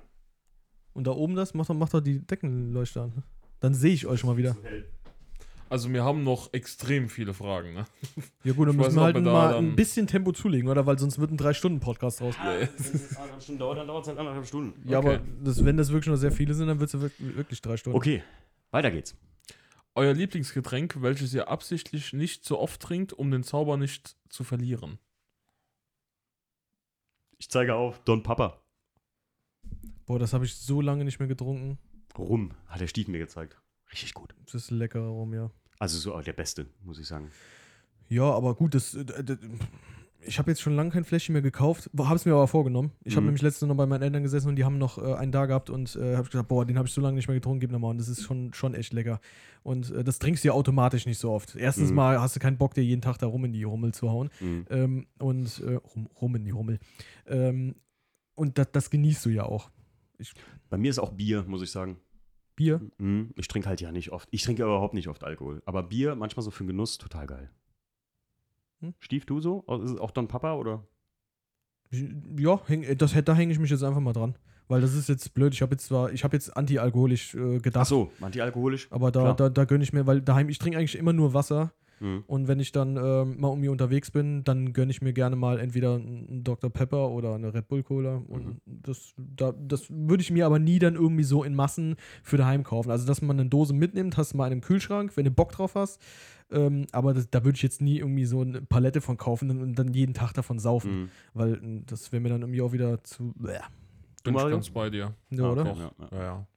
Und da oben das, macht doch, macht doch die Deckenleuchte an. Dann sehe ich euch mal wieder. Zu hell. Also, wir haben noch extrem viele Fragen, ne? Ja gut, dann Ich müssen wir halt wir mal ein bisschen Tempo zulegen, oder? Weil sonst wird ein 3-Stunden-Podcast raus. Ah, Wenn es anderthalb Stunden dauert, dann dauert es halt anderthalb Stunden. Ja, Okay. aber das, wenn das wirklich noch sehr viele sind, dann wird es wirklich, wirklich drei Stunden. Okay, weiter geht's. Euer Lieblingsgetränk, welches ihr absichtlich nicht so oft trinkt, um den Zauber nicht zu verlieren. Ich zeige auf Don Papa. Boah, das habe ich so lange nicht mehr getrunken. Rum, hat der Stief mir gezeigt. Richtig gut. Das ist lecker rum, ja. Also so der Beste, muss ich sagen. Ja, aber gut, das, äh, d- ich habe jetzt schon lange kein Fläschchen mehr gekauft, habe es mir aber vorgenommen. Ich habe Mhm. nämlich letztens noch bei meinen Eltern gesessen und die haben noch äh, einen da gehabt und äh, habe gesagt, boah, den habe ich so lange nicht mehr getrunken, gib mir mal. Und das ist schon, schon echt lecker. Und äh, das trinkst du ja automatisch nicht so oft. Erstens Mhm. mal hast du keinen Bock, dir jeden Tag da rum in die Hummel zu hauen. Mhm. Ähm, und äh, rum, rum in die Hummel. Ähm, und das, das genießt du ja auch. Bei mir ist auch Bier, muss ich sagen. Bier. Mhm. Ich trinke halt ja nicht oft. Ich trinke überhaupt nicht oft Alkohol. Aber Bier, manchmal so für den Genuss, total geil. Hm? Stief, du so? Ist es auch Don Papa oder? Ja, häng, das, da hänge ich mich jetzt einfach mal dran. Weil das ist jetzt blöd. Ich habe jetzt zwar, ich habe jetzt antialkoholisch äh, gedacht. Ach so, antialkoholisch? Aber da, Klar. da, da gönne ich mir, weil daheim, ich trinke eigentlich immer nur Wasser. Mhm. Und wenn ich dann ähm, mal um mir unterwegs bin, dann gönne ich mir gerne mal entweder einen Dr. Pepper oder eine Red Bull Cola. Und Mhm. das, da, das würde ich mir aber nie dann irgendwie so in Massen für daheim kaufen. Also, dass man eine Dose mitnimmt, hast du mal in einem Kühlschrank, wenn du Bock drauf hast. Ähm, aber das, da würde ich jetzt nie irgendwie so eine Palette von kaufen und dann jeden Tag davon saufen. Mhm. Weil äh, das wäre mir dann irgendwie auch wieder zu. Bäh. Bin ich ganz bei dir. Ja, oder? okay. Ja, ja. Ja, ja.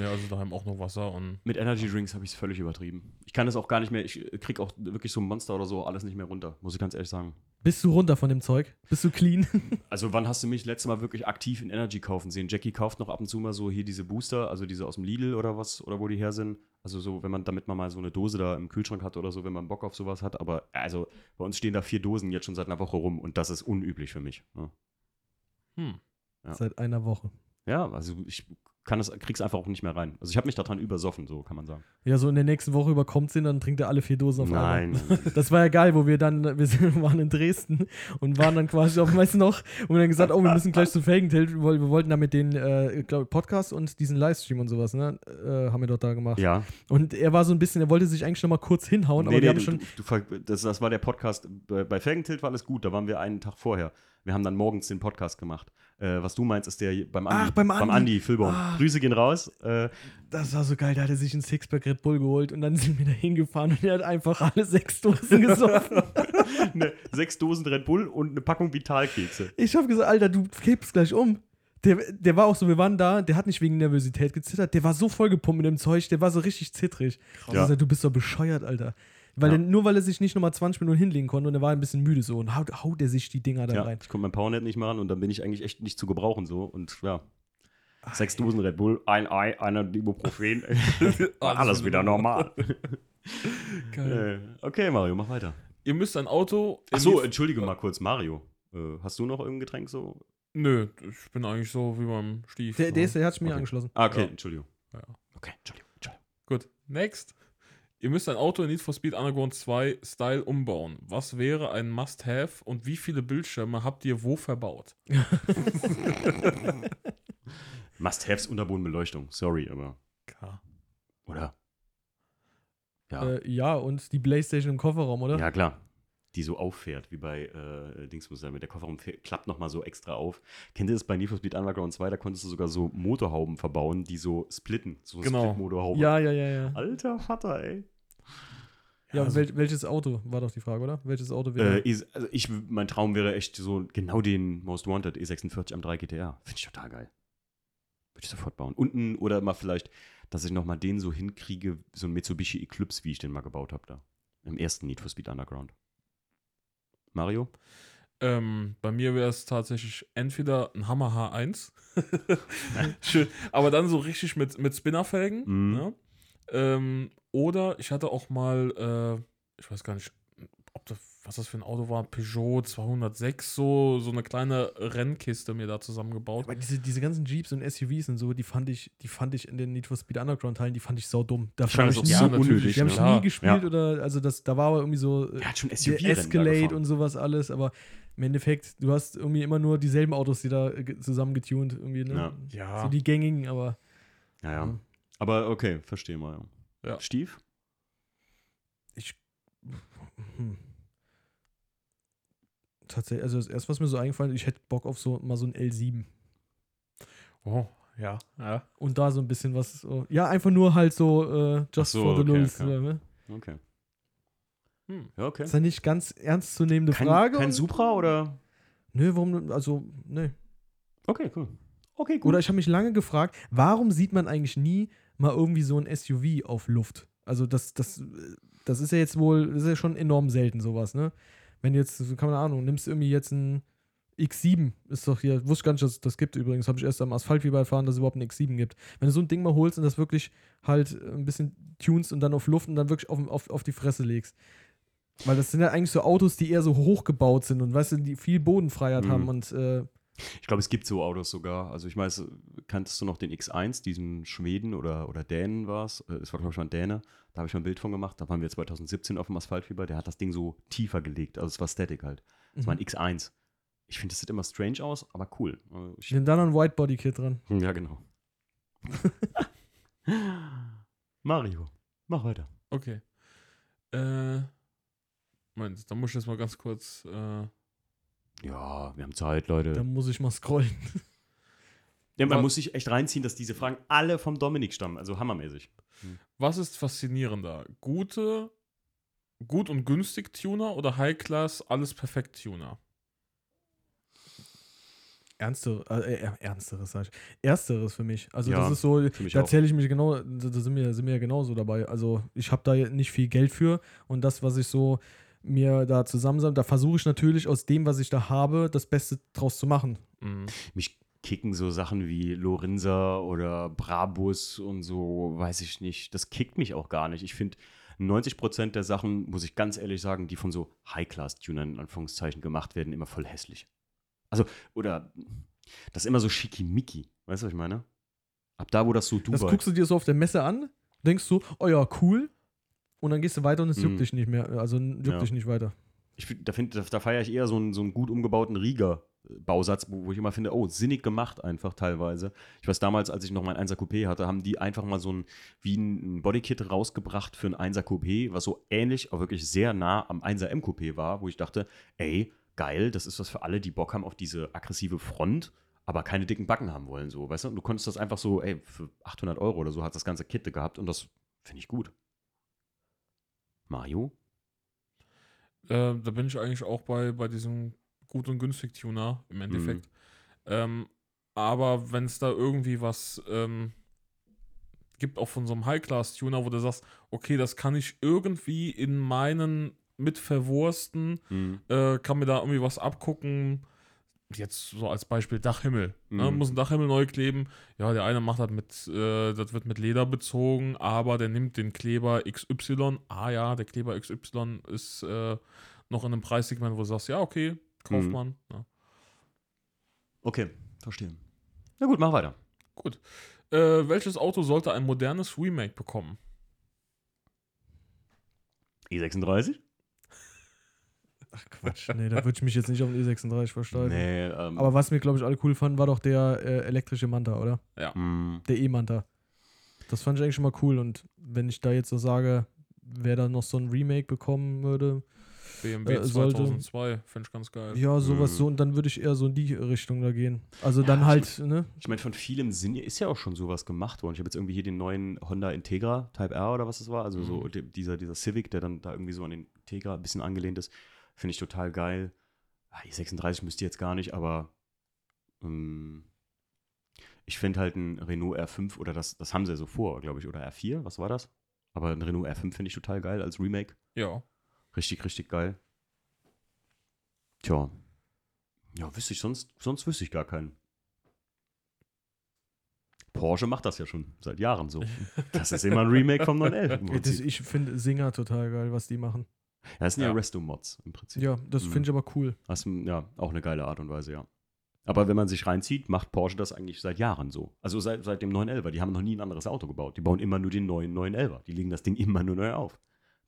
Ja, also daheim auch noch Wasser und. Mit Energy Drinks habe ich es völlig übertrieben. Ich kann das auch gar nicht mehr, ich krieg auch wirklich so ein Monster oder so alles nicht mehr runter, muss ich ganz ehrlich sagen. Bist du runter von dem Zeug? Bist du clean? Also wann hast du mich letztes Mal wirklich aktiv in Energy kaufen sehen? Jackie kauft noch ab und zu mal so hier diese Booster, also diese aus dem Lidl oder was, oder wo die her sind. Also so, wenn man, damit man mal so eine Dose da im Kühlschrank hat oder so, wenn man Bock auf sowas hat. Aber also bei uns stehen da vier Dosen jetzt schon seit einer Woche rum und das ist unüblich für mich. ne? Hm. Ja. Seit einer Woche. Ja, also ich kann das, krieg's einfach auch nicht mehr rein. Also ich habe mich daran übersoffen, so kann man sagen. Ja, so in der nächsten Woche überkommt sie, dann trinkt er alle vier Dosen auf Nein. einmal. Das war ja geil, wo wir dann, wir sind, waren in Dresden und waren dann quasi auf, weißt du noch, und dann gesagt, oh, wir müssen gleich zu Felgentilt, weil wir wollten da mit den, äh, ich glaub, Podcast und diesen Livestream und sowas, ne, äh, haben wir dort da gemacht. ja. Und er war so ein bisschen, er wollte sich eigentlich noch mal kurz hinhauen, aber Nee, wir nee, haben du, schon, du, das, das war der Podcast. Bei, bei Felgentilt war alles gut, da waren wir einen Tag vorher. Wir haben dann morgens den Podcast gemacht. Äh, was du meinst, ist der beim Andi. Ach, beim Andi. Andi Füllbaum. Ah. Grüße gehen raus. Äh, Das war so geil, da hat er sich ein Sixpack Red Bull geholt und dann sind wir da hingefahren und er hat einfach alle sechs Dosen gesoffen. ne, sechs Dosen Red Bull und eine Packung Vitalkekse. Ich hab gesagt, Alter, du kippst gleich um. Der, der war auch so, wir waren da, der hat nicht wegen Nervosität gezittert, der war so vollgepumpt mit dem Zeug, der war so richtig zittrig. Ich Ja. gesagt, du bist doch bescheuert, Alter. Weil Ja. der, nur weil er sich nicht nochmal 20 Minuten hinlegen konnte und er war ein bisschen müde so und haut, haut er sich die Dinger da Ja, rein. ich konnte mein Powernet nicht machen und dann bin ich eigentlich echt nicht zu gebrauchen so. Und ja, sechs Dosen Red Bull, ein Ei, einer Ibuprofen. Alles wieder normal. Geil. Äh, okay, Mario, mach weiter. Ihr müsst ein Auto. Achso, entschuldige mal kurz, Mario. Äh, hast du noch irgendein Getränk so? Nö, ich bin eigentlich so wie beim Stief. Der, der, ist, der hat sich mir Okay. angeschlossen. Ah, okay, Ja. Entschuldigung. Ja. Okay, Entschuldigung, Entschuldigung. Gut, next. Ihr müsst ein Auto in Need for Speed Underground 2 Style umbauen. Was wäre ein Must-Have und wie viele Bildschirme habt ihr wo verbaut? Must-Haves Unterbodenbeleuchtung, sorry, aber. Klar. Oder? Ja. Äh, ja, und die Playstation im Kofferraum, oder? Ja, klar. Die so auffährt, wie bei äh, Dings muss sein, mit der Kofferraum klappt nochmal so extra auf. Kennt ihr das bei Need for Speed Underground 2? Da konntest du sogar so Motorhauben verbauen, die so splitten. So Genau. Split-Motorhaube. ja, ja, ja. ja. Alter Vater, ey. Ja, also- wel, welches Auto war doch die Frage, oder? Welches Auto wäre? Äh, E- also ich, mein Traum wäre echt so genau den Most Wanted E46 am 3 GTR. Finde ich total geil. Würde ich sofort bauen. Unten oder mal vielleicht, dass ich nochmal den so hinkriege, so ein Mitsubishi Eclipse, wie ich den mal gebaut habe da. Im ersten Need for Speed Underground. Mario? Ähm, bei mir wäre es tatsächlich entweder ein Hammer H1. Schön. Aber dann so richtig mit, mit Spinnerfelgen. Mhm. Ne? Ähm, oder ich hatte auch mal, äh, ich weiß gar nicht, ob das, was das für ein Auto war, Peugeot 206, so, so eine kleine Rennkiste mir da zusammengebaut. Aber diese, diese ganzen Jeeps und SUVs und so, die fand ich, die fand ich in den Need for Speed Underground Teilen, die fand ich sau dumm. Da fand ich auch nie, so natürlich, unnötig. die habe ich ne? Ja. nie gespielt Ja. oder, also das, da war aber irgendwie so äh, Er hat schon der suv Escalade und sowas alles, aber im Endeffekt, du hast irgendwie immer nur dieselben Autos, die da äh, ge- zusammen getuned irgendwie, ne? Ja. Ja. So die gängigen, aber Ja, ja. Aber okay, verstehe mal. Ja. Stief? ich. Hm. Tatsächlich, also das erste, was mir so eingefallen ist, ich hätte Bock auf so mal so ein L7. Oh, ja. ja. Und da so ein bisschen was. So, ja, einfach nur halt so, äh, just so, for the okay, lulz. okay. Ne? Okay. Hm. Ja, okay. Das ist ja nicht ganz ernstzunehmende Kein, Frage. kein Supra oder? Nö, warum? Also, nö. Okay, cool. Okay, gut. Oder ich habe mich lange gefragt, warum sieht man eigentlich nie mal irgendwie so ein SUV auf Luft? Also, das, das, das ist ja jetzt wohl, das ist ja schon enorm selten, sowas, ne? Wenn du jetzt, keine Ahnung, nimmst irgendwie jetzt ein X7, ist doch hier, wusste gar nicht, dass das gibt übrigens, habe ich erst am Asphaltfieber erfahren, dass es überhaupt ein X7 gibt. Wenn du so ein Ding mal holst und das wirklich halt ein bisschen tunst und dann auf Luft und dann wirklich auf, auf, auf die Fresse legst. Weil das sind ja eigentlich so Autos, die eher so hochgebaut sind und weißt du, die viel Bodenfreiheit Mhm. haben und äh, Ich glaube, es gibt so Autos sogar. Also ich weiß, kanntest du noch den X1, diesen Schweden oder, oder Dänen war es? Es war, glaube ich, mal ein Däne. Da habe ich mal ein Bild von gemacht. Da waren wir 2017 auf dem Asphaltfieber. Der hat das Ding so tiefer gelegt. Also es war Static halt. Das war ein X1. Ich finde, das sieht immer strange aus, aber cool. Also Ich, Nimm da noch ein Whitebody-Kit dran. ja, genau. Mario, mach weiter. Okay. Äh. Moment, da muss ich jetzt mal ganz kurz. Äh, Ja, wir haben Zeit, Leute. Da muss ich mal scrollen. Ja, man Was- muss sich echt reinziehen, dass diese Fragen alle vom Dominik stammen. Also hammermäßig. was ist faszinierender? Gute, gut und günstig Tuner oder High Class, alles perfekt Tuner? Ernstere, äh, äh, ernsteres, sag ich. Ersteres für mich. Also Ja, das ist so, da zähle ich mich genau, da da sind wir, sind wir ja genauso dabei. Also ich habe da nicht viel Geld für und das, was ich so mir da zusammensammle, da versuche ich natürlich aus dem, was ich da habe, das Beste draus zu machen. Mhm. Mich kicken so Sachen wie Lorenza oder Brabus und so, weiß ich nicht. Das kickt mich auch gar nicht. Ich finde, 90% der Sachen, muss ich ganz ehrlich sagen, die von so High-Class-Tunern in Anführungszeichen gemacht werden, immer voll hässlich. Also, oder das ist immer so schickimicki. Weißt du, was ich meine? Ab da, wo das so Das Dubai. guckst du dir so auf der Messe an, denkst du, oh ja, cool. Und dann gehst du weiter und es juckt Mhm. dich nicht mehr. Also juckt Ja. dich nicht weiter. ich, da, find- da, da feiere ich eher so einen, so einen gut umgebauten Rieger-Bausatz, wo, wo ich immer finde, oh, sinnig gemacht einfach teilweise. Ich weiß damals, als ich noch mein 1er Coupé hatte, haben die einfach mal so ein, wie ein Bodykit rausgebracht für ein 1er Coupé, was so ähnlich, aber wirklich sehr nah am 1er M-Coupé war, wo ich dachte, ey, geil, das ist was für alle, die Bock haben auf diese aggressive Front, aber keine dicken Backen haben wollen, so, weißt du? Und du konntest das einfach so, ey, für 800 Euro oder so hat das ganze Kit gehabt und das finde ich gut. Mario? Äh, da bin ich eigentlich auch bei, bei diesem gut und günstig Tuner im Endeffekt. Ähm, aber wenn es da irgendwie was ähm, gibt, auch von so einem High-Class-Tuner, wo du sagst, okay, das kann ich irgendwie in meinen mit verwursten, Mhm. äh, kann mir da irgendwie was abgucken. Jetzt so als Beispiel Dachhimmel. Ne? Mhm. Muss ein Dachhimmel neu kleben. Ja, der eine macht das mit, äh, das wird mit Leder bezogen, aber der nimmt den Kleber XY. Ah ja, der Kleber XY ist äh, noch in einem Preissegment, wo du sagst, ja, okay, kauft Mhm. man. Ja. Okay, verstehe. Na gut, mach weiter. Gut. Äh, welches Auto sollte ein modernes Remake bekommen? E36? Ach Quatsch, nee, da würde ich mich jetzt nicht auf den E36 versteifen. Nee, ähm. Aber was mir, glaube ich, alle cool fanden, war doch der äh, elektrische Manta, oder? mh, Der E-Manta. Das fand ich eigentlich schon mal cool. Und wenn ich da jetzt so sage, wer da noch so ein Remake bekommen würde, BMW Äh, sollte- 2002, finde ich ganz geil. ja, sowas Mhm. so, und dann würde ich eher so in die Richtung da gehen. Also Ja, dann ich halt, ne? Ich meine, von vielem Sinn ist ja auch schon sowas gemacht worden. Ich habe jetzt irgendwie hier den neuen Honda Integra Type R oder was das war. Also so Mhm. die- dieser, dieser Civic, der dann da irgendwie so an den Integra ein bisschen angelehnt ist. Finde ich total geil. Ah, E36 müsste jetzt gar nicht, aber ähm, ich finde halt ein Renault R5 oder das, das haben sie ja so vor, glaube ich, oder R4, was war das? Aber ein Renault R5 finde ich total geil als Remake. Ja. Richtig, richtig geil. Tja. Ja, wüsste ich, sonst, sonst wüsste ich gar keinen. Porsche macht das ja schon seit Jahren so. Das ist immer ein Remake vom 911. Im Das, Prinzip. ich finde Singer total geil, was die machen. Ja, das sind ja, Ja. Resto-Mods im Prinzip. Ja, das Mhm. finde ich aber cool. Das ja auch eine geile Art und Weise, ja. Aber wenn man sich reinzieht, macht Porsche das eigentlich seit Jahren so. Also seit, seit dem 911er. Die haben noch nie ein anderes Auto gebaut. Die bauen immer nur den neuen 911er. Die legen das Ding immer nur neu auf.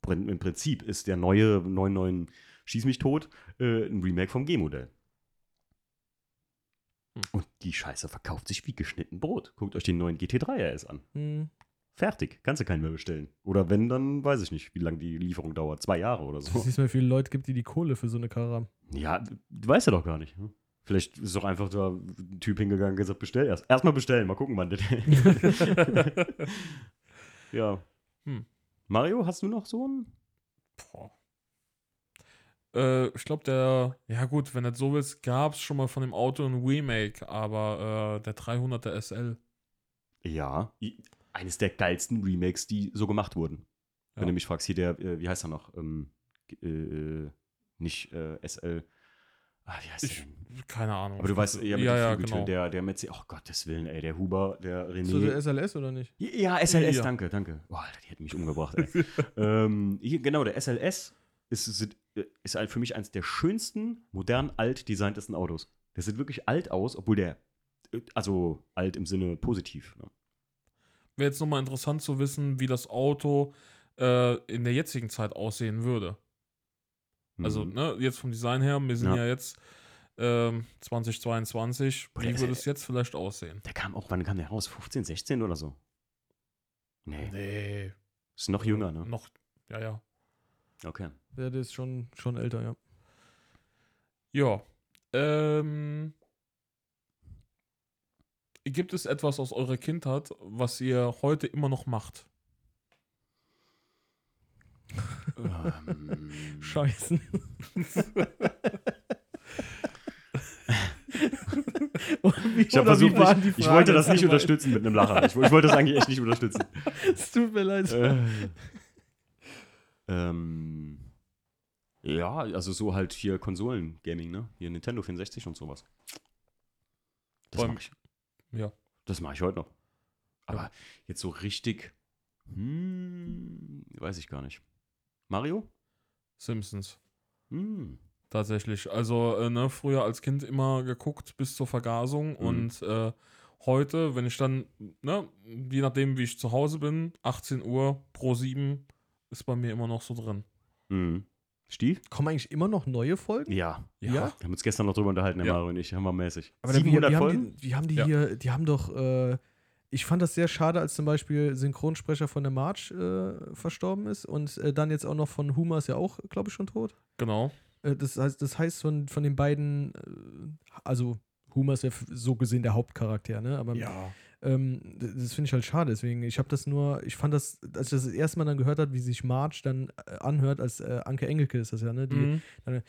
Im Prinzip ist der neue 99 Schieß mich tot äh, ein Remake vom G-Modell. Hm. Und die Scheiße verkauft sich wie geschnitten Brot. Guckt euch den neuen GT3 RS an. Hm. Fertig. Kannst du keinen mehr bestellen. Oder wenn, dann weiß ich nicht, wie lange die Lieferung dauert. Zwei Jahre oder Du so. siehst mal, wie viele Leute gibt, die die Kohle für so eine Karre haben. Ja, du weißt ja doch gar nicht. hm? Vielleicht ist doch einfach da ein Typ hingegangen und gesagt, bestell erst. Erstmal bestellen, mal gucken, wann das. ja. Hm. Mario, hast du noch so einen? Boah. Äh, ich glaube, der, ja gut, wenn du das so willst, gab es schon mal von dem Auto ein Remake, aber äh, der 300er SL. Ja. Eines der geilsten Remakes, die so gemacht wurden. Wenn Ja. du mich fragst, hier der, äh, wie heißt er noch? Ähm, äh, äh, nicht äh, SL. Ah, wie heißt Ich, der keine Ahnung. Aber du weißt, ja, mit ja, ja, genau. der, der Mercedes, oh Gottes Willen, ey, der Huber, der René. So der SLS oder nicht? Ja, SLS, Ja. danke, danke. Boah, Alter, die hätten mich umgebracht, ey. ähm, hier, genau, der SLS ist, ist, ist ein- für mich eines der schönsten, modern alt designtesten Autos. Der sieht wirklich alt aus, obwohl der, äh, also alt im Sinne positiv. Ne? Wäre jetzt nochmal interessant zu wissen, wie das Auto äh, in der jetzigen Zeit aussehen würde. Also, Mhm. ne, jetzt vom Design her, wir sind Ja. ja, jetzt ähm, 2022. Boah, Wie würde es jetzt vielleicht aussehen? Der kam auch, wann kam der raus? 15, 16 oder so? Nee, Nee. ist noch jünger, ne? Noch, ja, ja. Okay. Ja, der ist schon, schon älter, ja. Ja. Ähm, gibt es etwas aus eurer Kindheit, was ihr heute immer noch macht? ähm, Scheißen. Ich, versucht, ich, ich wollte das nicht unterstützen mit einem Lacher. Ich, ich wollte das eigentlich echt nicht unterstützen. Es tut mir leid. Äh, ähm, ja, also so halt hier Konsolen-Gaming, ne? Hier Nintendo 64 und sowas. Das Beim- mache ich. Ja. Das mache ich heute noch. Aber Ja. jetzt so richtig, hm, weiß ich gar nicht. Mario? Simpsons. Hm. Tatsächlich. Also, äh, ne, früher als Kind immer geguckt bis zur Vergasung Mhm. und äh, heute, wenn ich dann, ne, je nachdem, wie ich zu Hause bin, 18 Uhr pro 7 ist bei mir immer noch so drin. Hm. Steve? Kommen eigentlich immer noch neue Folgen? Ja. Ja? Wir haben uns gestern noch drüber unterhalten, der Ja. Mario und ich, hammermäßig. Aber wie, 700 wie, haben Folgen? die, wie haben die Ja. hier, die haben doch, äh, ich fand das sehr schade, als zum Beispiel Synchronsprecher von der March äh, verstorben ist und äh, dann jetzt auch noch von Huma ist ja auch, glaube ich, schon tot. Genau. Äh, das heißt, das heißt von, von den beiden, äh, also Homer ist ja so gesehen der Hauptcharakter, ne? Aber Ja. Ähm, das finde ich halt schade. Deswegen, ich habe das nur, ich fand das, als ich das, das erste Mal dann gehört habe, wie sich Marge dann äh, anhört, als äh, Anke Engelke ist das ja, ne? Die, Mhm.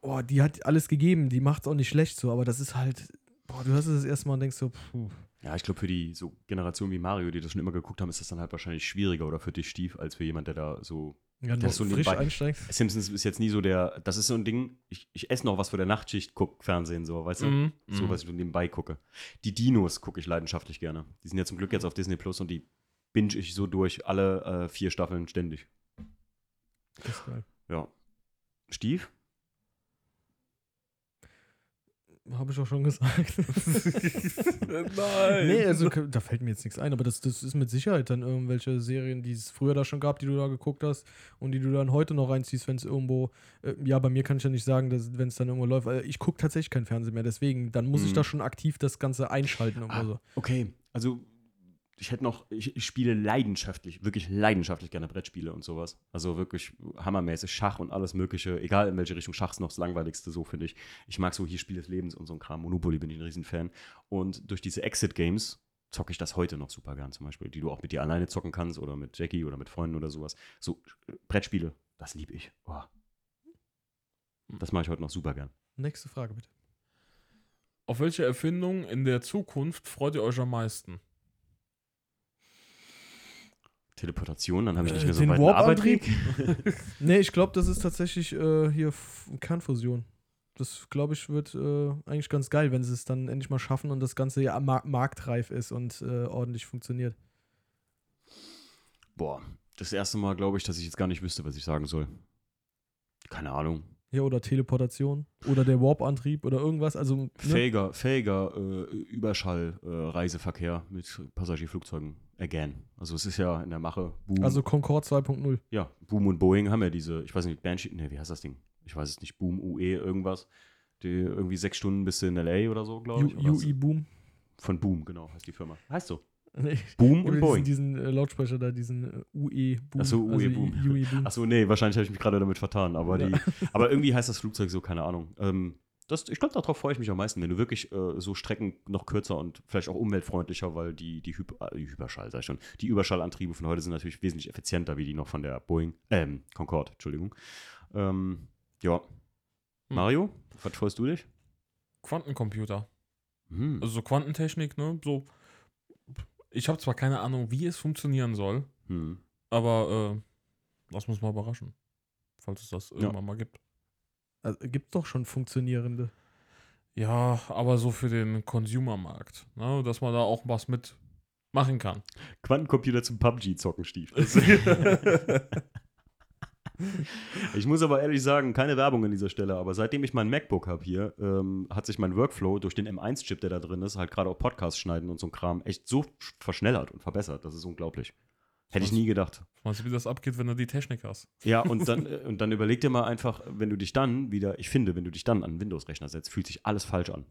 oh, die hat alles gegeben, die macht es auch nicht schlecht so, aber das ist halt, boah, du hörst es das erste Mal und denkst so, puh. Ja, ich glaube, für die so Generationen wie Mario, die das schon immer geguckt haben, ist das dann halt wahrscheinlich schwieriger oder für dich, Stief, als für jemand, der da so. Ja, Das noch so frisch nebenbei. einsteigst. Simpsons ist jetzt nie so der. Das ist so ein Ding, ich, ich esse noch was vor der Nachtschicht, guck Fernsehen, so, weißt du? Mhm. So, Mhm. was ich nebenbei gucke. Die Dinos gucke ich leidenschaftlich gerne. Die sind ja zum Glück jetzt auf Disney Plus und die binge ich so durch alle äh, vier Staffeln ständig. Das ist geil. Ja. Stief? Habe ich auch schon gesagt. Nein. nee, also da fällt mir jetzt nichts ein, aber das, das ist mit Sicherheit dann irgendwelche Serien, die es früher da schon gab, die du da geguckt hast und die du dann heute noch reinziehst, wenn es irgendwo, äh, ja, bei mir kann ich ja nicht sagen, dass wenn es dann irgendwo läuft, weil ich gucke tatsächlich kein Fernsehen mehr, deswegen, dann muss ich Mhm. da schon aktiv das Ganze einschalten und Ah, so. Okay, also ich hätte noch, ich, ich spiele leidenschaftlich, wirklich leidenschaftlich gerne Brettspiele und sowas. Also wirklich hammermäßig Schach und alles Mögliche, egal in welche Richtung Schach ist noch das Langweiligste, so finde ich. Ich mag so hier Spiel des Lebens und so ein Kram. Monopoly bin ich ein Riesenfan. Und durch diese Exit-Games zocke ich das heute noch super gern zum Beispiel, die du auch mit dir alleine zocken kannst oder mit Jackie oder mit Freunden oder sowas. So Brettspiele, das liebe ich. Oh. Das mache ich heute noch super gern. Nächste Frage bitte. Auf welche Erfindung in der Zukunft freut ihr euch am meisten? Teleportation, dann habe ich nicht Äh, mehr so den weit einen Warp-Antrieb? Arbeitsweg. Nee, ich glaube, das ist tatsächlich äh, hier Kernfusion. Das, glaube ich, wird äh, eigentlich ganz geil, wenn sie es dann endlich mal schaffen und das Ganze ja mar marktreif ist und äh, ordentlich funktioniert. Boah, das erste Mal glaube ich, dass ich jetzt gar nicht wüsste, was ich sagen soll. Keine Ahnung. Ja, oder Teleportation. Oder der Warp-Antrieb oder irgendwas. Also, ne? Fähiger, fähiger äh, Überschall-Reiseverkehr mit Passagierflugzeugen. Again. Also es ist ja in der Mache. Boom. also Concorde 2.0. ja, Boom und Boeing haben ja diese, ich weiß nicht, Banshee, ne, wie heißt das Ding? Ich weiß es nicht, Boom, UE, irgendwas. Die irgendwie sechs Stunden bis in L.A. oder so, glaube ich. UI Boom. Von Boom, genau, heißt die Firma. Heißt so. Nee. Boom und Boeing. diesen, diesen äh, Lautsprecher da, diesen äh, UE Boom. Ach so, UE also Boom. UI Boom. Achso, nee, wahrscheinlich habe ich mich gerade damit vertan, aber, Ja. die, aber irgendwie heißt das Flugzeug so, keine Ahnung. Ähm, das, ich glaube, darauf freue ich mich am meisten, wenn du wirklich äh, so Strecken noch kürzer und vielleicht auch umweltfreundlicher, weil die, die, Hyp äh, Hyperschall, sag ich schon, die Überschallantriebe von heute sind natürlich wesentlich effizienter, wie die noch von der Boeing, ähm, Concorde, Entschuldigung. Ähm, ja. Hm. Mario, was freust du dich? Quantencomputer. Hm. Also so Quantentechnik, ne? So. Ich habe zwar keine Ahnung, wie es funktionieren soll, Hm. aber äh, lass uns mal überraschen. Falls es das irgendwann mal gibt. Also, gibt doch schon funktionierende. Ja, aber so für den Consumermarkt, ne? Dass man da auch was mit machen kann. Quantencomputer zum PUBG zocken, Stief. Ich muss aber ehrlich sagen, keine Werbung an dieser Stelle, aber seitdem ich mein MacBook habe hier, ähm, hat sich mein Workflow durch den M1-Chip, der da drin ist, halt gerade auch Podcasts schneiden und so ein Kram, echt so verschnellert und verbessert. Das ist unglaublich. Hätte ich nie gedacht. Weißt du, wie das abgeht, wenn du die Technik hast? Ja, und dann, äh, und dann überleg dir mal einfach, wenn du dich dann wieder, ich finde, wenn du dich dann an einen Windows-Rechner setzt, fühlt sich alles falsch an.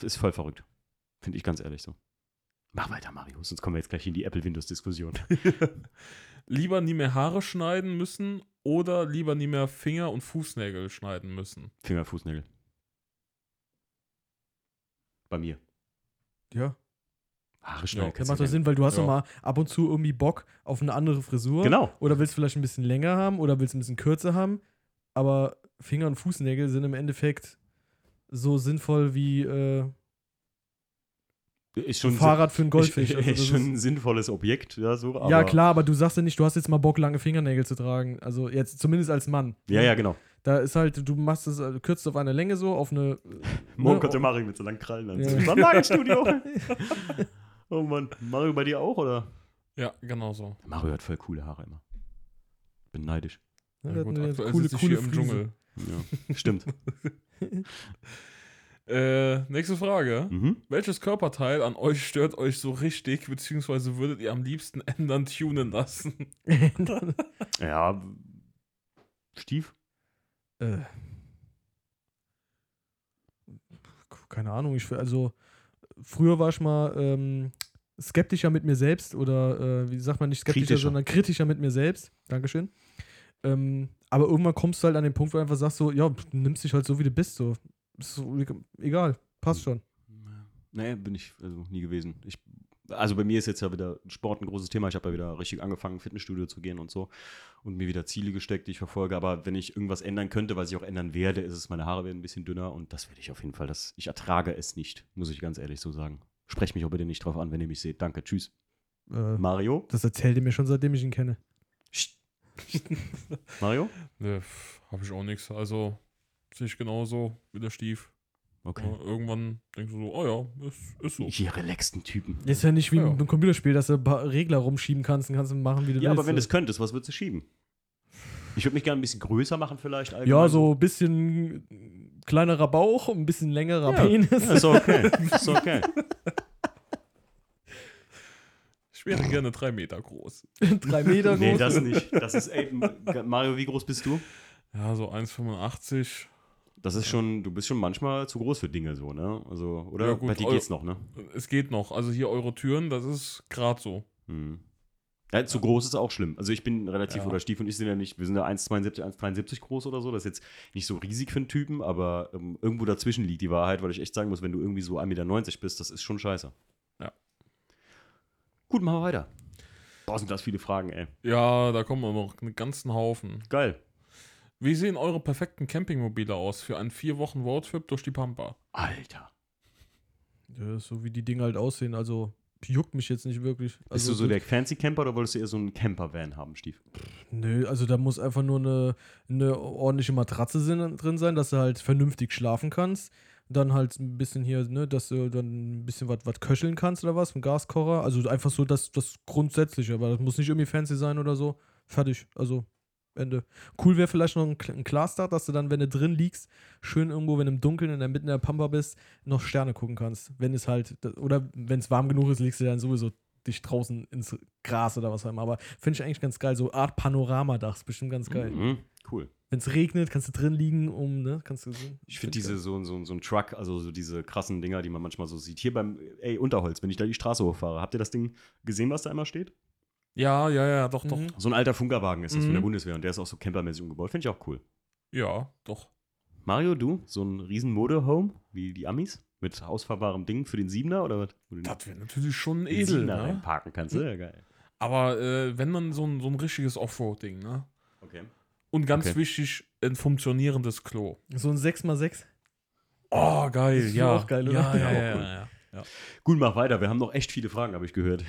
Ist voll verrückt. Finde ich ganz ehrlich so. Mach weiter, Mario, sonst kommen wir jetzt gleich in die Apple-Windows-Diskussion. lieber nie mehr Haare schneiden müssen oder lieber nie mehr Finger und Fußnägel schneiden müssen. Finger, Fußnägel. Bei mir. Ja. Haare schnell. Ja, Das macht doch Sinn, weil du hast Ja. doch mal ab und zu irgendwie Bock auf eine andere Frisur. Genau. Oder willst du vielleicht ein bisschen länger haben oder willst du ein bisschen kürzer haben. Aber Finger- und Fußnägel sind im Endeffekt so sinnvoll wie äh, Ist ein schon, Fahrrad für einen Goldfisch. ist, Also das ist schon ein sinnvolles Objekt, ja, so. Aber, ja, klar, aber du sagst ja nicht, du hast jetzt mal Bock, lange Fingernägel zu tragen. Also jetzt zumindest als Mann. Ja, ja, genau. Da ist halt, du machst es, äh, kürzt auf eine Länge so, auf eine. Morgen ne, kommt der Mario mit so langen Krallen an. Ja. Nagelstudio. oh Mann. Mario bei dir auch, oder? Ja, genau so. Mario hat voll coole Haare immer. Bin neidisch. Ja, Ja, gut, aktuell coole, sitze ich coole hier im Frise. Dschungel. Ja, stimmt. Äh, nächste Frage. mhm. Welches Körperteil an euch stört euch so richtig, beziehungsweise würdet ihr am liebsten ändern, tunen lassen? Ja. Stief? äh, keine Ahnung, ich also früher war ich mal ähm, skeptischer mit mir selbst oder äh, wie sagt man nicht skeptischer, Kritischer. sondern kritischer mit mir selbst. Dankeschön. Ähm, aber irgendwann kommst du halt an den Punkt, wo du einfach sagst so, ja, du nimmst dich halt so, wie du bist, so. So egal. Passt schon. Nee, bin ich also nie gewesen. Ich, also bei mir ist jetzt ja wieder Sport ein großes Thema. Ich habe ja wieder richtig angefangen, Fitnessstudio zu gehen und so und mir wieder Ziele gesteckt, die ich verfolge. Aber wenn ich irgendwas ändern könnte, was ich auch ändern werde, ist es, meine Haare werden ein bisschen dünner und das werde ich auf jeden Fall. Das, ich ertrage es nicht, muss ich ganz ehrlich so sagen. Sprecht mich auch bitte nicht drauf an, wenn ihr mich seht. Danke, tschüss. Äh, Mario? das erzählt ihr mir schon, seitdem ich ihn kenne. Mario? Ne, habe ich auch nichts. Also sehe ich genauso wie der Stief. Okay. Ja, irgendwann denkst du so, oh ja, ist, ist so. Ihr relaxten Typen. Ist ja nicht wie Ja. einem Computerspiel, dass du ein paar Regler rumschieben kannst und kannst du machen, wie du Ja, willst. aber wenn du es könntest, was würdest du schieben? Ich würde mich gerne ein bisschen größer machen, vielleicht. ja, allgemein. so ein bisschen kleinerer Bauch, ein bisschen längerer Ja. Penis. Ja, ist okay. Ist okay. Ich wäre gerne drei Meter groß. Drei Meter groß. Nee, das nicht. Das ist, ey, Mario, wie groß bist du? Ja, so 1,85. Das ist schon, du bist schon manchmal zu groß für Dinge so, ne? Also, oder? Ja, gut, Bei dir geht's noch, ne? Es geht noch. Also hier eure Türen, das ist gerade so. Hm. Ja, zu groß ist auch schlimm. Also ich bin relativ, Ja. oder Stief und ich sind ja nicht, wir sind ja 1,72, 1,73 groß oder so. Das ist jetzt nicht so riesig für einen Typen, aber ähm, irgendwo dazwischen liegt die Wahrheit, weil ich echt sagen muss, wenn du irgendwie so 1,90 Meter bist, das ist schon scheiße. Ja. Gut, machen wir weiter. Boah, sind das viele Fragen, ey. Ja, da kommen wir noch einen ganzen Haufen. Geil. Wie sehen eure perfekten Campingmobile aus für einen vier Wochen Roadtrip durch die Pampa? Alter. Ja, so wie die Dinge halt aussehen. Also juckt mich jetzt nicht wirklich. Bist Also, du so der Fancy Camper oder wolltest du eher so einen Camper-Van haben, Stief? Nö, also da muss einfach nur eine, eine ordentliche Matratze drin sein, dass du halt vernünftig schlafen kannst. Dann halt ein bisschen hier, ne, dass du dann ein bisschen was köcheln kannst oder was, ein Gaskocher. Also einfach so das, das Grundsätzliche, aber das muss nicht irgendwie fancy sein oder so. Fertig. Also Ende. Cool wäre vielleicht noch ein, ein Klarstart, dass du dann, wenn du drin liegst, schön irgendwo, wenn du im Dunkeln in der Mitte der Pampa bist, noch Sterne gucken kannst. Wenn es halt, oder wenn es warm genug ist, legst du dann sowieso dich draußen ins Gras oder was auch immer. Aber finde ich eigentlich ganz geil. So Art Panoramadach ist bestimmt ganz geil. Mhm. Cool. Wenn es regnet, kannst du drin liegen, um, ne, kannst du so. Ich finde diese so, so, so ein Truck, also so diese krassen Dinger, die man manchmal so sieht. Hier beim, ey, Unterholz, wenn ich da die Straße hochfahre, habt ihr das Ding gesehen, was da immer steht? Ja, ja, ja, doch, doch. Mhm. So ein alter Funkerwagen ist das von Mhm. der Bundeswehr und der ist auch so campermäßig umgebaut. Finde ich auch cool. Ja, doch. Mario, du, so ein riesen Motorhome, wie die Amis, mit ausfahrbarem Ding für den Siebener oder was? Das wäre natürlich schon den edel, Siebener ne? reinparken kannst. Ja, geil. Aber äh, wenn dann so ein, so ein richtiges Offroad-Ding, ne? Okay. Und ganz Okay. wichtig, ein funktionierendes Klo. So ein 6x6. Oh, geil, Das ist ja. auch geil, oder? ja, ja, Ja, cool. ja, ja. Gut, mach weiter. Wir haben noch echt viele Fragen, habe ich gehört.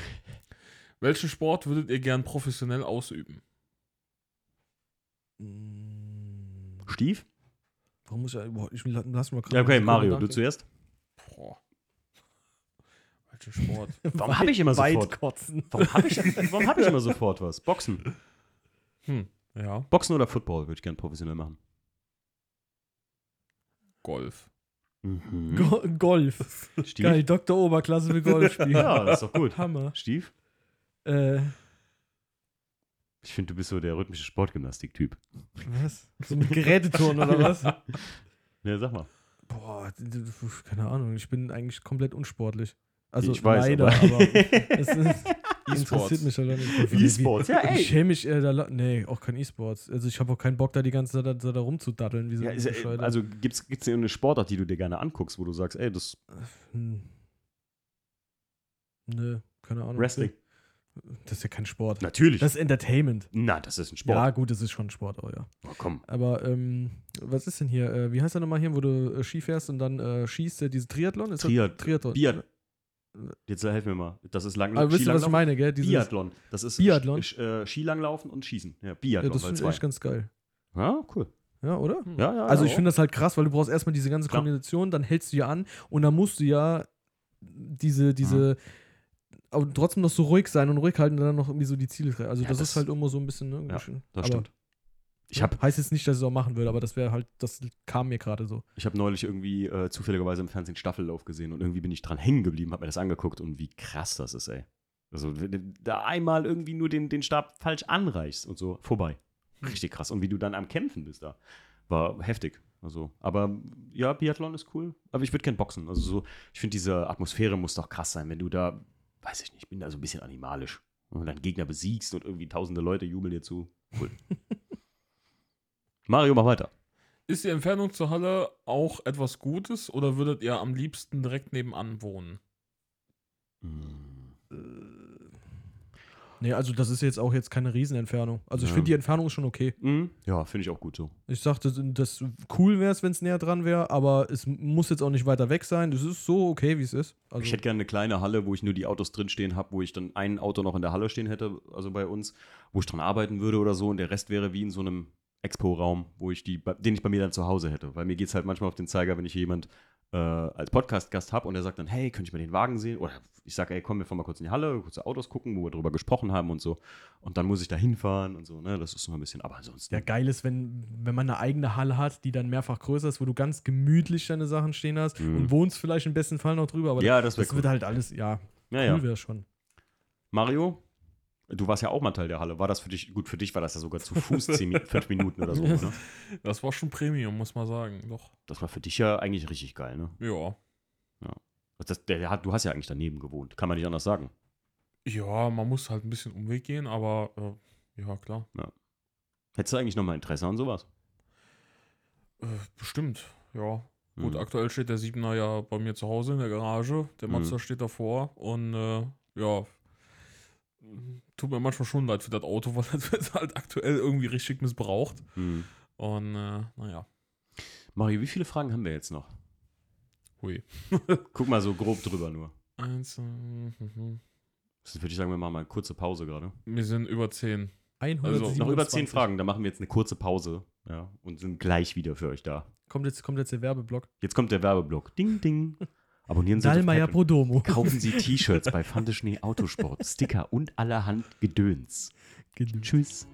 Welchen Sport würdet ihr gern professionell ausüben? Mm, Stief? Warum muss ich, boah, ich la- lass mal gerade Ja, okay, Mario, du zuerst. Boah. Welchen Sport? Warum habe ich immer Weit sofort? kotzen. Warum habe ich, warum hab ich immer sofort was? Boxen. Hm, ja, Boxen oder Football würde ich gerne professionell machen. Golf. Mhm. Go Golf. Stief? Geil, Dr. Oberklasse für Golf spielen. Ja, das ist doch gut. Hammer. Stief? Äh, Ich finde, du bist so der rhythmische Sportgymnastik-Typ. was? So mit Geräteturnen oder was? Ja, sag mal. Boah, keine Ahnung. Ich bin eigentlich komplett unsportlich. Also Ich weiß, leider, aber- aber, es ist, interessiert E-Sports. mich halt nicht. E-Sports, ja, ey. Ich schäme mich, äh, da, nee, auch kein E-Sports. Also ich habe auch keinen Bock, da die ganze Zeit da, da, da rumzudaddeln. Wie so Ja, ein ist, ja- Bescheuerter. also gibt es gibt's eine Sportart, die du dir gerne anguckst, wo du sagst, ey, das Hm. Nö, keine Ahnung. Wrestling. Das ist ja kein Sport. Natürlich. Das ist Entertainment. Na, das ist ein Ja, Sport. gut, das ist schon Sport, oh ja. Oh, komm. Aber ähm, was ist denn hier? Äh, wie heißt der nochmal hier, wo du äh, Ski fährst und dann äh, schießt? Äh, diese Triathlon? Ist Triad- Triathlon. Biat Jetzt helf mir mal. Das ist lang Aber wisst ihr, was ich meine, gell? Dieses, Biathlon. Das ist Biathlon? Sch- äh, Skilanglaufen und Schießen. Ja, ja, Biathlon. das weil finde ich ganz geil. Ja, cool. Ja, oder? Hm. Ja, ja, Also ja, ich finde das halt krass, weil du brauchst erstmal diese ganze. Kombination, dann hältst du ja an und dann musst du ja diese, diese, aber trotzdem noch so ruhig sein und ruhig halten und dann noch irgendwie so die Ziele. Also Ja, das, das- ist halt immer so ein bisschen, ne? Ja, das aber, stimmt. Ich habe Heißt jetzt nicht, dass ich es auch machen würde, aber das wäre halt, das kam mir gerade so. ich hab neulich irgendwie äh, zufälligerweise im Fernsehen Staffellauf gesehen und irgendwie bin ich dran hängen geblieben, hab mir das angeguckt und wie krass das ist, ey. Also wenn du da einmal irgendwie nur den, den Stab falsch anreichst und so, vorbei. Richtig krass. Und wie du dann am Kämpfen bist da. War heftig. Also, aber ja, Biathlon ist cool. Aber ich würde gern boxen. Also so, ich finde, diese Atmosphäre muss doch krass sein, wenn du da, weiß ich nicht, ich bin da so ein bisschen animalisch. Und dann Gegner besiegst und irgendwie tausende Leute jubeln dir zu. Cool. Mario, mach weiter. Ist die Entfernung zur Halle auch etwas Gutes oder würdet ihr am liebsten direkt nebenan wohnen? Hm. Nee, also das ist jetzt auch jetzt keine Riesenentfernung. Also ich Ja. finde, die Entfernung ist schon okay. Hm, Ja, finde ich auch gut so. Ich sagte, dass cool wäre es, wenn es näher dran wäre, aber es muss jetzt auch nicht weiter weg sein. Das ist so okay, wie es ist. Also, Ich hätte gerne eine kleine Halle, wo ich nur die Autos drinstehen habe, wo ich dann ein Auto noch in der Halle stehen hätte, also bei uns, wo ich dran arbeiten würde oder so und der Rest wäre wie in so einem Expo-Raum, wo ich die, den ich bei mir dann zu Hause hätte. Weil mir geht es halt manchmal auf den Zeiger, wenn ich jemand äh, als Podcast-Gast habe und der sagt dann, hey, könnte ich mal den Wagen sehen? Oder ich sage, ey, komm, wir fahren mal kurz in die Halle, kurze Autos gucken, wo wir drüber gesprochen haben und so. Und dann muss ich da hinfahren und so, ne? Das ist noch ein bisschen, aber ansonsten. ja, geil ist, wenn, wenn man eine eigene Halle hat, die dann mehrfach größer ist, wo du ganz gemütlich deine Sachen stehen hast Mhm. und wohnst vielleicht im besten Fall noch drüber. Aber ja, das das cool. wird halt alles, ja, Ja, cool ja. wäre schon. Mario, du warst ja auch mal Teil der Halle. War das für dich, gut, für dich war das ja sogar zu Fuß, zehn, fünf Minuten oder so, ne? Das war schon Premium, muss man sagen. Doch. Das war für dich ja eigentlich richtig geil, ne? Ja. Das, der, der du hast ja eigentlich daneben gewohnt. Kann man nicht anders sagen. Ja, man muss halt ein bisschen Umweg gehen, aber äh, ja, klar. Hättest du eigentlich noch mal Interesse an sowas? Äh, bestimmt, ja. Gut, Mhm. aktuell steht der Siebener ja bei mir zu Hause in der Garage. Der Mhm. Mazda steht davor und äh, ja, tut mir manchmal schon leid für das Auto, weil das wird halt aktuell irgendwie richtig missbraucht. Mhm. Und äh, naja, Mario, wie viele Fragen haben wir jetzt noch? hui. Guck mal so grob drüber nur. Eins, äh, mhm. Das würde ich sagen, wir machen mal eine kurze Pause gerade. wir sind über zehn. 127. Noch über zehn Fragen, dann machen wir jetzt eine kurze Pause. Ja, und sind gleich wieder für euch da. Kommt jetzt, kommt jetzt der Werbeblock. Jetzt kommt der Werbeblock. Ding, ding. Abonnieren Sie Dallmayr. Prodomo. Kaufen Sie T-Shirts bei Fandeschnee Autosport, Sticker und allerhand Gedöns. Tschüss.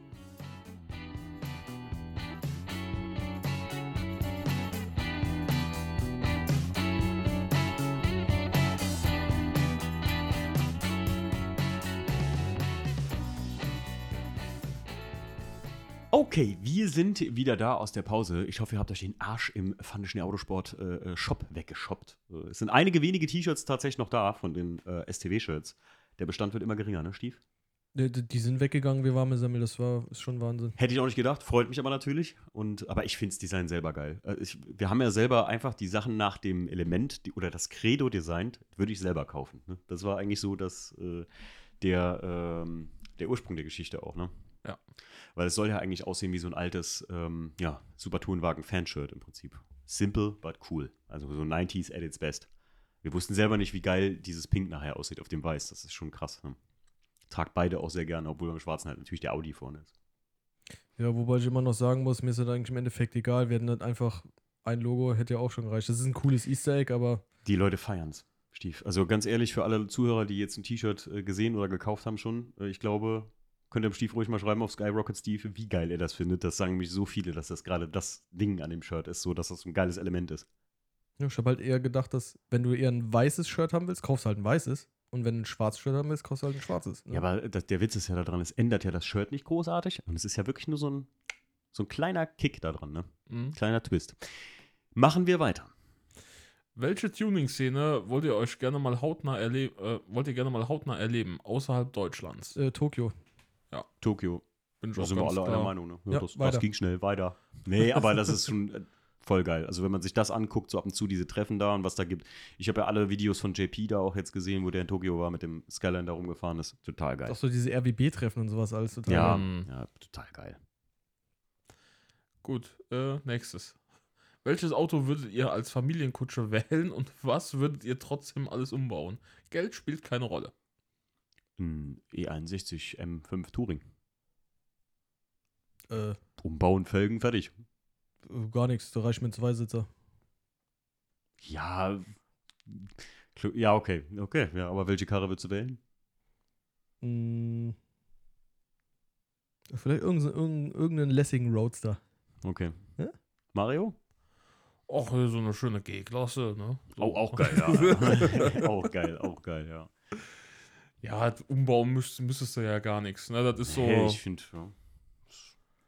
Okay, wir sind wieder da aus der Pause. Ich hoffe, ihr habt euch den Arsch im Fandeschnee Autosport äh, äh, Shop weggeshoppt. Äh, es sind einige wenige T-Shirts tatsächlich noch da von den äh, STW-Shirts. Der Bestand wird immer geringer, ne, Stief? Die, die die sind weggegangen wie warme Semmel. Das war ist schon Wahnsinn. Hätte ich auch nicht gedacht, freut mich aber natürlich. Und, aber ich finde das Design selber geil. Äh, ich, wir haben ja selber einfach die Sachen nach dem Element die, oder das Credo designt, würde ich selber kaufen. Ne? Das war eigentlich so das, äh, der, ähm, der Ursprung der Geschichte auch, ne? Ja. Weil es soll ja eigentlich aussehen wie so ein altes, ähm, ja, Super Tourenwagen Fanshirt im Prinzip. Simple, but cool. Also so 90s at its best. Wir wussten selber nicht, wie geil dieses Pink nachher aussieht auf dem Weiß. Das ist schon krass. Ne? Tragt beide auch sehr gerne, obwohl beim Schwarzen halt natürlich der Audi vorne ist. Ja, wobei ich immer noch sagen muss, mir ist das eigentlich im Endeffekt egal. Wir hätten halt einfach ein Logo, hätte ja auch schon gereicht. Das ist ein cooles Easter Egg, aber Die Leute feiern's, Stief. Also ganz ehrlich, für alle Zuhörer, die jetzt ein T-Shirt äh, gesehen oder gekauft haben schon, äh, ich glaube, könnt ihr dem Stief ruhig mal schreiben auf Skyrocket Steve, wie geil er das findet. Das sagen mich so viele, dass das gerade das Ding an dem Shirt ist, so dass das ein geiles Element ist. ja, ich habe halt eher gedacht, dass wenn du eher ein weißes Shirt haben willst, kaufst du halt ein weißes. Und wenn du ein schwarzes Shirt haben willst, kaufst du halt ein schwarzes. ne? Ja, aber das, der Witz ist ja daran, es ändert ja das Shirt nicht großartig und es ist ja wirklich nur so ein, so ein kleiner Kick da dran, ne? Mhm. Kleiner Twist. Machen wir weiter. Welche Tuning-Szene wollt ihr euch gerne mal hautnah erleben, äh, wollt ihr gerne mal hautnah erleben, außerhalb Deutschlands? Äh, Tokio. Tokio, Bin da sind wir alle einer. Meinung, ne? Ja, Ja, das, das ging schnell, weiter. Nee, aber das ist schon äh, voll geil. Also wenn man sich das anguckt, so ab und zu diese Treffen da und was da gibt. Ich habe ja alle Videos von JP da auch jetzt gesehen, wo der in Tokio war, mit dem Skyline da rumgefahren ist. Total geil. Auch so diese RWB-Treffen und sowas alles total. Ja, Mhm. ja, total geil. Gut, äh, nächstes. Welches Auto würdet ihr als Familienkutsche wählen und was würdet ihr trotzdem alles umbauen? Geld spielt keine Rolle. Ein E61 M5 Touring. Äh, Umbauen, Felgen, fertig. gar nichts, da reicht mir ein Zweisitzer. Ja, ja, okay. Okay, ja, aber welche Karre willst du wählen? Mm, vielleicht irgendeinen irgendein, irgendeinen lässigen Roadster. Okay. Ja? Mario? Och, so eine schöne G-Klasse, ne? Oh, auch geil, ja. auch geil, auch geil, ja. Ja, umbauen müsst, müsstest du ja gar nichts. Ne? Das ist so. Hey, ich finde, ja.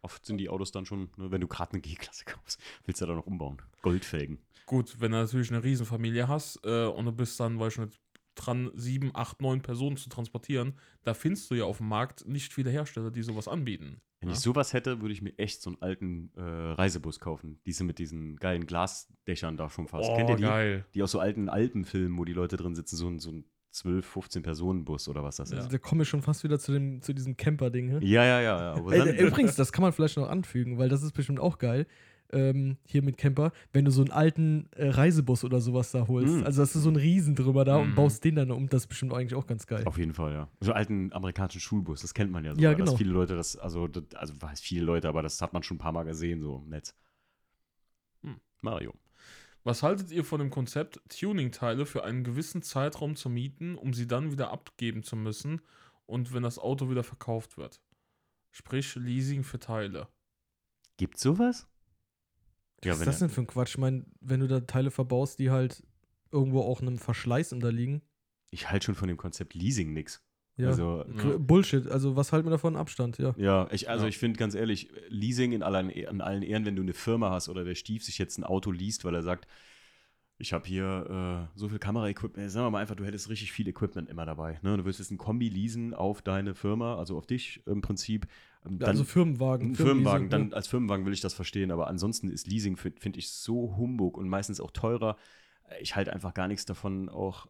Oft sind die Autos dann schon, ne, wenn du gerade eine G-Klasse kaufst, willst du da noch umbauen. Goldfelgen. Gut, wenn du natürlich eine Riesenfamilie hast äh, und du bist dann, weiß ich nicht, dran, sieben, acht, neun Personen zu transportieren. Da findest du ja auf dem Markt nicht viele Hersteller, die sowas anbieten. Wenn Ja. ich sowas hätte, würde ich mir echt so einen alten äh, Reisebus kaufen. Diese mit diesen geilen Glasdächern da schon fast. Oh, Kennt ihr die? geil. Die aus so alten Alpenfilmen, wo die Leute drin sitzen, so ein, so ein 12, 15 Personen-Bus oder was das Ja. ist. Also, da kommen wir schon fast wieder zu, dem, zu diesem Camper-Ding. ne? Ja, ja, ja. ja. Aber Ey, dann, übrigens, das kann man vielleicht noch anfügen, weil das ist bestimmt auch geil. Ähm, hier mit Camper, wenn du so einen alten äh, Reisebus oder sowas da holst. Mm. Also hast du so einen Riesen drüber da und Mhm. baust den dann um. Das ist bestimmt eigentlich auch ganz geil. Auf jeden Fall, ja. So alten amerikanischen Schulbus, das kennt man ja so. Ja, Dass genau. viele Leute das, also, das, also was viele Leute, aber das hat man schon ein paar Mal gesehen, so im Netz. Hm. Mario. Was haltet ihr von dem Konzept, Tuning-Teile für einen gewissen Zeitraum zu mieten, um sie dann wieder abgeben zu müssen und wenn das Auto wieder verkauft wird? Sprich, Leasing für Teile. Gibt's sowas? Was ist das denn für ein Quatsch? Ich meine, wenn du da Teile verbaust, die halt irgendwo auch einem Verschleiß unterliegen. Ich halte schon von dem Konzept Leasing nix. Ja. Also, Gr- Bullshit. Also, was halten wir davon? Abstand, ja. ja, ich, also Ja. ich finde ganz ehrlich, Leasing in allen, an allen Ehren, wenn du eine Firma hast oder der Stief sich jetzt ein Auto liest, weil er sagt, ich habe hier äh, so viel Kamera-Equipment, sagen wir mal einfach, du hättest richtig viel Equipment immer dabei. Ne? Du würdest jetzt ein Kombi leasen auf deine Firma, also auf dich im Prinzip. Ähm, Dann, also Firmenwagen. Firmenwagen, dann als Firmenwagen will ich das verstehen, aber ansonsten ist Leasing, finde find ich, so Humbug und meistens auch teurer. Ich halte einfach gar nichts davon, auch.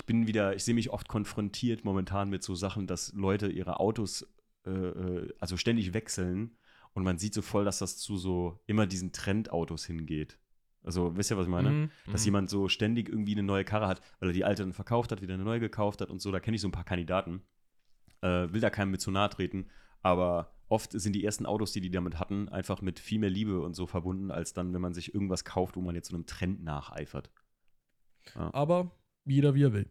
Ich bin wieder, ich sehe mich oft konfrontiert momentan mit so Sachen, dass Leute ihre Autos äh, äh, also ständig wechseln und man sieht so voll, dass das zu so immer diesen Trendautos hingeht. Also, wisst ihr, was ich meine? Mhm, Dass mhm. jemand so ständig irgendwie eine neue Karre hat, weil er die alte dann verkauft hat, wieder eine neue gekauft hat und so. Da kenne ich so ein paar Kandidaten. Äh, will da keinem mit zu nahe treten, aber oft sind die ersten Autos, die die damit hatten, einfach mit viel mehr Liebe und so verbunden, als dann, wenn man sich irgendwas kauft, wo man jetzt so einem Trend nacheifert. Aber jeder wie er will.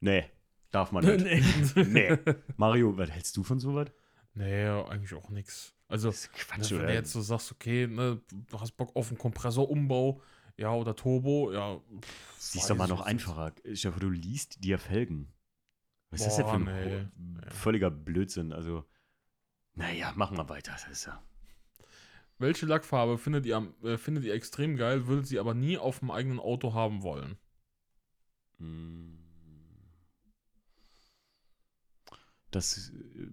Nee, darf man nicht. Nee. Mario, was hältst du von sowas? Nee, eigentlich auch nix. Also, Das ist Quatsch, wenn du jetzt so sagst, okay, ne, du hast Bock auf einen Kompressorumbau, ja, oder Turbo, ja. Siehst doch mal ich noch einfacher. Ich hoffe, du liest dir Felgen. Was ist das denn für Boah, ein nee. völliger Blödsinn? Also, naja, machen wir weiter. Das ist ja. Welche Lackfarbe findet ihr, am- äh, findet ihr extrem geil, würdet sie aber nie auf dem eigenen Auto haben wollen? Mm. Das äh,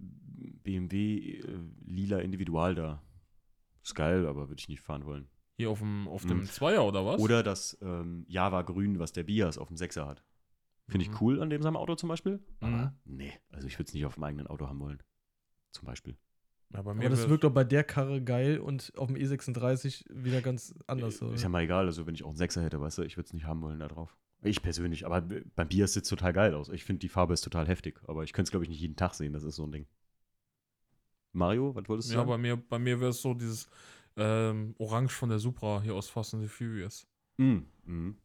BMW äh, lila Individual da. Ist geil, aber würde ich nicht fahren wollen. Hier auf dem, auf Mhm. dem Zweier oder was? Oder das ähm, Java Grün, was der Bias auf dem Sechser hat. Finde Mhm. ich cool an dem seinem Auto zum Beispiel. Mhm. Aber nee, also ich würde es nicht auf dem eigenen Auto haben wollen. Zum Beispiel. Ja, bei mir Aber das wirkt doch bei der Karre geil und auf dem E36 wieder ganz anders. Äh, Oder? Ist ja mal egal, also wenn ich auch einen Sechser hätte, weißt du, ich würde es nicht haben wollen da drauf. Ich persönlich, aber beim Bias sieht es total geil aus. Ich finde, die Farbe ist total heftig, aber ich könnte es, glaube ich, nicht jeden Tag sehen, das ist so ein Ding. Mario, was wolltest du Ja, sagen? bei mir, bei mir wäre es so dieses ähm, Orange von der Supra hier aus Fast and the Furious. Mm, mm.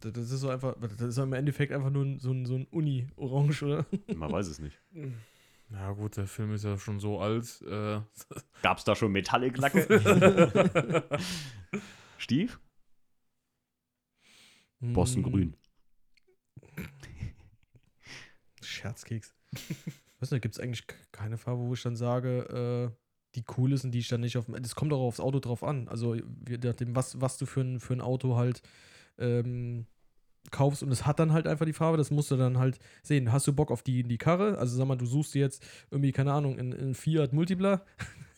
Das das ist so einfach, das ist im Endeffekt einfach nur so ein, so ein Uni-Orange, oder? Man weiß es nicht. Na gut, der Film ist ja schon so alt. Äh, Gab es da schon Metallic-Lacke? Steve? Boston Hm, Grün. Scherzkeks. Weiß nicht, gibt es eigentlich keine Farbe, wo ich dann sage, äh, die cool ist und die ich dann nicht auf dem. Das kommt auch aufs Auto drauf an. Also, nachdem, was, was du für ein, für ein Auto halt ähm, kaufst und es hat dann halt einfach die Farbe, das musst du dann halt sehen. Hast du Bock auf die, die Karre? Also, sag mal, du suchst dir jetzt irgendwie, keine Ahnung, in, in Fiat Multipla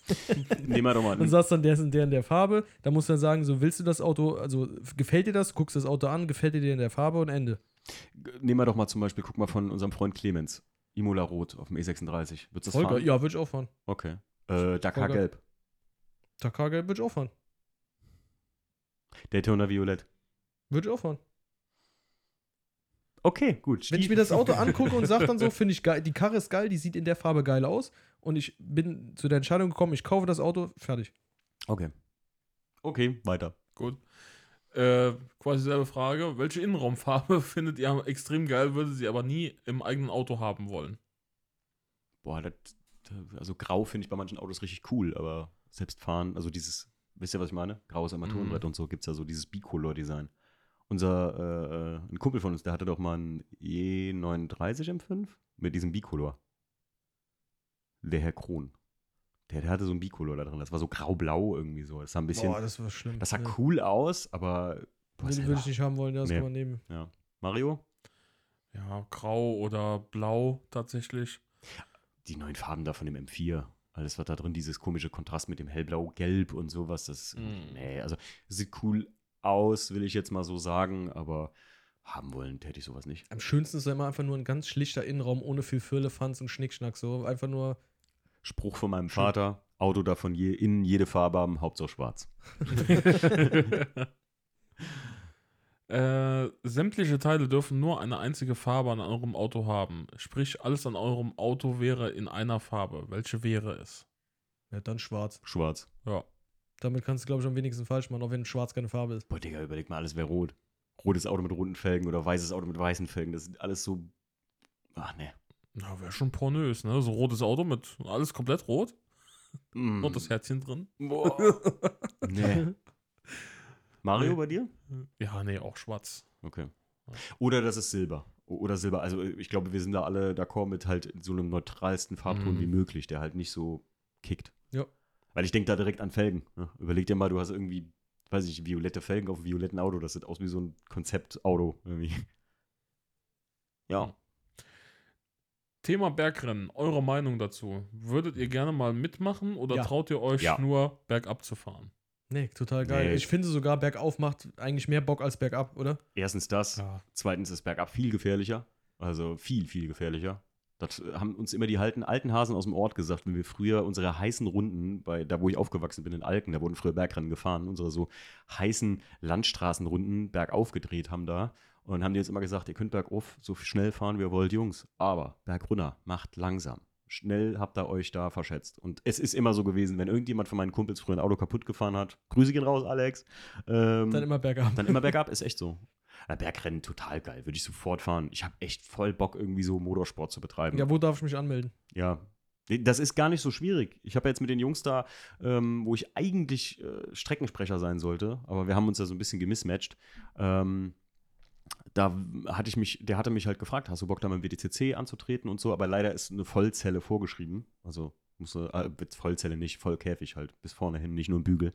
Nehmen wir doch mal. und sagst dann, der ist in der in der Farbe. Da musst du dann sagen, so willst du das Auto, also gefällt dir das, guckst das Auto an, gefällt dir in der Farbe und Ende. Nehmen wir doch mal zum Beispiel, guck mal von unserem Freund Clemens. Imola Rot auf dem E36. Würdest du das Voll geil. fahren? Ja, würde ich auch fahren. Okay. Äh, Dakar Voll geil. Gelb. Dakar Gelb würde ich auch fahren. Daytona Violett. Würde ich auch fahren. Okay, gut. Wenn ich mir das Auto angucke und sage dann so, finde ich geil, die Karre ist geil, die sieht in der Farbe geil aus und ich bin zu der Entscheidung gekommen, ich kaufe das Auto, fertig. Okay. Okay, weiter. gut. Äh, quasi selbe Frage. Welche Innenraumfarbe findet ihr extrem geil, würdet sie aber nie im eigenen Auto haben wollen? Boah, das, also grau finde ich bei manchen Autos richtig cool, aber selbst fahren, also dieses, wisst ihr, was ich meine? Graues Armaturenbrett Mhm. und so gibt es ja so dieses Bicolor-Design. Unser, äh, äh, ein Kumpel von uns, der hatte doch mal ein E39 M5 mit diesem Bicolor. Der Herr Kron. Der, der hatte so ein Bicolor da drin. Das war so grau-blau irgendwie so. Das sah ein bisschen, das war schlimm. das sah Nee. cool aus, aber boah, Den würde ich nicht haben wollen, ja, das Nee. kann man nehmen. Ja. Mario? Ja, grau oder blau tatsächlich. Die neuen Farben da von dem M4. Alles, was da drin, dieses komische Kontrast mit dem hellblau, gelb und sowas, das, Mm. nee, also sieht cool aus, will ich jetzt mal so sagen, aber haben wollen täte ich sowas nicht. Am schönsten ist ja immer einfach nur ein ganz schlichter Innenraum ohne viel Firlefanz und Schnickschnack. So einfach nur. Spruch von meinem Vater, Auto davon je, innen jede Farbe haben, Hauptsache schwarz. äh, sämtliche Teile dürfen nur eine einzige Farbe an eurem Auto haben. Sprich, alles an eurem Auto wäre in einer Farbe. Welche wäre es? Ja, dann schwarz. Schwarz. Ja. Damit kannst du, glaube ich, am wenigsten falsch machen, auch wenn schwarz keine Farbe ist. Boah, Digga, überleg mal, alles wäre rot. Rotes Auto mit roten Felgen oder weißes Auto mit weißen Felgen, das ist alles so, ach ne. Na, wäre schon pornös, ne? So rotes Auto mit alles komplett rot Mm. und das Herzchen drin. Boah. nee. Mario Nee. bei dir? Ja, nee, auch schwarz. Okay. Oder das ist Silber. Oder Silber. Also ich glaube, wir sind da alle d'accord mit halt so einem neutralsten Farbton Mhm. wie möglich, der halt nicht so kickt. Ja. Weil ich denke da direkt an Felgen. Ne? Überleg dir mal, du hast irgendwie, weiß ich, violette Felgen auf einem violetten Auto. Das sieht aus wie so ein Konzeptauto irgendwie. Ja. Thema Bergrennen, eure Meinung dazu? Würdet ihr gerne mal mitmachen oder Ja. traut ihr euch Ja. nur bergab zu fahren? Nee, total geil. Nee. Ich finde sogar, bergauf macht eigentlich mehr Bock als bergab, oder? Erstens das. Ja. Zweitens ist bergab viel gefährlicher. Also viel, viel gefährlicher. Das äh, haben uns immer die alten, alten Hasen aus dem Ort gesagt, wenn wir früher unsere heißen Runden, bei, da wo ich aufgewachsen bin in Alken, da wurden früher Bergrennen gefahren, unsere so heißen Landstraßenrunden bergauf gedreht haben da. Und haben die jetzt immer gesagt, ihr könnt bergauf so schnell fahren, wie ihr wollt, Jungs. Aber bergrunter, macht langsam. Schnell habt ihr euch da verschätzt. Und es ist immer so gewesen, wenn irgendjemand von meinen Kumpels früher ein Auto kaputt gefahren hat, Grüße gehen raus, Alex. Ähm, Dann immer bergab. dann immer bergab, ist echt so. Ja, Bergrennen total geil, würde ich sofort fahren. Ich habe echt voll Bock, irgendwie so Motorsport zu betreiben. Ja, wo darf ich mich anmelden? Ja. Das ist gar nicht so schwierig. Ich habe jetzt mit den Jungs da, ähm, wo ich eigentlich äh, Streckensprecher sein sollte, aber wir haben uns da so ein bisschen gemismatcht. Ähm, da hatte ich mich, der hatte mich halt gefragt, hast du Bock da beim WDCC anzutreten und so, aber leider ist eine Vollzelle vorgeschrieben. Also musste, äh, Vollzelle nicht, Vollkäfig halt, bis vorne hin, nicht nur ein Bügel.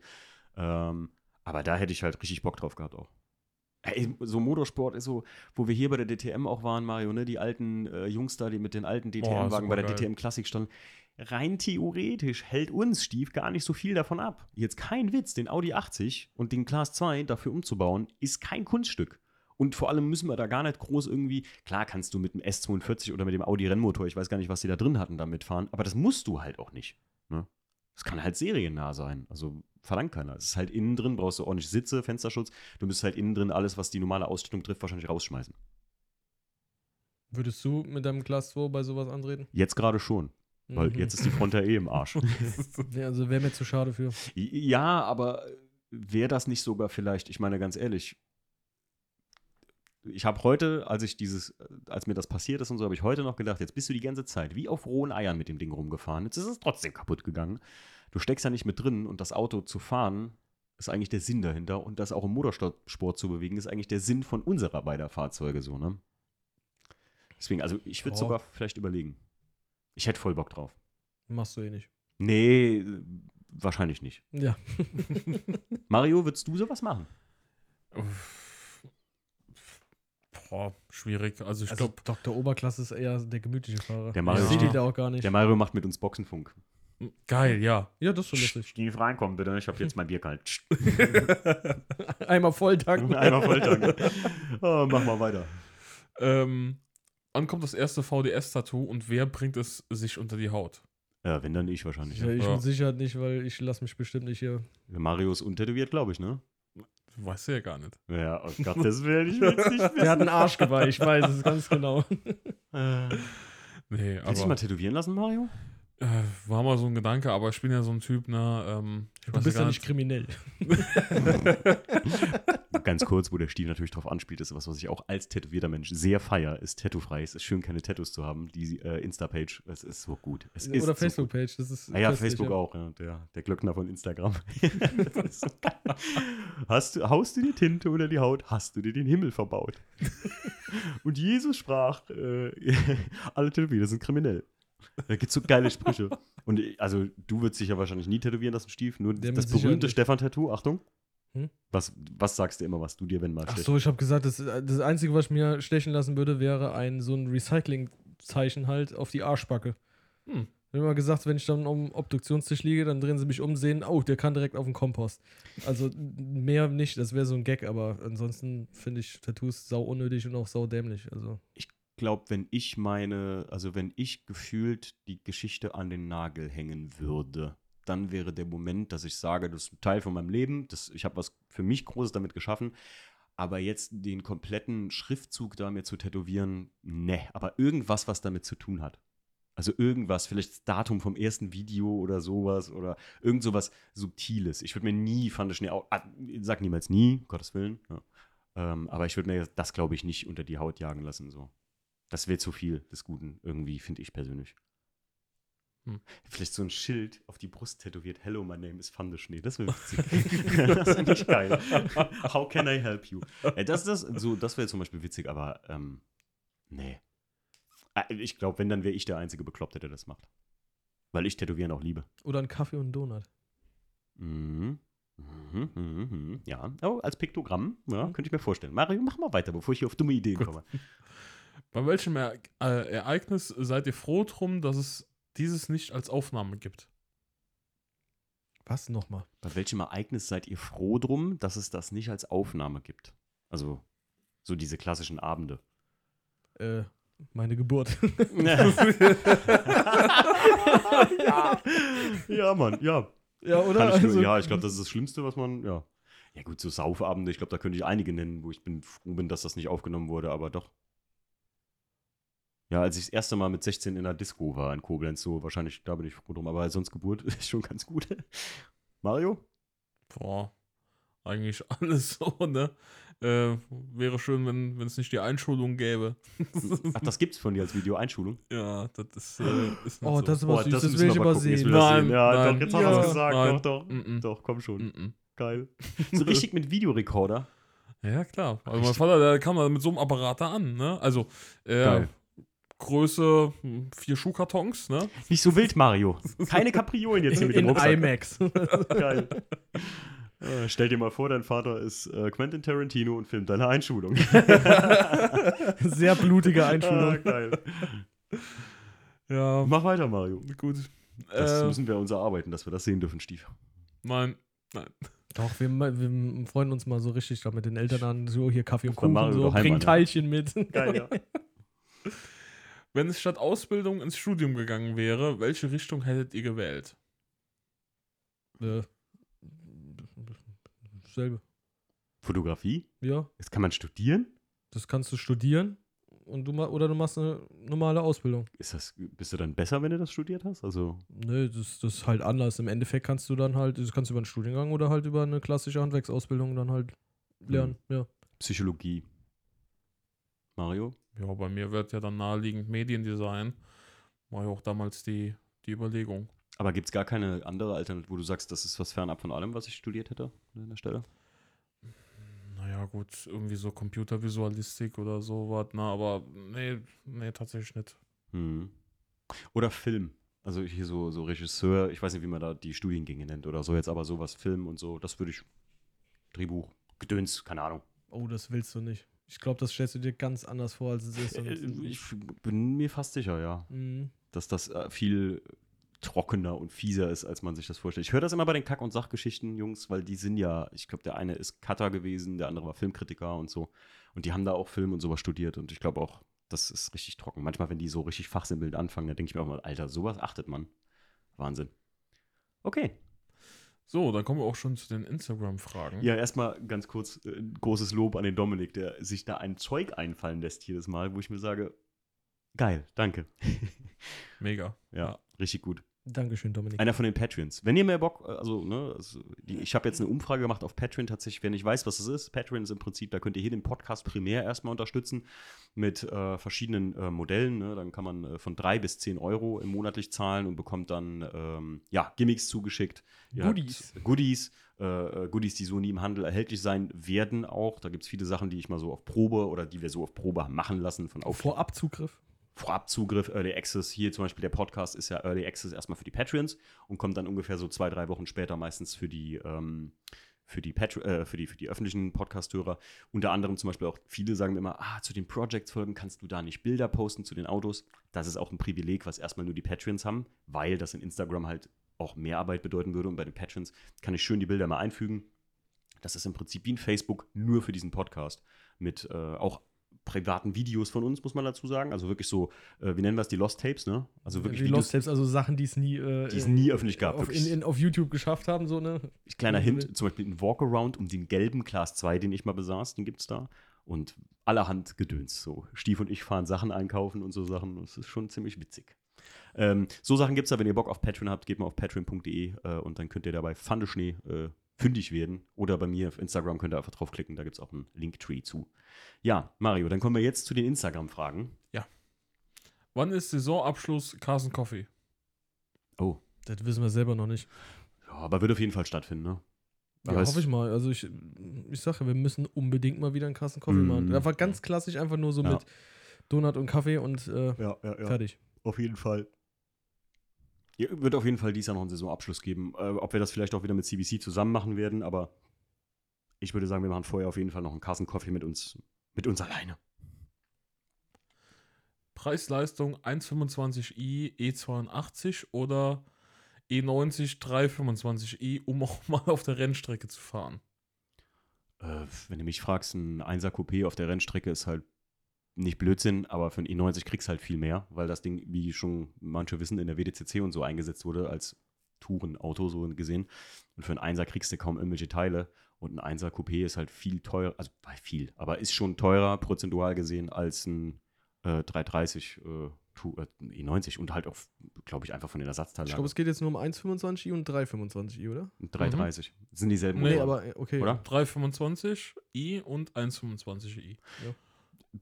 Ähm, aber da hätte ich halt richtig Bock drauf gehabt auch. Ey, so Motorsport ist so, wo wir hier bei der DTM auch waren, Mario, ne? Die alten äh, Jungs da, die mit den alten DTM-Wagen bei der. DTM Klassik standen. Rein theoretisch hält uns Stief gar nicht so viel davon ab. Jetzt kein Witz, den Audi 80 und den Class 2 dafür umzubauen, ist kein Kunststück. Und vor allem müssen wir da gar nicht groß irgendwie, klar kannst du mit dem S42 oder mit dem Audi Rennmotor, ich weiß gar nicht, was die da drin hatten, da mitfahren, aber das musst du halt auch nicht. Ne? Das kann halt seriennah sein. Also verlangt keiner. Es ist halt innen drin, brauchst du ordentlich Sitze, Fensterschutz. Du müsst halt innen drin alles, was die normale Ausstattung trifft, wahrscheinlich rausschmeißen. Würdest du mit deinem Class 2 bei sowas antreten? Jetzt gerade schon, weil Mhm. jetzt ist die Front ja eh im Arsch. Also wäre mir zu schade für. ja, aber wäre das nicht sogar vielleicht, ich meine ganz ehrlich, ich habe heute, als ich dieses, als mir das passiert ist und so, habe ich heute noch gedacht, jetzt bist du die ganze Zeit wie auf rohen Eiern mit dem Ding rumgefahren. Jetzt ist es trotzdem kaputt gegangen. Du steckst ja nicht mit drin und das Auto zu fahren ist eigentlich der Sinn dahinter und das auch im Motorsport zu bewegen ist eigentlich der Sinn von unserer beider Fahrzeuge so, ne? Deswegen, also ich würde Ja. sogar vielleicht überlegen. Ich hätte voll Bock drauf. Machst du eh nicht. Nee, wahrscheinlich nicht. Ja. Mario, würdest du sowas machen? Boah, schwierig. Also ich Also glaube, Dr. Oberklasse ist eher der gemütliche Fahrer. Der Mario ich die da auch gar nicht. Der Mario macht mit uns Boxenfunk. geil, ja. ja, das ist schon lustig. Stief reinkommen, bitte. Ich habe jetzt mein Bier kalt. Einmal voll tanken. Einmal volltanken. oh, mach mal weiter. Ähm, wann kommt das erste VDS-Tattoo und wer bringt es sich unter die Haut? Ja, wenn dann ich wahrscheinlich. Ja, Ja. ich Ja. mit Sicherheit nicht, weil ich lasse mich bestimmt nicht hier. Mario ist untätowiert, glaube ich, ne? Weißt du ja gar nicht. Ja, oh Willen, ich will es nicht wissen. Der hat einen Arschgeweih, ich weiß es ganz genau. Nee, Willst du dich aber mal tätowieren lassen, Mario? Äh, war mal so ein Gedanke, aber ich bin ja so ein Typ, ne, ähm, ich Du bist ja nicht kriminell. Ganz kurz, wo der Stief natürlich drauf anspielt, ist was, was ich auch als tätowierter Mensch sehr feier, ist tattoo-frei. Es ist schön, keine Tattoos zu haben. Die äh, Insta-Page, es ist so gut. Es ist Oder so. Facebook-Page, das ist. Ah ja, Facebook auch, ja. Der, der Glöckner von Instagram. So. Hast du, haust du die Tinte unter die Haut, hast du dir den Himmel verbaut. Und Jesus sprach, äh, alle Tätowierer sind kriminell. Da gibt es so geile Sprüche. Und ich- also, du würdest dich ja wahrscheinlich nie tätowieren lassen, Stief. Nur Der das mit Sicherheit berühmte nicht. Stefan-Tattoo, Achtung. Hm? Was, was sagst du immer, was du dir, wenn mal Ach so, ich habe gesagt, das, das Einzige, was ich mir stechen lassen würde, wäre ein so ein Recycling-Zeichen halt auf die Arschbacke. Hm. Ich habe immer gesagt, wenn ich dann am Obduktionstisch liege, dann drehen sie mich um, sehen, oh, der kann direkt auf den Kompost. Also mehr nicht, das wäre so ein Gag, aber ansonsten finde ich Tattoos sau unnötig und auch sau dämlich. Also glaube, wenn ich meine, also wenn ich gefühlt die Geschichte an den Nagel hängen würde, dann wäre der Moment, dass ich sage, das ist ein Teil von meinem Leben, das, ich habe was für mich Großes damit geschaffen, aber jetzt den kompletten Schriftzug da mir zu tätowieren, ne, aber irgendwas, was damit zu tun hat. Also irgendwas, vielleicht das Datum vom ersten Video oder sowas oder irgend sowas Subtiles. Ich würde mir nie, fand ich, ne, ah, sag niemals nie, um Gottes Willen, ja. ähm, aber ich würde mir das, glaube ich, nicht unter die Haut jagen lassen, so. Das wäre zu viel des Guten, irgendwie, finde ich persönlich. Hm. Vielleicht so ein Schild auf die Brust tätowiert, Hello, my name is Fandeschnee. Das wäre witzig. das finde ich geil. How can I help you? Äh, das das, so, das wäre zum Beispiel witzig, aber ähm, nee. Äh, Ich glaube, wenn, dann wäre ich der einzige Bekloppte, der das macht. Weil ich Tätowieren auch liebe. oder ein Kaffee und einen Donut. Mhm. Mhm, mhm, mhm. Ja, oh, als Piktogramm, ja, Mhm. könnte ich mir vorstellen. Mario, mach mal weiter, bevor ich hier auf dumme Ideen komme. Bei welchem er äh, Ereignis seid ihr froh drum, dass es dieses nicht als Aufnahme gibt? Was nochmal? Bei welchem Ereignis seid ihr froh drum, dass es das nicht als Aufnahme gibt? Also, so diese klassischen Abende. Äh, meine Geburt. ja. ja, Mann, ja. ja, oder? Ich nur, Also- ja, ich glaube, das ist das Schlimmste, was man, ja. Ja, gut, so Saufabende, ich glaube, da könnte ich einige nennen, wo ich bin, froh bin, dass das nicht aufgenommen wurde, aber doch. Ja, als ich das erste Mal mit 16 in der Disco war in Koblenz, so wahrscheinlich, da bin ich froh drum, aber sonst Geburt ist schon ganz gut. Mario? Boah, eigentlich alles so, ne? Äh, wäre schön, wenn es nicht die Einschulung gäbe. Ach, das gibt's von dir als Video, Einschulung? ja, das ist, äh, ist nicht Oh, so. das ist was süß, das müssen will ich übersehen. das Nein, sehen. ja, nein. doch, jetzt haben Ja. wir es gesagt. Nein. Doch, doch. Mm-mm. Doch, komm schon. Mm-mm. Geil. So richtig mit Videorekorder. Ja, klar. Also mein. Vater, der kam da mit so einem Apparat da an, ne? Also, äh, Geil. Größe hm, vier Schuhkartons, ne? Nicht so wild, Mario. Keine Kapriolen jetzt hier In, mit dem in Rucksack. IMAX. Geil. Äh, stell dir mal vor, dein Vater ist äh, Quentin Tarantino und filmt deine Einschulung. Sehr blutige ah, Einschulung. geil. Ja, Mach weiter, Mario. gut. Das Äh, müssen wir uns erarbeiten, dass wir das sehen dürfen, Stief. nein, nein. Doch, wir, wir freuen uns mal so richtig da mit den Eltern an. So, hier Kaffee und Kuchen, Mario so, bring. Teilchen mit. Geil, ja. Wenn es statt Ausbildung ins Studium gegangen wäre, welche Richtung hättet ihr gewählt? äh, selbe. Fotografie? Ja, Das kann man studieren? das kannst du studieren und du oder du machst eine normale Ausbildung. Ist das, bist du dann besser, wenn du das studiert hast? Also, Nö, das, das ist halt anders. Im Endeffekt kannst du dann halt, das kannst du über einen Studiengang oder halt über eine klassische Handwerksausbildung dann halt lernen. Ja. Psychologie. Mario? Ja, bei mir wird ja dann naheliegend Mediendesign. War ja auch damals die, die Überlegung. Aber gibt es gar keine andere Alternative, wo du sagst, das ist was fernab von allem, was ich studiert hätte an der Stelle? Naja, gut, irgendwie so Computervisualistik oder sowas, na, aber nee, nee, tatsächlich nicht. Hm. Oder Film. Also hier so, so Regisseur, ich weiß nicht, wie man da die Studiengänge nennt oder so jetzt, aber sowas Film und so, das würde ich. Drehbuch, Gedöns, keine Ahnung. Oh, das willst du nicht. Ich glaube, das stellst du dir ganz anders vor, als es ist. Äh, Und- Ich bin mir fast sicher, ja, Mhm. dass das äh, viel trockener und fieser ist, als man sich das vorstellt. Ich höre das immer bei den Kack- und Sachgeschichten, Jungs, weil die sind ja, ich glaube, der eine ist Cutter gewesen, der andere war Filmkritiker und so. Und die haben da auch Film und sowas studiert und ich glaube auch, das ist richtig trocken. Manchmal, wenn die so richtig fachsimpelnd anfangen, da denke ich mir auch mal, Alter, sowas achtet man. Wahnsinn. Okay. So, dann kommen wir auch schon zu den Instagram-Fragen. Ja, erstmal ganz kurz äh, großes Lob an den Dominik, der sich da ein Zeug einfallen lässt jedes Mal, wo ich mir sage, geil, danke. Mega. ja, richtig gut. Dankeschön, Dominik. Einer von den Patreons. Wenn ihr mehr Bock, also, ne, also die, ich habe jetzt eine Umfrage gemacht auf Patreon tatsächlich, wer nicht weiß, was es ist. Patreon ist im Prinzip, da könnt ihr hier den Podcast primär erstmal unterstützen mit äh, verschiedenen äh, Modellen. Ne? Dann kann man äh, von drei bis zehn Euro im monatlich zahlen und bekommt dann, ähm, ja, Gimmicks zugeschickt. Ihr Goodies. Goodies. Äh, äh, Goodies, die so nie im Handel erhältlich sein werden auch. Da gibt es viele Sachen, die ich mal so auf Probe oder die wir so auf Probe machen lassen von Vorabzugriff. Vorabzugriff, Early Access. Hier zum Beispiel der Podcast ist ja Early Access erstmal für die Patreons und kommt dann ungefähr so zwei, drei Wochen später meistens für die, ähm, für die, Patr äh, für die, für die öffentlichen Podcast-Hörer. Unter anderem zum Beispiel auch, viele sagen mir immer, ah, zu den Projects-Folgen kannst du da nicht Bilder posten zu den Autos. Das ist auch ein Privileg, was erstmal nur die Patreons haben, weil das in Instagram halt auch mehr Arbeit bedeuten würde. Und bei den Patrons kann ich schön die Bilder mal einfügen. Das ist im Prinzip wie ein Facebook nur für diesen Podcast. Mit äh, auch privaten Videos von uns, muss man dazu sagen. Also wirklich so, äh, wie nennen wir es, die Lost Tapes, ne? Also wirklich Die Videos, Lost Tapes, also Sachen, die es nie, äh, die es nie öffentlich gab. auf, in, in, auf YouTube geschafft haben, so, ne? Kleiner Hint, zum Beispiel ein Walkaround um den gelben Class 2, den ich mal besaß, den gibt es da. Und allerhand Gedöns. So, Stief und ich fahren Sachen einkaufen und so Sachen. Das ist schon ziemlich witzig. Ähm, so Sachen gibt es da, wenn ihr Bock auf Patreon habt, geht mal auf patreon.de äh, und dann könnt ihr dabei Pfandeschnee äh, fündig werden. Oder bei mir auf Instagram könnt ihr einfach draufklicken, da gibt es auch einen Linktree zu. Ja, Mario, dann kommen wir jetzt zu den Instagram-Fragen. Wann ist Saisonabschluss Carson Coffee? Oh, Das wissen wir selber noch nicht. ja, aber wird auf jeden Fall stattfinden, ne? Ja, Aber hoffe ich mal. Also ich, ich sage, wir müssen unbedingt mal wieder einen krassen Kaffee Mm. machen. Einfach ganz klassisch, einfach nur so Ja. mit Donut und Kaffee und äh, Ja, ja, fertig. Auf jeden Fall. Ja, wird auf jeden Fall dies Jahr noch einen Saisonabschluss geben. Äh, ob wir das vielleicht auch wieder mit CBC zusammen machen werden, aber ich würde sagen, wir machen vorher auf jeden Fall noch einen Carson Coffee mit uns, mit uns alleine. Preis-Leistung 125i E82 oder E E90 325i, um auch mal auf der Rennstrecke zu fahren. Äh, wenn du mich fragst, ein 1er Coupé auf der Rennstrecke ist halt nicht Blödsinn, aber für ein E90 kriegst du halt viel mehr, weil das Ding, wie schon manche wissen, in der WDCC und so eingesetzt wurde als Tourenauto so gesehen. Und für einen 1er kriegst du kaum irgendwelche Teile. Und ein 1er Coupé ist halt viel teurer, also bei viel, aber ist schon teurer prozentual gesehen als ein äh, 330 äh, äh, ein E90 und halt auch, glaube ich, einfach von den Ersatzteilen. Ich glaube, es geht jetzt nur um 1,25i und 3,25i, oder? Ein 330. Das sind dieselben Nee, Nee, Motoren. aber äh, okay. Oder? 325i und 125i.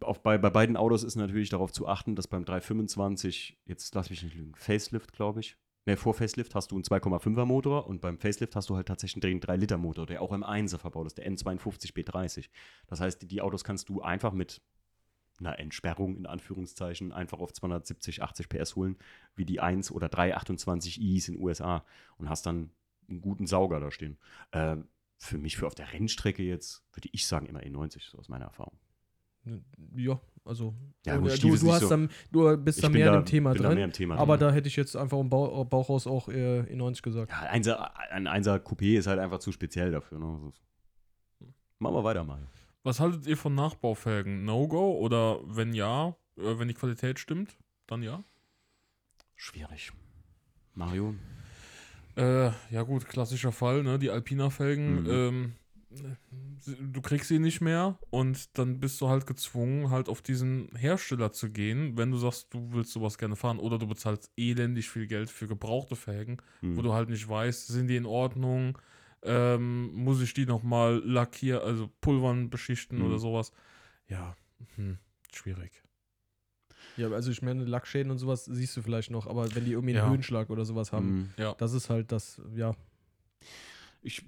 Auf, bei, bei beiden Autos ist natürlich darauf zu achten, dass beim 325, jetzt lass mich nicht lügen, Facelift, glaube ich. Ne, vor Facelift hast du einen 2,5er Motor und beim Facelift hast du halt tatsächlich einen 3-Liter Motor, der auch im 1er verbaut ist, der N52 B30. Das heißt, die, die Autos kannst du einfach mit einer Entsperrung in Anführungszeichen einfach auf 270, 80 PS holen, wie die 1 oder 328i's in USA und hast dann einen guten Sauger da stehen. Äh, für mich, für auf der Rennstrecke jetzt, würde ich sagen, immer E90, so aus meiner Erfahrung. Ja, also. Ja, gut, äh, du, du, hast so- dann, du bist da mehr da- im Thema bin da drin. mehr im Thema aber drin. da hätte ich jetzt einfach im Bauch, Bauch raus auch äh, E90 gesagt. Ja, ein 1er, ein 1er Coupé ist halt einfach zu speziell dafür. Ne? Machen wir weiter mal. Was haltet ihr von Nachbaufelgen? No-Go oder wenn ja, äh, wenn die Qualität stimmt, dann ja? Schwierig. Mario? Äh, ja gut, klassischer Fall, ne? Die Alpina-Felgen, Mhm. ähm, du kriegst sie nicht mehr und dann bist du halt gezwungen, halt auf diesen Hersteller zu gehen, wenn du sagst, du willst sowas gerne fahren oder du bezahlst elendig viel Geld für gebrauchte Felgen, Hm. wo du halt nicht weißt, sind die in Ordnung, ähm, muss ich die nochmal lackieren, also pulvern, beschichten Mhm. oder sowas. Ja, hm, schwierig. Ja, also ich meine, Lackschäden und sowas siehst du vielleicht noch, aber wenn die irgendwie einen Ja. Höhenschlag oder sowas haben, Hm. Ja. das ist halt das, ja. Ich,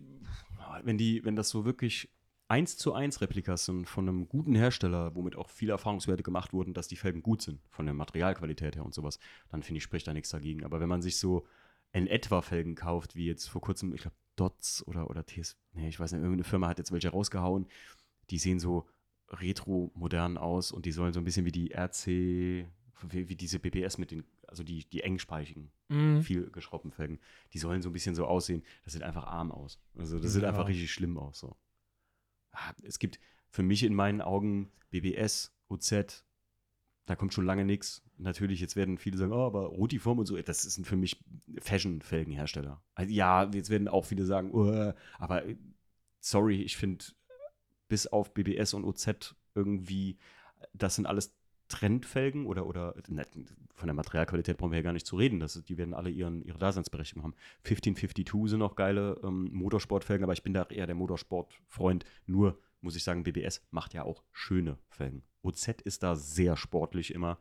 wenn, die, wenn das so wirklich eins zu eins Replikas sind von einem guten Hersteller, womit auch viele Erfahrungswerte gemacht wurden, dass die Felgen gut sind, von der Materialqualität her und sowas, dann finde ich, spricht da nichts dagegen. Aber wenn man sich so in etwa Felgen kauft, wie jetzt vor kurzem, ich glaube, Dots oder, oder TS, nee, ich weiß nicht, irgendeine Firma hat jetzt welche rausgehauen, die sehen so retro-modern aus und die sollen so ein bisschen wie die RC, wie, wie diese BBS mit den, also die, die engspeichigen Mhm. viel geschraubten Felgen, die sollen so ein bisschen so aussehen. Das sieht einfach arm aus. Also das sieht Ja. einfach richtig schlimm aus. So. Ah, Es gibt für mich in meinen Augen BBS, OZ, da kommt schon lange nichts. Natürlich, jetzt werden viele sagen, oh, aber Rotiform und so, das sind für mich Fashion-Felgenhersteller. Also, ja, jetzt werden auch viele sagen, oh, aber äh, sorry, ich finde bis auf BBS und OZ irgendwie, das sind alles Trendfelgen oder, oder von der Materialqualität brauchen wir ja gar nicht zu reden. Das, die werden alle ihren, ihre Daseinsberechtigung haben. 1552 sind auch geile ähm, Motorsportfelgen, aber ich bin da eher der Motorsportfreund. Nur muss ich sagen, BBS macht ja auch schöne Felgen. OZ ist da sehr sportlich immer.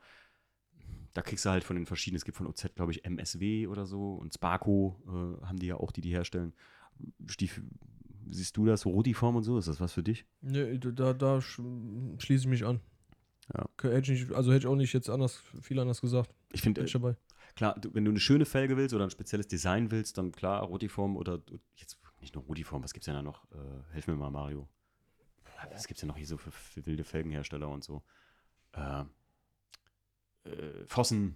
Da kriegst du halt von den verschiedenen, es gibt von OZ, glaube ich, MSW oder so und Sparco äh, haben die ja auch, die die herstellen. Stief, siehst du das, Rotiform und so? Ist das was für dich? Ne, da, da sch schließe ich mich an. Ja. Hätte ich also hätte ich auch nicht jetzt anders, viel anders gesagt. Ich finde, dabei. Klar, du, wenn du eine schöne Felge willst oder ein spezielles Design willst, dann klar, Rotiform oder jetzt nicht nur Rudiform, was gibt es denn da noch? Äh, helf mir mal, Mario. Was gibt es denn noch hier so für, für wilde Felgenhersteller und so? Äh, äh, Fossen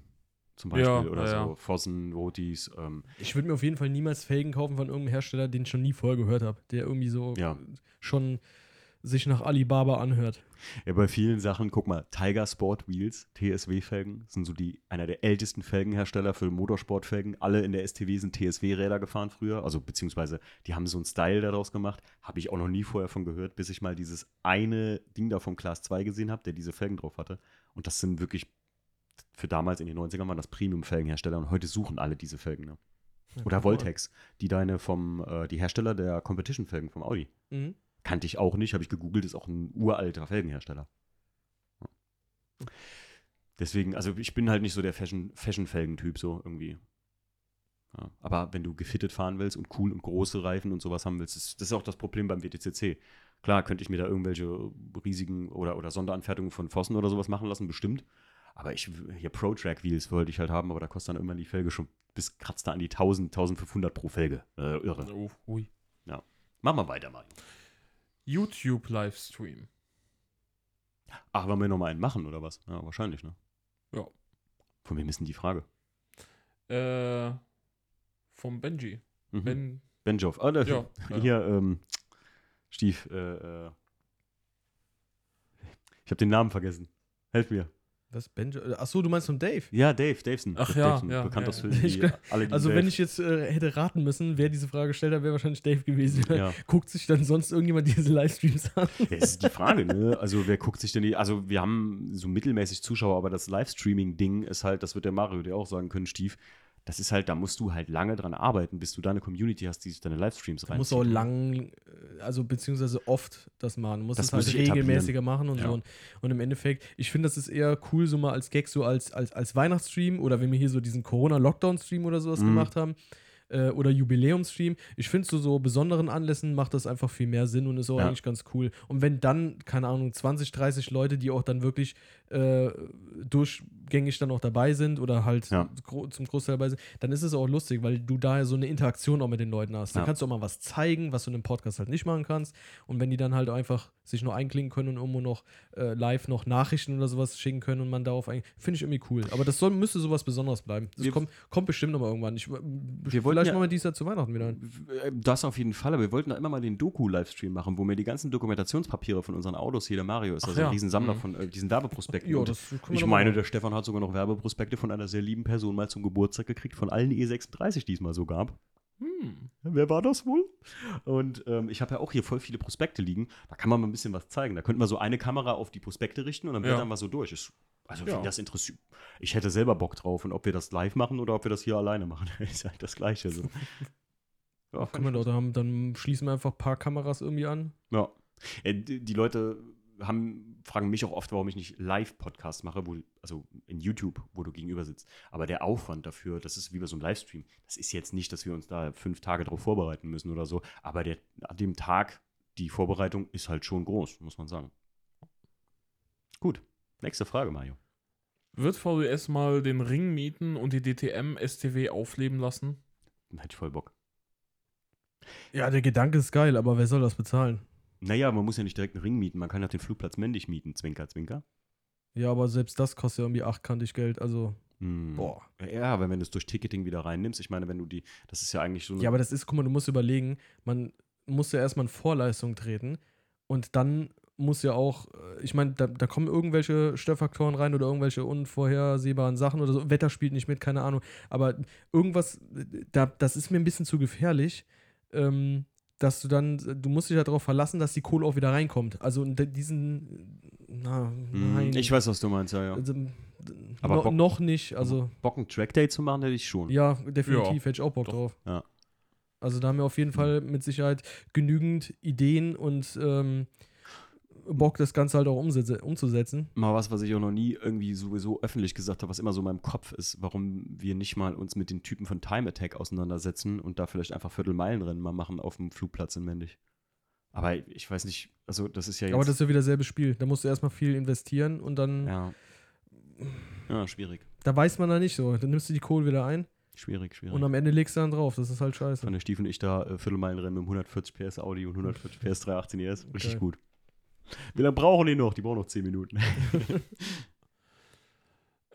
zum Beispiel Ja, oder ja, so. Fossen, Rotis. Ähm, Ich würde mir auf jeden Fall niemals Felgen kaufen von irgendeinem Hersteller, den ich schon nie vorher gehört habe, der irgendwie so Ja. schon sich nach Alibaba anhört. Ja, bei vielen Sachen, guck mal, Tiger Sport Wheels, TSW-Felgen, sind so die, einer der ältesten Felgenhersteller für Motorsportfelgen. Alle in der STW sind TSW-Räder gefahren früher, also beziehungsweise die haben so einen Style daraus gemacht. Habe ich auch noch nie vorher von gehört, bis ich mal dieses eine Ding da vom Class 2 gesehen habe, der diese Felgen drauf hatte. Und das sind wirklich, für damals in den 90ern waren das Premium-Felgenhersteller und heute suchen alle diese Felgen. Ne? Oder Voltex, die deine vom, äh, die Hersteller der Competition-Felgen vom Audi. Mhm. Kannte ich auch nicht, habe ich gegoogelt, ist auch ein uralter Felgenhersteller. Ja. Deswegen, also ich bin halt nicht so der Fashion- Fashion-Felgen-Typ, so irgendwie. Ja. Aber wenn du gefittet fahren willst und cool und große Reifen und sowas haben willst, das, das ist auch das Problem beim WTCC. Klar, könnte ich mir da irgendwelche riesigen oder, oder Sonderanfertigungen von Fossen oder sowas machen lassen, bestimmt. Aber ich, hier Pro-Track-Wheels wollte ich halt haben, aber da kostet dann immer die Felge schon bis kratzt da an die 1000, 1500 pro Felge. Äh, irre. Oh, ui. Mach mal weiter, Mario. YouTube-Livestream. Ach, wollen wir noch mal einen machen oder was? Ja, wahrscheinlich, ne? Ja. Von wem ist denn die Frage? Äh, vom Benji. Mhm. Ben, Benjoff. Ah, ja, ja. Hier, ähm, Stief, äh, äh, ich habe den Namen vergessen. Helf mir. Was? Benjo? Achso, du meinst von Dave? Ja, Dave, Davison. Ach Dave ja, Davison, ja, bekannt ja, aus. Filmen, glaub- alle Also, Dave. wenn ich jetzt äh, hätte raten müssen, wer diese Frage gestellt hat, wäre wahrscheinlich Dave gewesen. Ja. Guckt sich dann sonst irgendjemand diese Livestreams an? Ja, das ist die Frage, ne? Also, wer guckt sich denn die. Also, wir haben so mittelmäßig Zuschauer, aber das Livestreaming-Ding ist halt, das wird der Mario dir auch sagen können, Stief. Das ist halt, da musst du halt lange dran arbeiten, bis du da eine Community hast, die sich deine Livestreams Du musst auch lang, äh, also beziehungsweise oft das machen. Du musst Das es halt muss regelmäßiger machen und Ja. so. Und, und im Endeffekt, ich finde, das ist eher cool, so mal als Gag, so als, als, als Weihnachtsstream oder wenn wir hier so diesen Corona-Lockdown-Stream oder sowas Mhm. gemacht haben. Äh, Oder Jubiläumsstream. Ich finde, zu so besonderen Anlässen macht das einfach viel mehr Sinn und ist auch Ja. eigentlich ganz cool. Und wenn dann, keine Ahnung, 20, 30 Leute, die auch dann wirklich äh, durchgängig dann auch dabei sind oder halt Ja. gro zum Großteil dabei sind, dann ist es auch lustig, weil du daher so eine Interaktion auch mit den Leuten hast. Da Ja. kannst du auch mal was zeigen, was du in einem Podcast halt nicht machen kannst. Und wenn die dann halt einfach sich noch einklinken können und irgendwo noch äh, live noch Nachrichten oder sowas schicken können und man darauf ein, finde ich irgendwie cool. Aber das soll, müsste sowas Besonderes bleiben. Das Wir- kommt, kommt bestimmt noch mal irgendwann. Ich, wollten vielleicht ja- machen wir dies Jahr zu Weihnachten wieder ein. Äh, Das auf jeden Fall, aber wir wollten da immer mal den Doku-Livestream machen, wo wir die ganzen Dokumentationspapiere von unseren Autos, hier der Mario ist also ja. ein Riesensammler Mhm. von äh, diesen Werbeprospekten. Ja, das ich meine, der Stefan hat sogar noch Werbeprospekte von einer sehr lieben Person mal zum Geburtstag gekriegt, von allen E36, die es mal so gab. Hm. Wer war das wohl? Und ähm, ich habe ja auch hier voll viele Prospekte liegen. Da kann man mal ein bisschen was zeigen. Da könnte man so eine Kamera auf die Prospekte richten und dann Ja. blättern wir so durch. Ist, also, Ja. wenn das interessiert. Ich hätte selber Bock drauf. Und ob wir das live machen oder ob wir das hier alleine machen, ist halt das Gleiche. So. Ja, Können wir doch, dann schließen wir einfach ein paar Kameras irgendwie an. Ja. Äh, die Leute haben, fragen mich auch oft, warum ich nicht Live-Podcasts mache, wo, also in YouTube, wo du gegenüber sitzt. Aber der Aufwand dafür, das ist wie bei so einem Livestream. Das ist jetzt nicht, dass wir uns da fünf Tage drauf vorbereiten müssen oder so. Aber der, an dem Tag, die Vorbereitung ist halt schon groß, muss man sagen. Gut. Nächste Frage, Mario. Wird VWS mal den Ring mieten und die DTM STW aufleben lassen? Hätte ich voll Bock. Ja, der Gedanke ist geil, aber wer soll das bezahlen? Naja, man muss ja nicht direkt einen Ring mieten. Man kann ja den Flugplatz männlich mieten. Zwinker, zwinker. Ja, aber selbst das kostet ja irgendwie achtkantig Geld. Also, Hm. boah. Ja, aber wenn du es durch Ticketing wieder reinnimmst, ich meine, wenn du die, das ist ja eigentlich so Ja, aber das ist, guck mal, du musst überlegen, man muss ja erstmal in Vorleistung treten und dann muss ja auch, äh, ich meine, da, da kommen irgendwelche Störfaktoren rein oder irgendwelche unvorhersehbaren Sachen oder so. Wetter spielt nicht mit, keine Ahnung. Aber irgendwas, äh, da, das ist mir ein bisschen zu gefährlich, ähm, dass du dann, du musst dich ja darauf verlassen, dass die Kohle auch wieder reinkommt. Also diesen, na, Hm, nein. Ich weiß, was du meinst, ja, ja. Also, Aber no, Bock- noch nicht, also. Bock, einen Trackday zu machen, hätte ich schon. Ja, definitiv Ja, hätte ich auch Bock doch. drauf. Ja. Also da haben wir auf jeden Fall mit Sicherheit genügend Ideen und ähm, Bock, das Ganze halt auch umzusetzen. Mal was, was ich auch noch nie irgendwie sowieso öffentlich gesagt habe, was immer so in meinem Kopf ist, warum wir nicht mal uns mit den Typen von Time Attack auseinandersetzen und da vielleicht einfach Viertelmeilenrennen mal machen auf dem Flugplatz in Mendig. Aber ich weiß nicht, also das ist ja jetzt. Aber das ist ja wieder selbe Spiel. Da musst du erstmal viel investieren und dann, ja. Ja, schwierig. da weiß man da nicht so. Dann nimmst du die Kohle wieder ein. Schwierig, schwierig. Und am Ende legst du dann drauf. Das ist halt scheiße. Von der Stiefel und ich da äh, Viertelmeilenrennen mit 140 PS Audi und 140 PS 318 ES. Richtig Geil. gut. Wie lange brauchen die noch? Die brauchen noch 10 Minuten.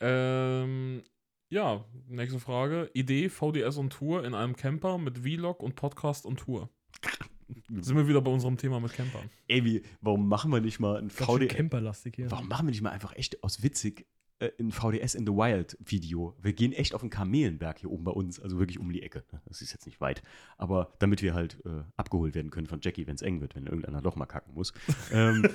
Ähm, ja, nächste Frage. Idee, VDS und Tour in einem Camper mit Vlog und Podcast und Tour. Sind wir wieder bei unserem Thema mit Campern. Ey, wie, warum machen wir nicht mal ein VDS? camperlastig hier. Warum machen wir nicht mal einfach echt aus witzig äh, ein VDS in the Wild Video? Wir gehen echt auf den Kamelenberg hier oben bei uns, also wirklich um die Ecke. Das ist jetzt nicht weit, aber damit wir halt äh, abgeholt werden können von Jackie, wenn es eng wird, wenn irgendeiner doch mal kacken muss. ähm,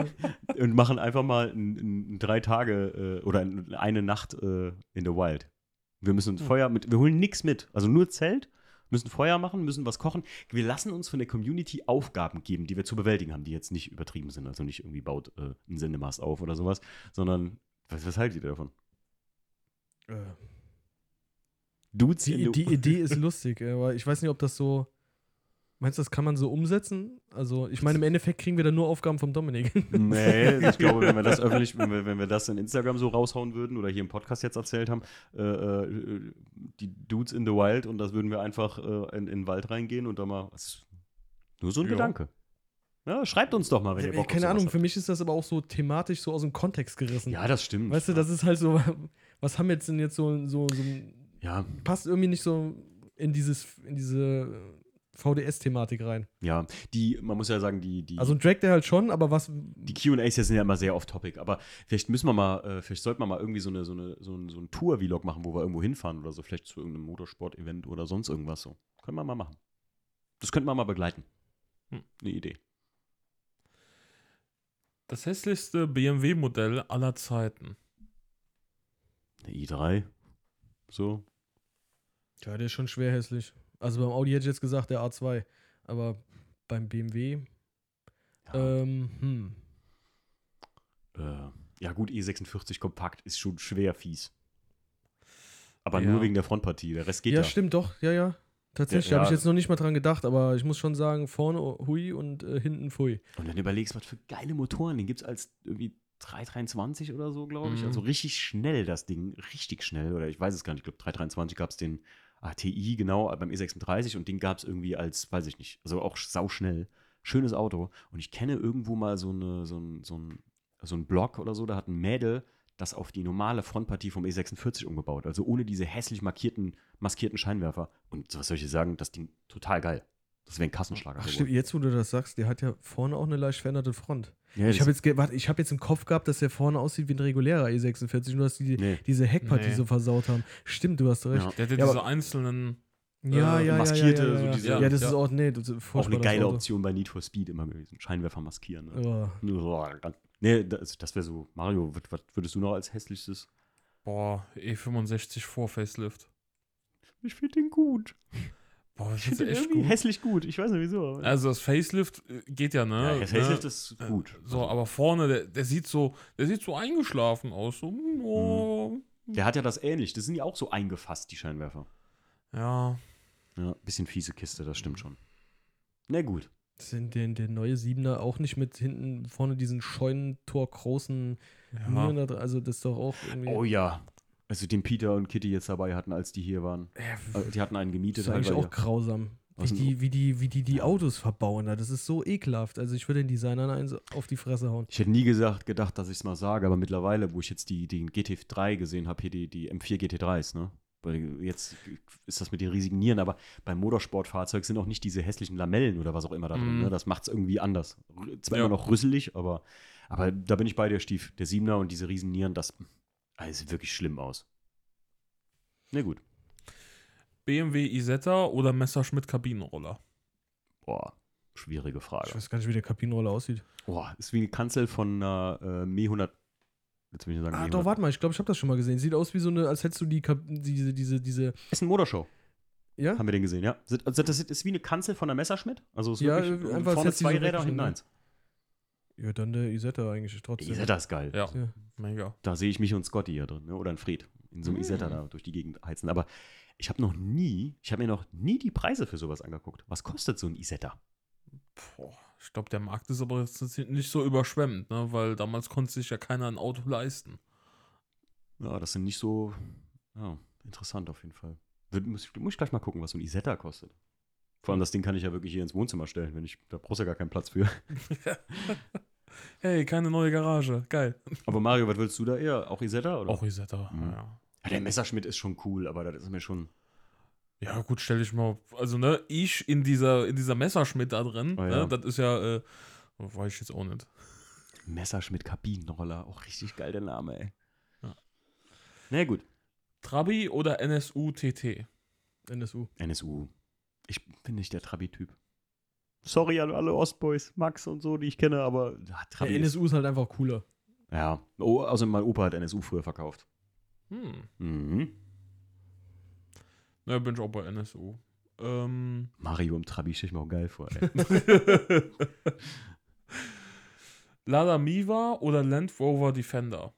und machen einfach mal ein, ein drei Tage äh, oder ein, eine Nacht äh, in the Wild. Wir müssen uns Hm. Feuer mit, wir holen nichts mit, also nur Zelt. Müssen Feuer machen, müssen was kochen. Wir lassen uns von der Community Aufgaben geben, die wir zu bewältigen haben, die jetzt nicht übertrieben sind. Also nicht irgendwie baut äh, einen Sendemast auf oder sowas, sondern was, was haltet ihr davon? Äh, Dudes die, in die Idee ist lustig, aber ich weiß nicht, ob das so. Meinst du, das kann man so umsetzen? Also, ich meine, im Endeffekt kriegen wir dann nur Aufgaben vom Dominik. Nee, ich glaube, wenn wir das öffentlich, wenn wir, wenn wir das in Instagram so raushauen würden oder hier im Podcast jetzt erzählt haben, äh, äh, die Dudes in the Wild und das würden wir einfach äh, in, in den Wald reingehen und da mal. Nur so ein Ja. Gedanke. Ja, schreibt uns doch mal, wenn ihr Bock Keine Ahnung, habt. für mich ist das aber auch so thematisch so aus dem Kontext gerissen. Ja, das stimmt. Weißt du, das ist halt so, was haben wir jetzt denn jetzt so, so, so Ja, passt irgendwie nicht so in dieses, in diese VDS-Thematik rein. ja. Die, man muss ja sagen, die, die, Also ein Drag der halt schon, aber was. die QAs sind ja immer sehr off-topic, aber vielleicht müssen wir mal, äh, vielleicht sollten wir mal irgendwie so, eine, so, eine, so ein, so ein Tour-Vlog machen, wo wir irgendwo hinfahren oder so, vielleicht zu irgendeinem Motorsport-Event oder sonst irgendwas so. Können wir mal machen. Das könnten wir mal begleiten. Hm. Eine Idee. Das hässlichste BMW-Modell aller Zeiten. Eine i3. So. Ja, der ist schon schwer hässlich. Also beim Audi hätte ich jetzt gesagt, der A2. Aber beim BMW, Ja, ähm, hm. äh, ja gut, E46 kompakt ist schon schwer fies. Aber Ja. nur wegen der Frontpartie. Der Rest geht Ja, ja. stimmt, doch, ja, ja. Tatsächlich, Ja, habe ich jetzt noch nicht mal dran gedacht, aber ich muss schon sagen, vorne hui und äh, hinten pfui. Und wenn du überlegst, was für geile Motoren, den gibt es als irgendwie 323 oder so, glaube ich. Mhm. Also richtig schnell das Ding, richtig schnell. Oder ich weiß es gar nicht, ich glaube 323 gab es den ATI, genau, beim E36 und den gab es irgendwie als, weiß ich nicht, also auch sauschnell. Schönes Auto. Und ich kenne irgendwo mal so, eine, so, ein, so, ein, so ein Blog oder so, da hat ein Mädel das auf die normale Frontpartie vom E46 umgebaut. Also ohne diese hässlich markierten, maskierten Scheinwerfer. Und was soll ich dir sagen, das Ding total geil. Das wäre ein Kassenschlager. Ach, stimmt, jetzt wo du das sagst, der hat ja vorne auch eine leicht veränderte Front. Ja, Ich habe jetzt, ge- warte, ich hab jetzt im Kopf gehabt, dass der vorne aussieht wie ein regulärer E46, nur dass die Nee. diese Heckpartie Nee. so versaut haben. Stimmt, du hast recht. Ja. Der hat ja diese einzelnen. Ja, Äh, ja, maskierte, ja, ja, so ja. diese- ja, das Ja. ist auch, nee, das ist Auch eine geile Auto. Option bei Need for Speed immer gewesen. Scheinwerfer maskieren. Ne? Ja. Nee, das, das wäre so. Mario, was, was würdest du noch als hässlichstes? Boah, E65 vor Facelift. Ich finde den gut. Boah, das Ich ist finde den echt irgendwie gut. hässlich gut. Ich weiß nicht wieso. Also das Facelift äh, geht ja, ne? ja, das Facelift ne? ist gut. So, Also, aber vorne, der, der sieht so, der sieht so eingeschlafen aus. So, oh. der hat ja das ähnlich. Das sind ja auch so eingefasst, die Scheinwerfer. Ja. Ja, bisschen fiese Kiste, das stimmt schon. Na gut. Sind den, der neue Siebener auch nicht mit hinten vorne diesen Scheunentor großen ja. Nieren da drin? Also das ist doch auch irgendwie. Oh ja. Also den Peter und Kitty jetzt dabei hatten, als die hier waren. Ja, Äh, Die hatten einen das gemietet. ist eigentlich auch grausam. Wie denn- die, wie die, wie die, die Autos verbauen da. Das ist so ekelhaft. Also ich würde den Designern eins auf die Fresse hauen. Ich hätte nie gesagt, gedacht, dass ich es mal sage, aber mittlerweile, wo ich jetzt die, den GT3 gesehen habe, hier die, die M4 GT3s, ne? Jetzt ist das mit den riesigen Nieren, aber beim Motorsportfahrzeug sind auch nicht diese hässlichen Lamellen oder was auch immer da drin. Mhm. Ne? Das macht es irgendwie anders. Zwar Ja. immer noch rüsselig, aber, aber da bin ich bei dir, Stief. Der Siebener und diese riesen Nieren, das, das sieht wirklich schlimm aus. Na gut. BMW Isetta oder Messerschmitt Kabinenroller? Boah, schwierige Ich Frage. weiß gar nicht, wie der Kabinenroller aussieht. Boah, ist wie eine Kanzel von einer äh, Me 100. Jetzt will ich sagen, Ah, doch, 100. warte mal, ich glaube, ich habe das schon mal gesehen. Sieht aus wie so eine, als hättest du die, diese, diese, diese, Ist ein Motorshow. ja? Haben wir den gesehen, ja. Also das ist wie eine Kanzel von der Messerschmitt. Also es ist Ja, wirklich äh, einfach, vorne zwei so Räder, weggeschnitten, hinten ne? eins. Ja, dann der Isetta eigentlich trotzdem. Isetta ist geil. Ja, Ja. mega. Da sehe ich mich und Scotty hier drin, ne? oder ein Fred. In so einem Mhm. Isetta da durch die Gegend heizen. Aber ich habe noch nie, ich habe mir noch nie die Preise für sowas angeguckt. Was kostet so ein Isetta? Boah, ich glaube, der Markt ist aber jetzt nicht so überschwemmend, ne? weil damals konnte sich ja keiner ein Auto leisten. Ja, das sind nicht so, ja, interessant auf jeden Fall. Wird, muss, muss ich gleich mal gucken, was so ein Isetta kostet. Vor allem das Ding kann ich ja wirklich hier ins Wohnzimmer stellen, wenn ich, da brauchst du ja gar keinen Platz für. Hey, keine neue Garage. Geil. Aber Mario, was willst du da eher? Auch Isetta? Oder? Auch Isetta. Mhm. Ja. Ja, der Messerschmidt ist schon cool, aber das ist mir schon. Ja, gut, stell dich mal. Also, ne, ich in dieser, in dieser Messerschmidt da drin, Oh ja. ne, das ist ja, äh, weiß ich jetzt auch nicht. Messerschmidt Kabinenroller. Auch richtig geil der Name, ey. Ja. Na gut. Trabi oder NSU TT? NSU. NSU. Ich bin nicht der Trabi-Typ. Sorry an alle Ostboys, Max und so, die ich kenne, aber ja, Der Trabi. ist- NSU ist halt einfach cooler. Ja. Oh, also mein Opa hat NSU früher verkauft. Hm. Mhm. Na, bin ich auch bei NSU. Ähm, Mario im Trabi stelle ich mir auch geil vor, ey. Lada Miva oder Land Rover Defender?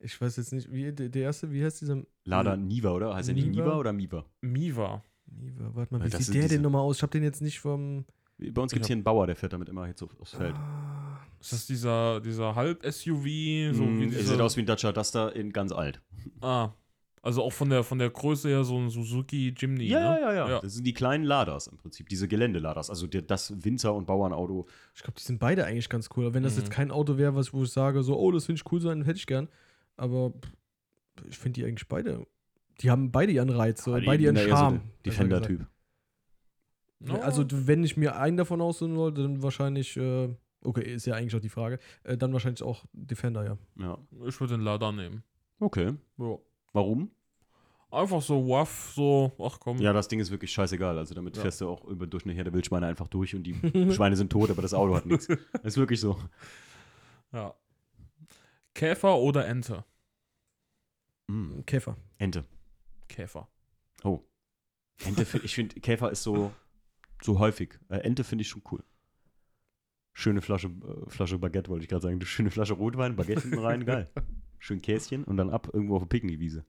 Ich weiß jetzt nicht, wie der, der erste, wie heißt dieser? Lada Niva, oder? Heißt er nicht Niva? Oder Miva? Miva. Niva, warte mal, wie das sieht der diese- denn nochmal aus? Ich habe den jetzt nicht vom. Bei uns gibt es hier einen Bauer, der fährt damit immer jetzt auf, aufs Feld. Ah, Ist das dieser, dieser Halb-SUV? So Mm, er sieht aus wie ein Dacia Duster in ganz alt. Ah. Also auch von der, von der Größe her so ein Suzuki Jimny. Ja, ne? ja, ja, Ja. Das sind die kleinen Laders im Prinzip, diese Geländeladers. Also der, das Winzer- und Bauernauto. ich glaube, die sind beide eigentlich ganz cool. Aber wenn das Mhm. jetzt kein Auto wäre, was wo ich sage, so, oh, das finde ich cool, dann hätte ich gern. Aber ich finde die eigentlich beide. Die haben beide ihren Reiz, so, die- beide ihren so Charme. der besser Defender-Typ. Ja. Also, wenn ich mir einen davon aussuchen wollte, dann wahrscheinlich, äh, okay, ist ja eigentlich auch die Frage, äh, dann wahrscheinlich auch Defender, ja. Ja. Ich würde den Lada nehmen. Okay. Ja. Warum? Einfach so waff, so, ach komm. Ja, das Ding ist wirklich scheißegal. Also damit Ja. fährst du auch über durch eine Herde Wildschweine einfach durch und die Schweine sind tot, aber das Auto hat nichts. Das ist wirklich so. Ja. Käfer oder Ente? Mm. Käfer. Ente. Käfer. Oh. Ente, ich finde, Käfer ist so, so häufig. Äh, Ente finde ich schon cool. Schöne Flasche, äh, Flasche Baguette, wollte ich gerade sagen. Schöne Flasche Rotwein, Baguette hinten rein, geil. Schön Käschen und dann ab irgendwo auf der Picknickwiese.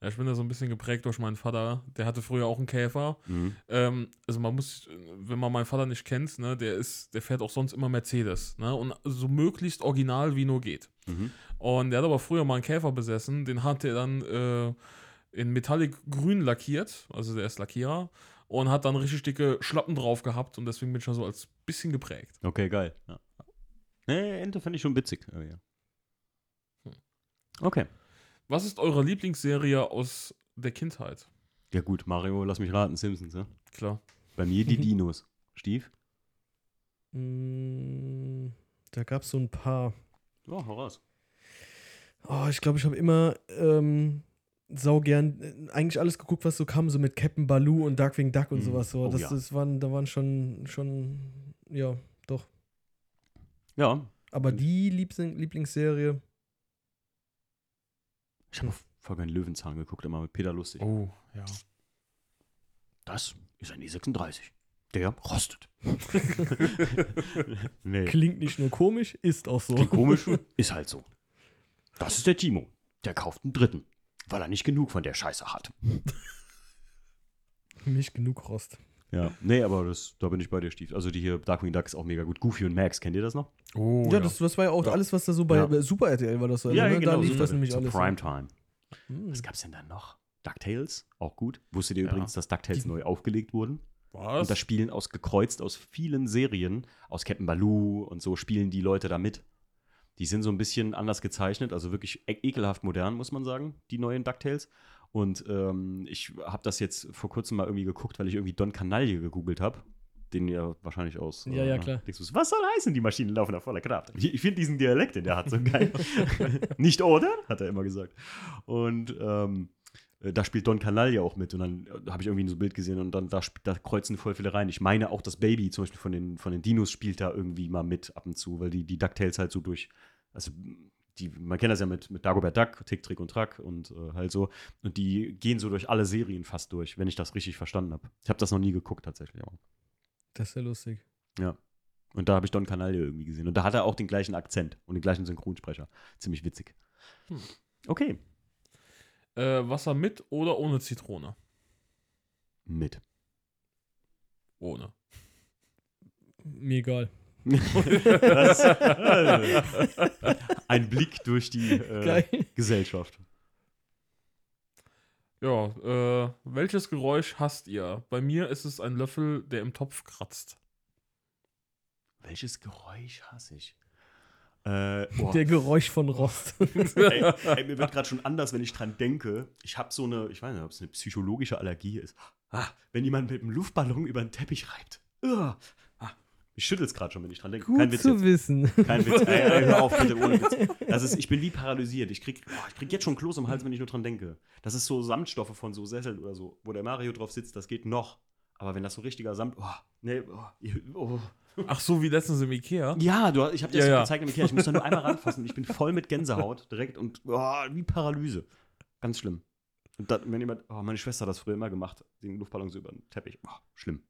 Ja, ich bin da so ein bisschen geprägt durch meinen Vater. Der hatte früher auch einen Käfer. Mhm. Ähm, also man muss, wenn man meinen Vater nicht kennt, ne, der ist, der fährt auch sonst immer Mercedes, ne? Und so möglichst original wie nur geht. Mhm. Und der hat aber früher mal einen Käfer besessen, den hat er dann äh, in Metallic grün lackiert, also der ist Lackierer, und hat dann richtig dicke Schlappen drauf gehabt und deswegen bin ich schon so als bisschen geprägt. Okay, geil. Ja. Nee, Ente finde ich schon witzig. Aber ja. Hm. Okay. Was ist eure Lieblingsserie aus der Kindheit? Ja gut, Mario, lass mich raten, Simpsons, ja? Klar. Bei mir die Dinos. Stief? Mm, da gab es so ein paar. Ja, hau raus. Oh, ich glaube, ich habe immer ähm, sau gern äh, eigentlich alles geguckt, was so kam, so mit Captain Baloo und Darkwing Duck und Mm. sowas. So. Oh das, ja. das waren, da waren schon, schon, ja, doch. Ja, Aber die Liebling Lieblingsserie, ich habe Folge einen Löwenzahn geguckt, immer mit Peter Lustig. Oh, ja. Das ist ein E36. Der rostet. nee, klingt nicht nur komisch, ist auch so. klingt komisch, ist halt so. Das ist der Timo. Der kauft einen dritten, weil er nicht genug von der Scheiße hat. Nicht genug Rost. Ja, nee, aber das, da bin ich bei dir, Stief. Also die hier Darkwing Duck ist auch mega gut. Goofy und Max, kennt ihr das noch? Oh, ja, Das, das war ja auch Ja. alles, was da so bei Ja. Super RTL war das so. ne? Da lief so das nämlich alles. Primetime. Hm. Was gab's denn da noch? DuckTales, auch gut. Wusstet ihr Ja. übrigens, dass DuckTales Die- neu aufgelegt wurden? Was? Und da spielen aus gekreuzt aus vielen Serien, aus Captain Baloo und so spielen die Leute da mit. Die sind so ein bisschen anders gezeichnet, also wirklich e ekelhaft modern, muss man sagen, die neuen DuckTales. Und ähm, ich habe das jetzt vor kurzem mal irgendwie geguckt, weil ich irgendwie Don Canaille gegoogelt habe. Den ihr wahrscheinlich aus. Ja, ja, klar. Denkst du, was soll heißen, die Maschinen laufen auf voller Kraft? Ich, ich finde diesen Dialekt, den der hat, so geil. Nicht oder? Hat er immer gesagt. Und ähm, äh, da spielt Don Canaille auch mit und dann äh, habe ich irgendwie so ein Bild gesehen und dann da, da kreuzen voll viele rein. Ich meine auch das Baby zum Beispiel von den, von den Dinos spielt da irgendwie mal mit ab und zu, weil die, die DuckTales halt so durch, also die, man kennt das ja mit, mit Dagobert Duck, Tick, Trick und Track und äh, halt so und die gehen so durch alle Serien fast durch, wenn ich das richtig verstanden habe. Ich habe das noch nie geguckt tatsächlich, aber. Das ist ja lustig. Und da habe ich Don Canaille irgendwie gesehen. Und da hat er auch den gleichen Akzent und den gleichen Synchronsprecher. Ziemlich witzig. Hm. Okay. Äh, Wasser mit oder ohne Zitrone? Mit. Ohne. Mir egal. Das, ein Blick durch die äh. Gesellschaft. Ja, äh, welches Geräusch hasst ihr? Bei mir ist es ein Löffel, der im Topf kratzt. Welches Geräusch hasse ich? Äh. Der Geräusch von Rost. ey, ey, mir wird gerade schon anders, wenn ich dran denke. Ich habe so eine, ich weiß nicht, ob es eine psychologische Allergie ist. Ah, wenn jemand mit einem Luftballon über den Teppich reibt. Ugh. Mich schüttelt es gerade schon, wenn ich dran denke. Gut Kein Witz zu jetzt. wissen. Kein Witz. Ey, ey, hör auf, bitte, ohne Witz. Das ist, ich bin wie paralysiert. Ich krieg, oh, ich krieg jetzt schon Kloß im Hals, wenn ich nur dran denke. Das ist so Samtstoffe von so Sesseln oder so, wo der Mario drauf sitzt, das geht noch. Aber wenn das so richtiger Samt, oh, nee, oh, oh. Ach so, wie letztens im Ikea? Ja, du, ich habe dir Ja, das ja. gezeigt im Ikea. Ich muss da nur einmal ranfassen. Ich bin voll mit Gänsehaut direkt und oh, wie Paralyse. Ganz schlimm. Und dann, wenn jemand, oh, meine Schwester hat das früher immer gemacht, den Luftballon so über den Teppich. Oh, schlimm.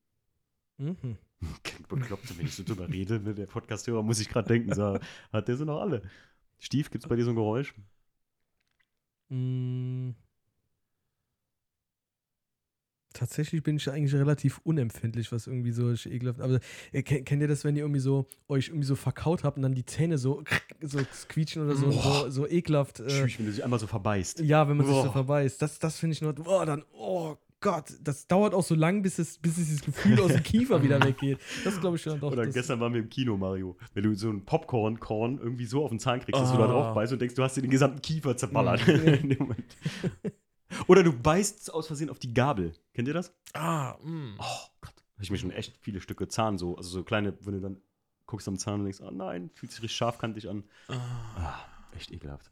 Mhm. Klingt bekloppt, wenn ich so drüber rede. Ne? Der Podcasthörer muss ich gerade denken, so, hat der sie noch alle. Stief, gibt's bei dir so ein Geräusch? Mm. Tatsächlich bin ich eigentlich relativ unempfindlich, was irgendwie so ekelhaft. Aber äh, kennt, kennt ihr das, wenn ihr irgendwie so euch irgendwie so verkaut habt und dann die Zähne so, so quietschen oder so, so, so ekelhaft? Äh, wenn du sie einmal so verbeißt. ja, wenn man sich so verbeißt. Das, das finde ich nur, oh, dann, oh Gott, das dauert auch so lang, bis, es, bis dieses Gefühl aus dem Kiefer wieder weggeht. Das glaube ich schon doch. Oder gestern waren wir im Kino, Mario. Wenn du so ein Popcorn-Korn irgendwie so auf den Zahn kriegst, dass du da Ah. drauf beißt und denkst, du hast dir den gesamten Kiefer zerballert. Mhm. In dem Moment. Oder du beißt aus Versehen auf die Gabel. Kennt ihr das? Ah, mh. Oh Gott. Habe ich mir schon echt viele Stücke Zahn so, also so kleine, wenn du dann guckst am Zahn und denkst, oh nein, fühlt sich richtig scharfkantig an. Ah. Ah, echt ekelhaft.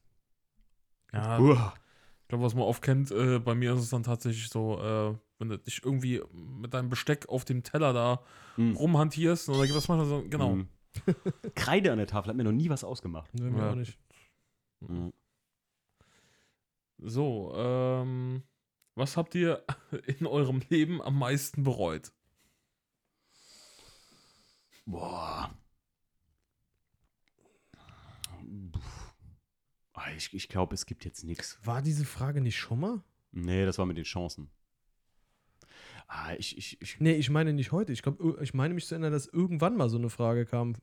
Ja, Uah. Ich glaube, was man oft kennt, äh, bei mir ist es dann tatsächlich so, äh, wenn du dich irgendwie mit deinem Besteck auf dem Teller da Mm. rumhantierst, oder gibt es manchmal so, genau. Mm. Kreide an der Tafel hat mir noch nie was ausgemacht. Nee, mir Ja. auch nicht. Mm. So, ähm, was habt ihr in eurem Leben am meisten bereut? Boah. Ich, ich glaube, es gibt jetzt nichts. War diese Frage nicht schon mal? Nee, das war mit den Chancen. Ah, ich, ich, ich, Nee, ich meine nicht heute. Ich, glaub, ir- ich meine mich zu erinnern, dass irgendwann mal so eine Frage kam.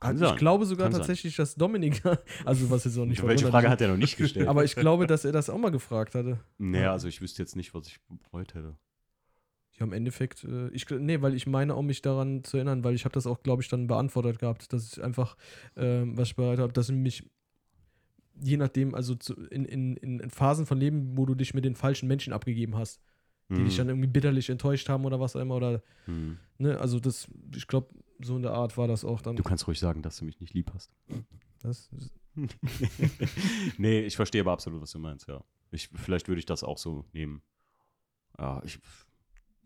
Kann Also ich sein. glaube sogar Kann sein. tatsächlich, dass Dominik, also was jetzt auch nicht welche Frage ist, hat er noch nicht gestellt? Aber ich glaube, dass er das auch mal gefragt hatte. nee, also ich wüsste jetzt nicht, was ich bereut hätte. Ja, im Endeffekt, äh, ich, nee, weil ich meine auch mich daran zu erinnern, weil ich habe das auch, glaube ich, dann beantwortet gehabt, dass ich einfach, ähm, was ich bereit habe, dass ich mich, je nachdem, also zu, in, in, in Phasen von Leben, wo du dich mit den falschen Menschen abgegeben hast, die Hm. dich dann irgendwie bitterlich enttäuscht haben oder was auch immer, oder, Hm. ne, also das, ich glaube, so in der Art war das auch dann. Du kannst ruhig sagen, dass du mich nicht lieb hast. Das, nee, ich verstehe aber absolut, was du meinst, ja. Ich, vielleicht würde ich das auch so nehmen. Ja, ich.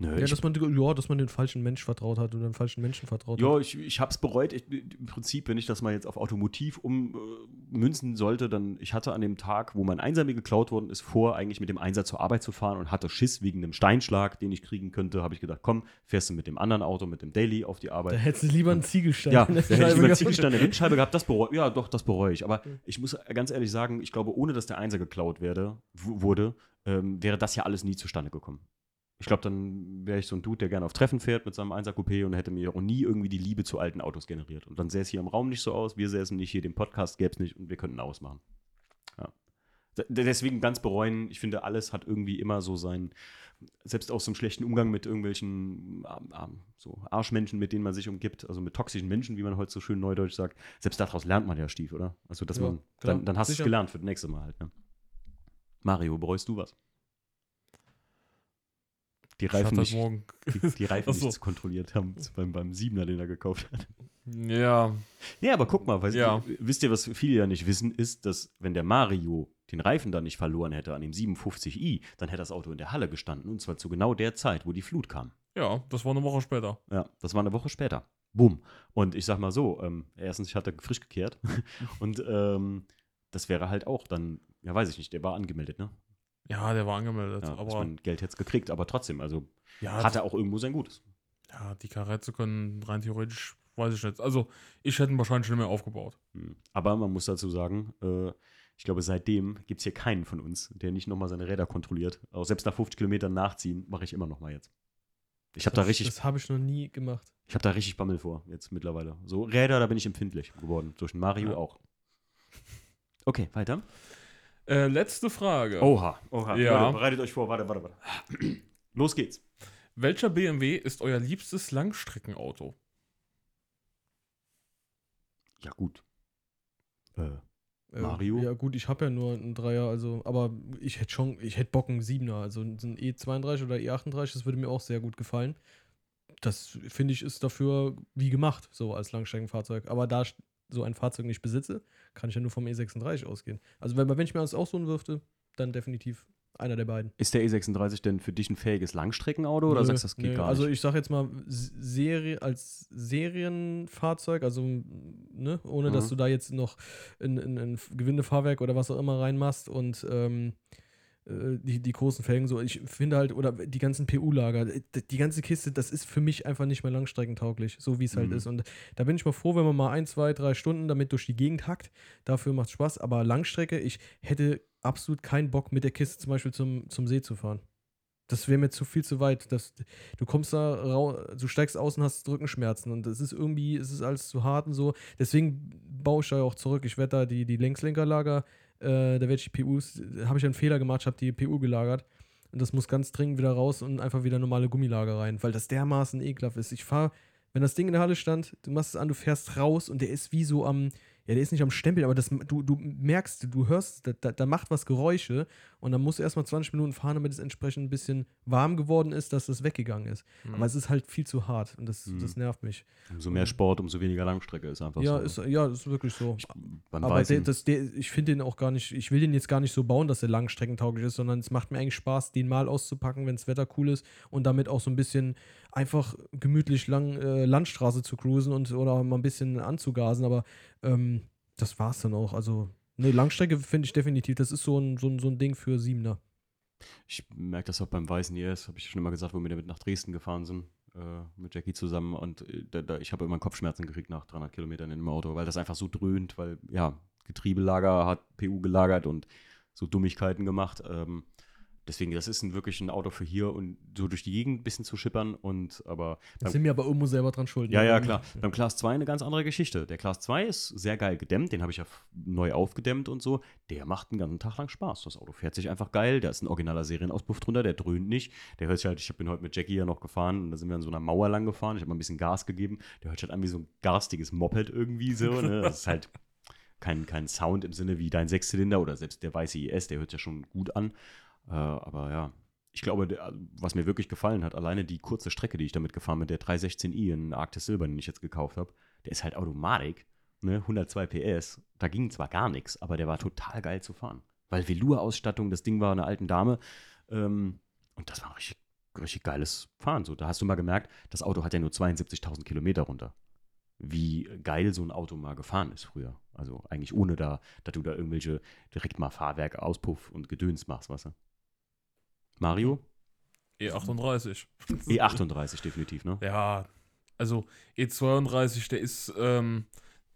Nö, ja, dass man, ja, dass man den falschen Mensch vertraut hat oder den falschen Menschen vertraut ja, hat. ich, ich habe es bereut. Ich, Im Prinzip, wenn ich das mal jetzt auf Automotiv ummünzen sollte, dann, ich hatte an dem Tag, wo mein Einser mir geklaut worden ist, vor, eigentlich mit dem Einser zur Arbeit zu fahren und hatte Schiss wegen einem Steinschlag, den ich kriegen könnte, habe ich gedacht, komm, fährst du mit dem anderen Auto, mit dem Daily auf die Da Arbeit. hättest du lieber einen Ziegelstein Ja, in da der hätte ich Scheibe lieber gehabt. Ziegelstein in der Windscheibe gehabt, das bereue Ja, doch, das bereue ich. Aber ich muss ganz ehrlich sagen, ich glaube, ohne dass der Einser geklaut werde, wurde, ähm, wäre das ja alles nie zustande gekommen. Ich glaube, dann wäre ich so ein Dude, der gerne auf Treffen fährt mit seinem Einser Coupé und hätte mir auch nie irgendwie die Liebe zu alten Autos generiert. Und dann sähe es hier im Raum nicht so aus, wir säßen nicht hier, den Podcast gäbe es nicht und wir könnten ausmachen. Ja. Deswegen ganz bereuen, ich finde, alles hat irgendwie immer so sein, selbst auch so einen schlechten Umgang mit irgendwelchen ähm, ähm, so Arschmenschen, mit denen man sich umgibt, also mit toxischen Menschen, wie man heute so schön neudeutsch sagt. Selbst daraus lernt man ja Stief, oder? Also, dass Ja, man, klar, dann, dann hast du es gelernt für das nächste Mal halt, ne? Mario, bereust du was? Die Reifen, nicht, die, die Reifen so. nicht kontrolliert haben beim, beim Siebener, den er gekauft hat. Ja, Ja, aber guck mal, weißt Ja. wisst ihr, was viele ja nicht wissen, ist, dass wenn der Mario den Reifen dann nicht verloren hätte an dem 57i, dann hätte das Auto in der Halle gestanden und zwar zu genau der Zeit, wo die Flut kam. ja, das war eine Woche später. Ja, das war eine Woche später. Bumm. Und ich sag mal so, ähm, erstens, ich hatte frisch gekehrt und ähm, das wäre halt auch dann, ja, weiß ich nicht, der war angemeldet, ne? Ja, der war angemeldet. Ja, aber man Geld jetzt gekriegt, aber trotzdem, also ja, hat er auch irgendwo sein Gutes. ja, die Karre zu können, rein theoretisch, weiß ich nicht. Also, ich hätte ihn wahrscheinlich schon mehr aufgebaut. Hm. Aber man muss dazu sagen, äh, ich glaube, seitdem gibt es hier keinen von uns, der nicht nochmal seine Räder kontrolliert. Auch selbst nach 50 Kilometern nachziehen, mache ich immer nochmal jetzt. Ich habe da Das- richtig, Das habe ich noch nie gemacht. ich habe da richtig Bammel vor, jetzt mittlerweile. So Räder, da bin ich empfindlich geworden. Durch Mario Ja. auch. Okay, weiter. Äh, letzte Frage. Oha, oha. Ja. Leute, bereitet euch vor, warte, warte, warte. Los geht's. Welcher BMW ist euer liebstes Langstreckenauto? Ja, gut. Äh, Äh, Mario? Ja, gut, ich habe ja nur einen Dreier, also, aber ich hätte schon, ich hätte Bock einen Siebener, also ein E32 oder E38, das würde mir auch sehr gut gefallen. Das finde ich ist dafür wie gemacht, so als Langstreckenfahrzeug. Aber da so ein Fahrzeug nicht besitze, kann ich ja nur vom E36 ausgehen. Also, wenn, wenn ich mir das aussuchen dürfte, dann definitiv einer der beiden. ist der E36 denn für dich ein fähiges Langstreckenauto oder Nö, sagst du, das geht nö. gar Also nicht? ich sage jetzt mal Serie als Serienfahrzeug, also ne, ohne dass Mhm. du da jetzt noch ein, ein, ein Gewindefahrwerk oder was auch immer reinmachst und ähm, äh, die, die großen Felgen so. Ich finde halt, oder die ganzen PU-Lager, die, die ganze Kiste, das ist für mich einfach nicht mehr langstreckentauglich, so wie es halt Mhm. ist. Und da bin ich mal froh, wenn man mal ein, zwei, drei Stunden damit durch die Gegend hackt. Dafür macht Spaß. Aber Langstrecke, ich hätte absolut keinen Bock, mit der Kiste zum Beispiel zum, zum See zu fahren. Das wäre mir zu viel zu weit. Das, du kommst da raus, du steigst aus und hast Rückenschmerzen und das ist irgendwie, es ist alles zu hart und so. Deswegen baue ich da auch zurück. Ich werde da die, die Längslenkerlager, äh, da werde ich die PUs, habe ich einen Fehler gemacht, habe die PU gelagert und das muss ganz dringend wieder raus und einfach wieder normale Gummilager rein, weil das dermaßen ekelhaft ist. Ich fahre, wenn das Ding in der Halle stand, du machst es an, du fährst raus und der ist wie so am, ja, der ist nicht am Stempel, aber das, du, du merkst, du hörst, da, da, da macht was Geräusche und dann musst du erstmal 20 Minuten fahren, damit es entsprechend ein bisschen warm geworden ist, dass das weggegangen ist. Hm. Aber es ist halt viel zu hart und das, Mhm. das nervt mich. Umso mehr Sport, umso weniger Langstrecke ist einfach Ja, so. ist, ja, ist wirklich so. ich, Aber der, das, der, ich finde den auch gar nicht, ich will den jetzt gar nicht so bauen, dass er langstreckentauglich ist, sondern es macht mir eigentlich Spaß, den mal auszupacken, wenn das Wetter cool ist und damit auch so ein bisschen einfach gemütlich lang äh, Landstraße zu cruisen und oder mal ein bisschen anzugasen, aber ähm, das war's dann auch. Also, ne, Langstrecke finde ich definitiv, das ist so ein, so ein, so ein Ding für Siebener. ich merke das auch beim Weißen IS, habe ich schon immer gesagt, wo wir damit nach Dresden gefahren sind, äh, mit Jackie zusammen. Und äh, da, da, ich habe immer Kopfschmerzen gekriegt nach 300 Kilometern in dem Auto, weil das einfach so dröhnt, weil, ja, Getriebelager hat PU gelagert und so Dummigkeiten gemacht. Ähm, deswegen, das ist ein, wirklich ein Auto für hier und so durch die Gegend ein bisschen zu schippern. Und aber Da sind wir aber irgendwo selber dran schuld. Ja, ne? ja, klar. Beim Class 2 eine ganz andere Geschichte. Der Class 2 ist sehr geil gedämmt, den habe ich ja neu aufgedämmt und so. Der macht einen ganzen Tag lang Spaß. Das Auto fährt sich einfach geil. Da ist ein originaler Serienauspuff drunter, der dröhnt nicht. Der hört sich halt, ich bin heute mit Jackie ja noch gefahren und da sind wir an so einer Mauer lang gefahren. Ich habe mal ein bisschen Gas gegeben. Der hört sich halt an wie so ein garstiges Moped irgendwie so. Ne? Das ist halt kein, kein Sound im Sinne wie dein Sechszylinder oder selbst der weiße IS, der hört sich ja schon gut an. Äh, aber ja, ich glaube, der, was mir wirklich gefallen hat, alleine die kurze Strecke, die ich damit gefahren bin, der 316i in Arctis Silber, den ich jetzt gekauft habe, der ist halt Automatik, ne, 102 PS. Da ging zwar gar nichts, aber der war total geil zu fahren. Weil Velour-Ausstattung, das Ding war eine alten Dame ähm, und das war richtig, richtig geiles Fahren. So, da hast du mal gemerkt, das Auto hat ja nur 72.000 Kilometer runter. Wie geil so ein Auto mal gefahren ist früher. Also eigentlich ohne da, dass du da irgendwelche direkt mal Fahrwerk, Auspuff und Gedöns machst, weißt du? Mario? E38. E38 definitiv, ne? Ja, also E32, der ist, ähm,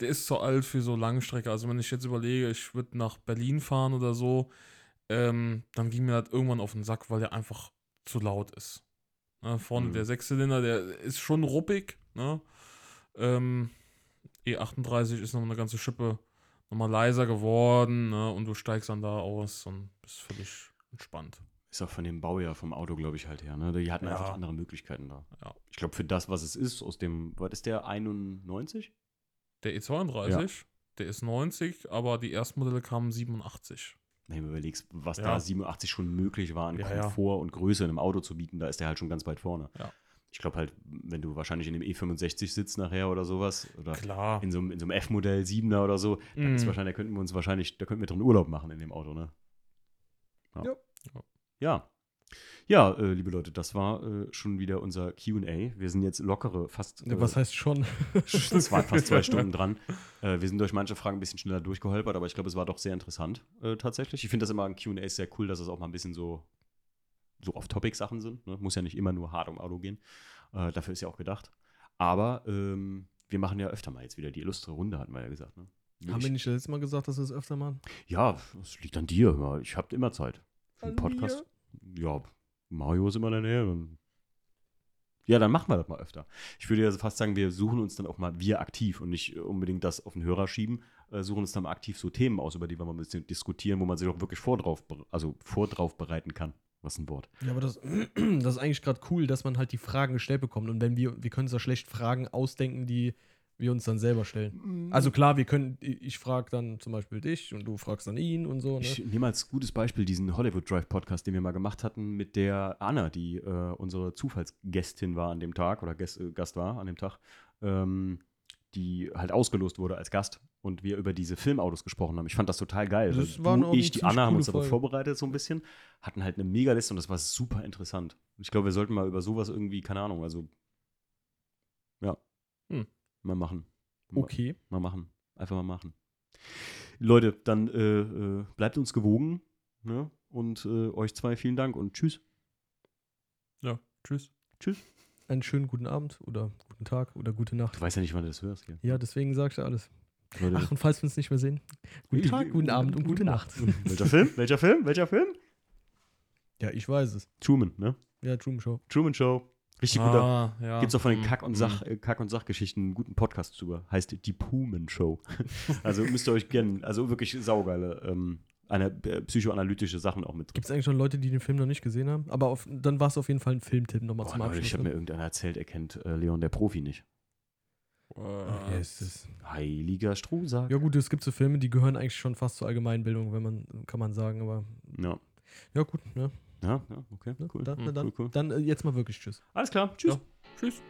der ist zu alt für so Langstrecke. Also wenn ich jetzt überlege, ich würde nach Berlin fahren oder so, ähm, dann ging mir das irgendwann auf den Sack, weil der einfach zu laut ist. Ne, vorne Mhm. der Sechszylinder, der ist schon ruppig. Ne? Ähm, E38 ist noch eine ganze Schippe nochmal leiser geworden ne? und du steigst dann da aus und bist völlig entspannt. Ist auch von dem Baujahr vom Auto, glaube ich, halt her. Ne? Die hatten Ja. einfach andere Möglichkeiten da. Ja. Ich glaube, für das, was es ist, aus dem, was ist der, 91? Der E32, der ist 90, aber die Erstmodelle kamen 87. Wenn du überlegst, was Ja. da 87 schon möglich war an Ja, ja. Komfort und Größe in einem Auto zu bieten, da ist der halt schon ganz weit vorne. Ja. Ich glaube halt, wenn du wahrscheinlich in dem E65 sitzt nachher oder sowas, oder Klar. in so einem, in so einem F-Modell 7er oder so, dann ist Mhm. wahrscheinlich, da könnten wir uns wahrscheinlich, da könnten wir drin Urlaub machen in dem Auto, ne? Ja. Ja. Ja. Äh, liebe Leute, das war äh, schon wieder unser QA. Wir sind jetzt lockere, fast. Ja, Äh, Was heißt schon? es waren fast zwei Stunden dran. Äh, wir sind durch manche Fragen ein bisschen schneller durchgeholpert, aber ich glaube, es war doch sehr interessant äh, tatsächlich. Ich finde das immer an QA sehr cool, dass es auch mal ein bisschen so, so Off-Topic-Sachen sind. Ne? Muss ja nicht immer nur hart um Auto gehen. Äh, dafür ist ja auch gedacht. Aber ähm, wir machen ja öfter mal jetzt wieder die illustre Runde, hatten wir ja gesagt. Ne? Haben Ich- wir nicht das letzte Mal gesagt, dass wir es öfter machen? ja, das liegt an dir. Ich habe immer Zeit. Für einen Podcast. Ja, Mario ist immer in der Nähe. Dann Ja, dann machen wir das mal öfter. Ich würde ja fast sagen, wir suchen uns dann auch mal wir aktiv und nicht unbedingt das auf den Hörer schieben, äh, suchen uns dann mal aktiv so Themen aus, über die wir mal ein bisschen diskutieren, wo man sich auch wirklich vordrauf, also vordrauf bereiten kann. Was ein Wort. Ja, aber das, das ist eigentlich gerade cool, dass man halt die Fragen gestellt bekommt. Und wenn wir, wir können uns da schlecht Fragen ausdenken, die wir uns dann selber stellen. Also klar, wir können, ich, frage dann zum Beispiel dich und du fragst dann ihn und so. Ne? Ich nehme als gutes Beispiel diesen Hollywood Drive Podcast, den wir mal gemacht hatten mit der Anna, die äh, unsere Zufallsgästin war an dem Tag oder Gäst, äh, Gast war an dem Tag, ähm, die halt ausgelost wurde als Gast und wir über diese Filmautos gesprochen haben. Ich fand das total geil. Das weil war du, ich, die Anna haben uns aber vorbereitet so ein bisschen, hatten halt eine Megaliste und das war super interessant. Ich glaube, wir sollten mal über sowas irgendwie, keine Ahnung, also ja, Hm. Mal machen. Mal- Okay. Mal machen. Einfach mal machen. Leute, dann äh, äh, bleibt uns gewogen. Ne? Und äh, euch zwei vielen Dank und tschüss. Ja, tschüss. Tschüss. Einen schönen guten Abend oder guten Tag oder gute Nacht. Du weißt ja nicht, wann du das hörst. Gell? Ja, deswegen sagst du alles. Leute, Ach, und falls wir uns nicht mehr sehen, guten Tag, guten Abend und gute Nacht. Welcher Film? Welcher Film? Welcher Film? Ja, ich weiß es. Truman, ne? Ja, Truman Show. Truman Show. Richtig guter. Ah, ja. Gibt's auch von den Hm, Kack- und. Sach, äh, Kack und Sachgeschichten einen guten Podcast drüber. Heißt Die Pumen Show. also müsst ihr euch kennen. Also wirklich saugeile, ähm, eine äh, psychoanalytische Sachen auch mit drin. Gibt es eigentlich schon Leute, die den Film noch nicht gesehen haben? Aber auf, dann war es auf jeden Fall ein Filmtipp nochmal zum Abschluss. ich habe mir ne? irgendeiner erzählt, er kennt äh, Leon der Profi nicht. Ist es. Heiliger Strusak. ja gut, es gibt so Filme, die gehören eigentlich schon fast zur Allgemeinbildung, wenn man, kann man sagen, aber Ja. ja gut, ne? Ja, ja, okay, ne? cool. Dann, na, dann, cool, cool. dann äh, jetzt mal wirklich Tschüss. Alles klar, tschüss. Ja. Tschüss.